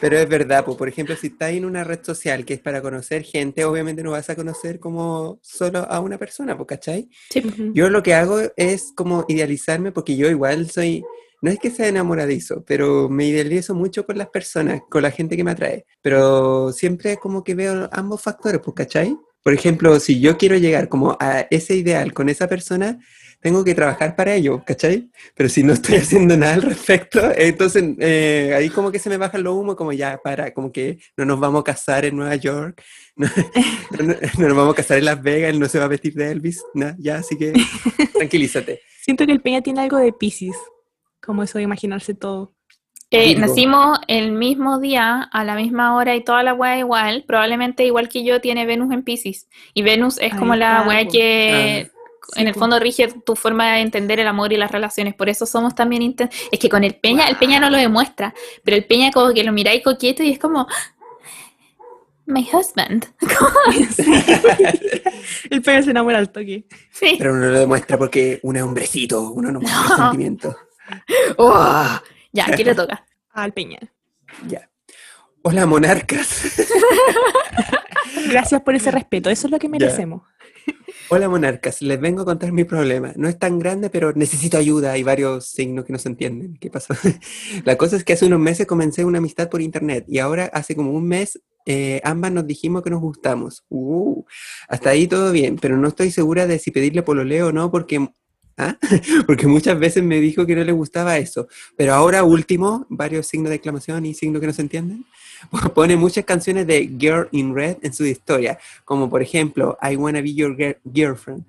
Pero es verdad, pues, por ejemplo, si estás en una red social que es para conocer gente, obviamente no vas a conocer como solo a una persona, pues, ¿cachai? Sí. Yo lo que hago es como idealizarme, porque yo igual soy, no es que sea enamoradizo, pero me idealizo mucho con las personas, con la gente que me atrae. Pero siempre como que veo ambos factores, pues, ¿cachai? Por ejemplo, si yo quiero llegar como a ese ideal con esa persona, tengo que trabajar para ello, ¿cachai? Pero si no estoy haciendo nada al respecto, entonces eh, ahí como que se me baja lo humo, como ya para, como que no nos vamos a casar en Nueva York, no, no- no nos vamos a casar en Las Vegas, él no se va a vestir de Elvis, nada, ya, así que tranquilízate. Siento que el Peña tiene algo de Pisces, como eso de imaginarse todo. Eh, Virgo. nacimos el mismo día, a la misma hora y toda la weá igual. Probablemente igual que yo tiene Venus en Pisces. Y Venus es como la weá que Sí, en el fondo rige tu forma de entender el amor y las relaciones. Por eso somos también inten- Es que con el Peña, el Peña no lo demuestra, pero el Peña como que lo miráis coqueto y es como... My husband. El Peña se enamora al toque. Sí. Pero uno lo demuestra porque uno es hombrecito, uno no muestra No. sentimientos. Oh, ya, ¿quién le toca? Al Peña. Ya. Hola, monarcas. Gracias por ese respeto, eso es lo que merecemos. Hola, monarcas. Les vengo a contar mi problema. No es tan grande, pero necesito ayuda. Hay varios signos que no se entienden. ¿Qué pasó? La cosa es que hace unos meses comencé una amistad por internet y ahora hace como un mes eh, ambas nos dijimos que nos gustamos. Uh, hasta ahí todo bien, pero no estoy segura de si pedirle pololeo o no porque... ¿Ah? Porque muchas veces me dijo que no le gustaba eso. Pero ahora último, varios signos de exclamación y signos que no se entienden, pone muchas canciones de Girl in Red en su historia, como por ejemplo, I Wanna Be Your Gir- Girlfriend.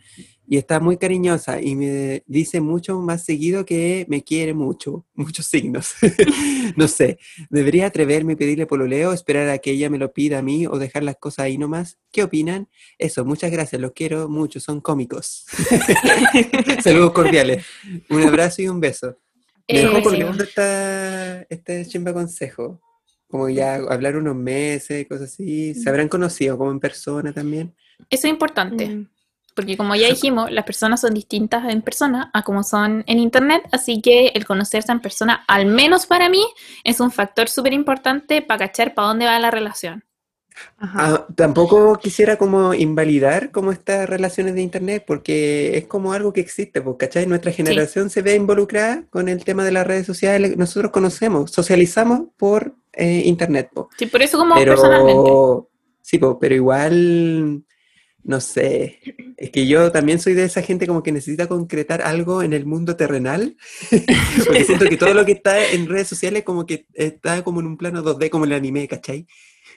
Y está muy cariñosa y me dice mucho más seguido que me quiere mucho, muchos signos. no sé, ¿debería atreverme y pedirle pololeo, esperar a que ella me lo pida a mí o dejar las cosas ahí nomás? ¿Qué opinan? Eso, muchas gracias, los quiero mucho, son cómicos. Saludos cordiales. Un abrazo y un beso. Me dejó Eh, colgando esta, este chimba consejo. Como ya hablar unos meses, cosas así. ¿Se habrán conocido como en persona también? Eso es importante. Mm. Porque como ya dijimos, las personas son distintas en persona a como son en internet, así que el conocerse en persona, al menos para mí, es un factor súper importante para cachar para dónde va la relación. Ajá. Ah, tampoco quisiera como invalidar como estas relaciones de internet, porque es como algo que existe, ¿cachai? Nuestra generación se ve involucrada con el tema de las redes sociales. Nosotros conocemos, socializamos por eh, internet, po. Sí, por eso como personalmente. Sí, po, pero igual No sé. Es que yo también soy de esa gente como que necesita concretar algo en el mundo terrenal. Porque siento que todo lo que está en redes sociales como que está como en un plano 2D, como el anime, ¿cachai?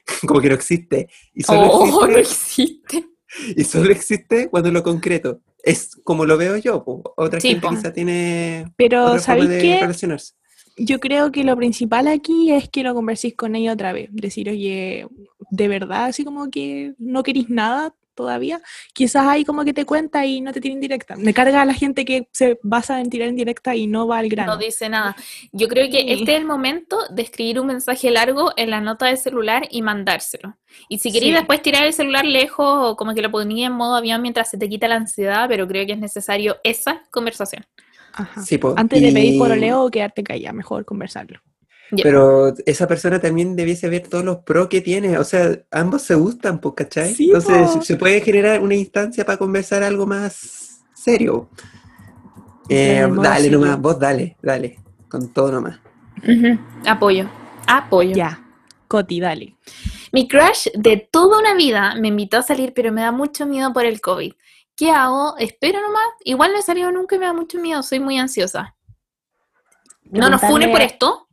Como que no existe. Y solo Oh, no existe, y solo existe cuando lo concreto. Es como lo veo yo. po. Otra Sí, gente po. quizá tiene Pero, otra forma ¿sabéis de qué? relacionarse. Yo creo que lo principal aquí es que lo converséis con ella otra vez. Decir, oye, de verdad, así como que no queréis nada todavía. Quizás ahí como que te cuenta y no te tira en directa. Me carga a la gente que se basa en tirar en directa y no va al grano. No dice nada. Yo creo que Sí. este es el momento de escribir un mensaje largo en la nota de celular y mandárselo. Y si queréis Sí. después tirar el celular lejos o como que lo ponía en modo avión mientras se te quita la ansiedad, pero creo que es necesario esa conversación. Ajá. Sí. Antes de pedir Y- por oleo o quedarte callada, mejor conversarlo. Pero esa persona también debiese ver todos los pros que tiene. O sea, ambos se gustan, pues, ¿cachai? Sí, Entonces po. se puede generar una instancia para conversar algo más serio. Eh, dale serio. nomás, vos dale, dale. Con todo nomás. Apoyo. Apoyo. Ya, Coti, dale. Mi crush de toda una vida me invitó a salir, pero me da mucho miedo por el COVID. ¿Qué hago? Espero nomás. Igual no he salido nunca y me da mucho miedo. Soy muy ansiosa. No nos funen Preguntarle- por esto.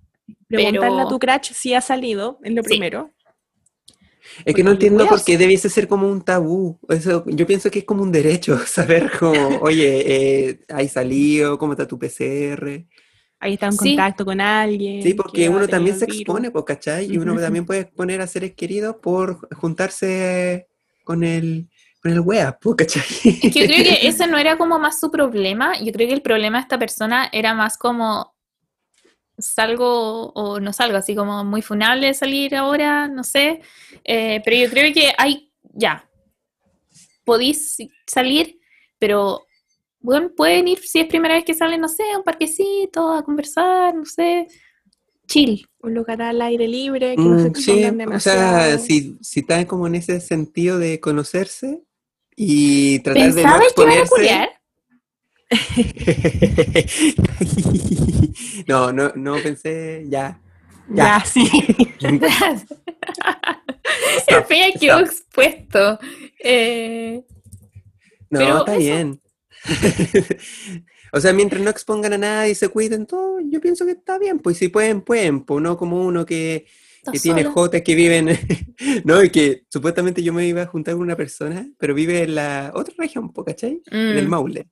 Preguntarle a tu crush si ha salido, es lo Sí. primero. Es que no entiendo por qué debiese ser como un tabú. Eso, yo pienso que es como un derecho saber como, oye, eh, ¿hay salido? ¿Cómo está tu PCR? Ahí está en Sí. contacto con alguien. Sí, que porque uno también se expone, pues, ¿cachai? Y uno también puede exponer a seres queridos por juntarse con el, con el wea, pues, ¿cachai? Es que yo creo que ese no era como más su problema. Yo creo que el problema de esta persona era más como salgo o no salgo, así como muy funable salir ahora, no sé. Eh, pero yo creo que hay, ya, podéis salir, pero bueno, pueden ir si es primera vez que salen, no sé, a un parquecito, a conversar, no sé. Chill. Un lugar al aire libre, que no se Mm, sí, expongan o sea, demasiado. si, si está como en ese sentido de conocerse y tratar de no ¿Pensabas que iban a exponerse. no, no, no pensé, ya. Ya, sí. El Peña quedó expuesto. Eh, No, está eso. bien. o sea, mientras no expongan a nadie y se cuiden todo, yo pienso que está bien. Pues si pueden, pueden. Pues no como uno que, que tiene sola. jotes que viven. no, y que supuestamente yo me iba a juntar con una persona, pero vive en la otra región, ¿cachai? En el Mm. Maule.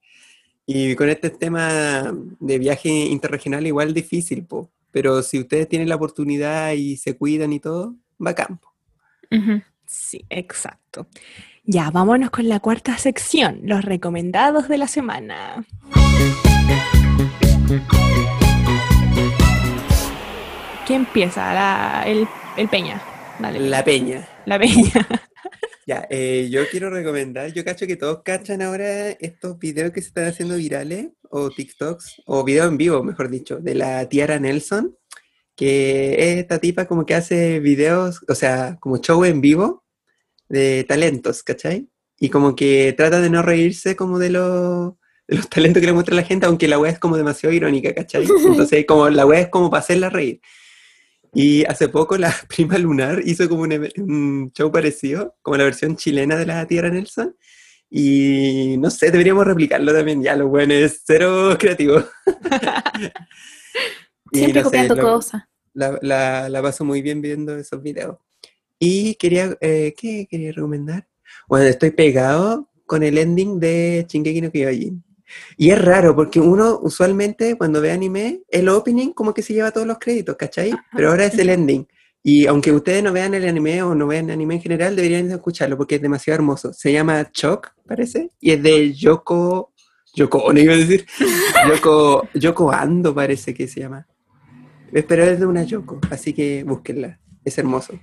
Y con este tema de viaje interregional, igual difícil, po. Pero si ustedes tienen la oportunidad y se cuidan y todo, bacán. po. Ujú. Sí, exacto. Ya, vámonos con la cuarta sección, los recomendados de la semana. ¿Quién empieza? La- el, el Peña. Dale. La peña. La Peña. Ya, eh, yo quiero recomendar, yo cacho que todos cachan ahora estos videos que se están haciendo virales, o TikToks, o videos en vivo, mejor dicho, de la Tiara Nelson, que es esta tipa como que hace videos, o sea, como show en vivo de talentos, ¿cachai? Y como que trata de no reírse como de los, de los talentos que le muestra la gente, aunque la wea es como demasiado irónica, ¿cachai? Entonces, como la wea es como para hacerla reír. Y hace poco la prima Lunar hizo como un, un show parecido, como la versión chilena de la Tierra Nelson. Y no sé, deberíamos replicarlo también. Ya, lo bueno es cero creativo. Siempre no copiando cosas. La, la, la paso muy bien viendo esos videos. Y quería, eh, ¿qué quería recomendar? Bueno, estoy pegado con el ending de Shingeki no Kyojin. Y es raro porque uno usualmente cuando ve anime, el opening como que se lleva todos los créditos, ¿cachai? Pero ahora es el ending. Y aunque ustedes no vean el anime o no vean anime en general, deberían escucharlo porque es demasiado hermoso. Se llama Choc, parece, y es de Yoko, Yoko, no iba a decir, Yoko, Yoko Ando parece que se llama. Pero es de una Yoko, así que búsquenla, es hermoso.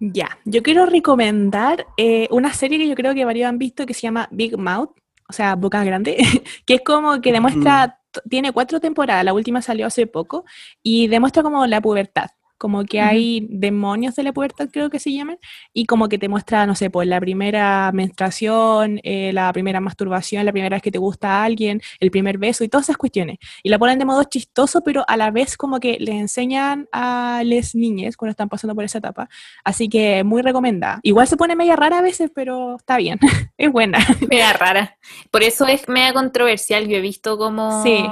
Ya, yo quiero recomendar eh, una serie que yo creo que varios han visto que se llama Big Mouth, o sea, Boca Grande, que es como que demuestra, tiene cuatro temporadas, la última salió hace poco, y demuestra como la pubertad. Como que hay demonios de la pubertad, creo que se llaman, y como que te muestra, no sé, pues la primera menstruación, eh, la primera masturbación, la primera vez que te gusta a alguien, el primer beso y todas esas cuestiones. Y la ponen de modo chistoso, pero a la vez como que le enseñan a las niñas cuando están pasando por esa etapa. Así que muy recomendada. Igual se pone media rara a veces, pero está bien, es buena. Mega rara. Por eso es media controversial. Yo he visto como Sí.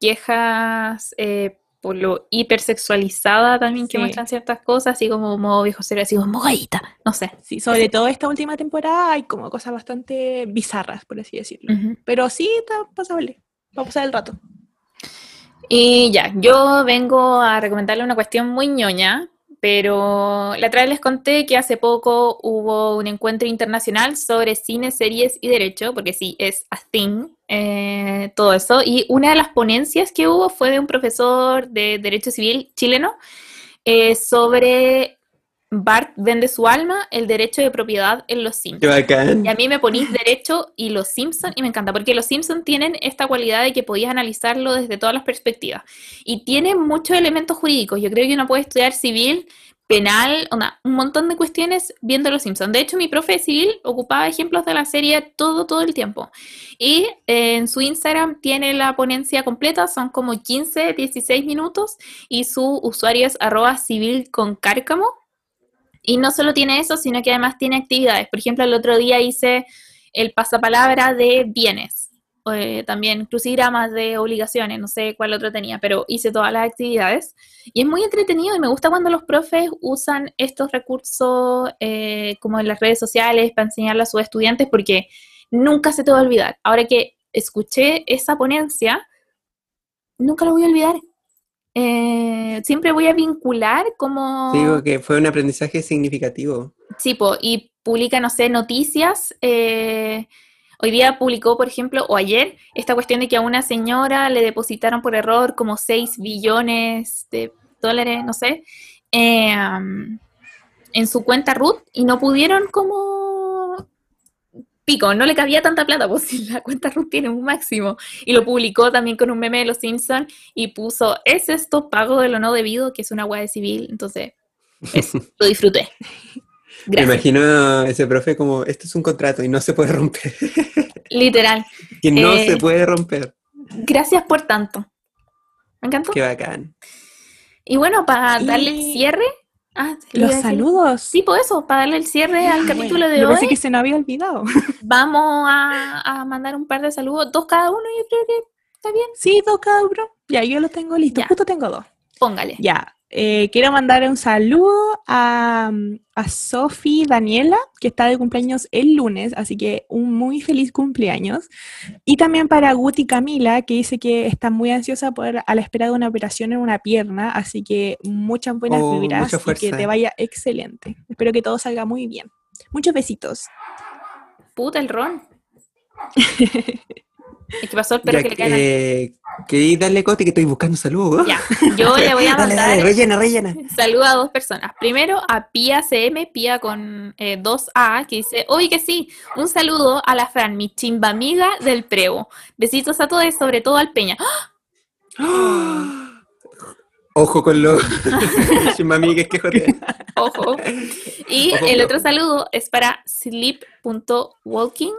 quejas eh, por lo hipersexualizada también que Sí. muestran ciertas cosas, así como modo viejo serio, así como gallita, no sé. Sí, sobre todo esta última temporada hay como cosas bastante bizarras, por así decirlo. Pero sí está pasable. Va a pasar el rato. Y ya, yo vengo a recomendarle una cuestión muy ñoña, pero la otra vez les conté que hace poco hubo un encuentro internacional sobre cine, series y derecho, porque sí, es a thing, eh, todo eso. Y una de las ponencias que hubo fue de un profesor de Derecho Civil chileno eh, sobre Bart vende su alma, el derecho de propiedad en los bacán. Y a mí me ponís derecho y los Simpson y me encanta, porque los Simpson tienen esta cualidad de que podías analizarlo desde todas las perspectivas. Y tiene muchos elementos jurídicos. Yo creo que uno puede estudiar civil, penal, onda, un montón de cuestiones viendo los Simpson. De hecho, mi profe de civil ocupaba ejemplos de la serie todo, todo el tiempo. Y eh, en su Instagram tiene la ponencia completa, son como 15, 16 minutos, y su usuario es arroba civil con cárcamo. Y no solo tiene eso, sino que además tiene actividades. Por ejemplo, el otro día hice el pasapalabra de bienes, eh, también crucigramas de obligaciones, no sé cuál otro tenía, pero hice todas las actividades. Y es muy entretenido y me gusta cuando los profes usan estos recursos eh, como en las redes sociales para enseñarle a sus estudiantes, porque nunca se te va a olvidar. Ahora que escuché esa ponencia, nunca lo voy a olvidar. Eh, siempre voy a vincular como... Digo que fue un aprendizaje significativo. Sí, po, y publica, no sé, noticias. eh, hoy día publicó, por ejemplo, o ayer, esta cuestión de que a una señora le depositaron por error como 6 billones de dólares, no sé, eh, en su cuenta Ruth y no pudieron como... Pico, no le cabía tanta plata, pues si la cuenta Ruth tiene un máximo. Y lo publicó también con un meme de los Simpsons y puso, ¿es esto pago de lo no debido? Que es una hueá de civil. Entonces, eso, lo disfruté. Me Gracias. imagino a ese profe como, esto es un contrato y no se puede romper. Literal. que no Eh, se puede romper. Gracias por tanto. Me encantó. Qué bacán. Y bueno, para Y- darle el cierre. Ah, ¿le Los saludos. Sí, por eso, para darle el cierre al capítulo de hoy, pensé que se nos había olvidado. vamos a, a mandar un par de saludos, dos cada uno, yo creo que está bien. Sí, dos cada uno. Ya, yo los tengo listos. Justo tengo dos. Póngale. Ya. Eh, quiero mandar un saludo a, a Sofi Daniela, que está de cumpleaños el lunes, así que un muy feliz cumpleaños. Y también para Guti Camila, que dice que está muy ansiosa por, a la espera de una operación en una pierna, así que muchas buenas Oh, vibras mucha y que te vaya excelente. Espero que todo salga muy bien. Muchos besitos. Puta el ron. Es que pasó el perro Ya que le cae en eh, darle cote que estoy buscando saludos. Ya, yo le voy a Dale, mandar dale, rellena, rellena. saludo a dos personas. Primero a Pia CM, Pia con eh, dos A, que dice, oye que sí, un saludo a la Fran, mi chimba amiga del Prevo. Besitos a todos, sobre todo al Peña. ¡Ah! Ojo con los chimamigues que joder. Ojo. Y Ojo, el otro saludo es para sleep.walking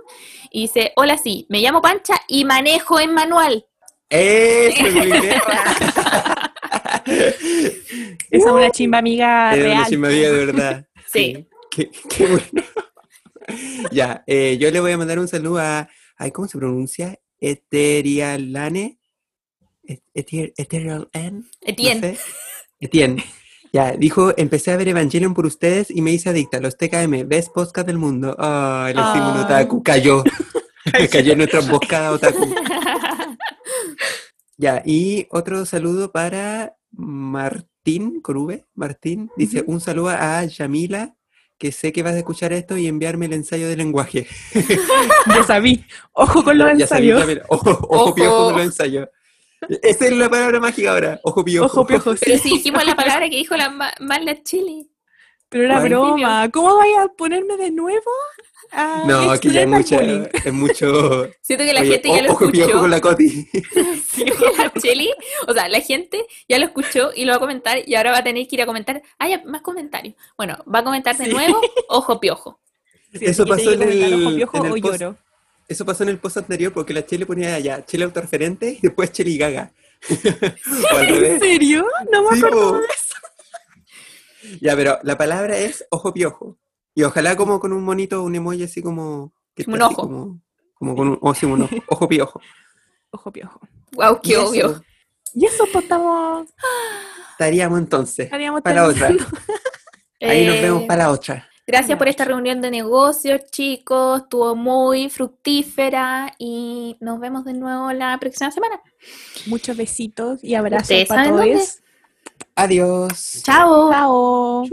y dice, hola sí, me llamo Pancha y manejo en manual. ¡Eso! Esa es una chimba amiga Era una real. chimamiga de verdad. Sí. Qué, qué bueno. ya, eh, yo le voy a mandar un saludo a. Ay, ¿Cómo se pronuncia? Eterialane. Ethereal N. Etienne. No sé. Etienne. Ya, dijo, empecé a ver Evangelion por ustedes y me hice adicta. Los TKM, best podcast del mundo. Ay, le hicimos un Ah. otaku. Cayó. Cayó en nuestra emboscada otaku. Ya, y otro saludo para Martín, con V, Martín, dice un saludo a Yamila, que sé que vas a escuchar esto y enviarme el ensayo de lenguaje. Ya sabí. Ojo con los Ya ensayos. Ojo, ojo, Ojo. piojo con los ensayos. Esa es la palabra mágica ahora, ojo piojo. Ojo piojo, sí. Pero si dijimos la palabra que dijo la Ma- Marla Chili. Pero era ¿Cuál? broma. ¿Cómo vaya a ponerme de nuevo? a No, aquí ya es mucho, es mucho. Siento que la Oye, gente ya lo ojo piojo escuchó. con la Coti. Sí, la Cheli, o sea, la gente ya lo escuchó y lo va a comentar y ahora va a tener que ir a comentar. Ah, ya, más comentarios. Bueno, va a comentar de Sí. nuevo, ojo piojo. Sí, Eso pasó en el- ojo piojo en el o post. lloro. Eso pasó en el post anterior porque la Chele ponía allá Chele autorreferente y después Chele y Gaga. ¿En serio? No me Sí, acuerdo po. de eso. Ya, pero la palabra es ojo piojo. Y ojalá como con un monito, un emoji así como... que Como un ojo. Como, como con un, o sí, un ojo, ojo piojo. Ojo piojo. Wow, Y qué eso obvio. Y eso pues estamos, Estaríamos entonces. estaríamos Para la otra. Ahí nos Eh, vemos para la otra. Gracias por esta reunión de negocios, chicos. Estuvo muy fructífera y nos vemos de nuevo la próxima semana. Muchos besitos y abrazos ¿Ustedes para todos. Adiós. Chao. Chao.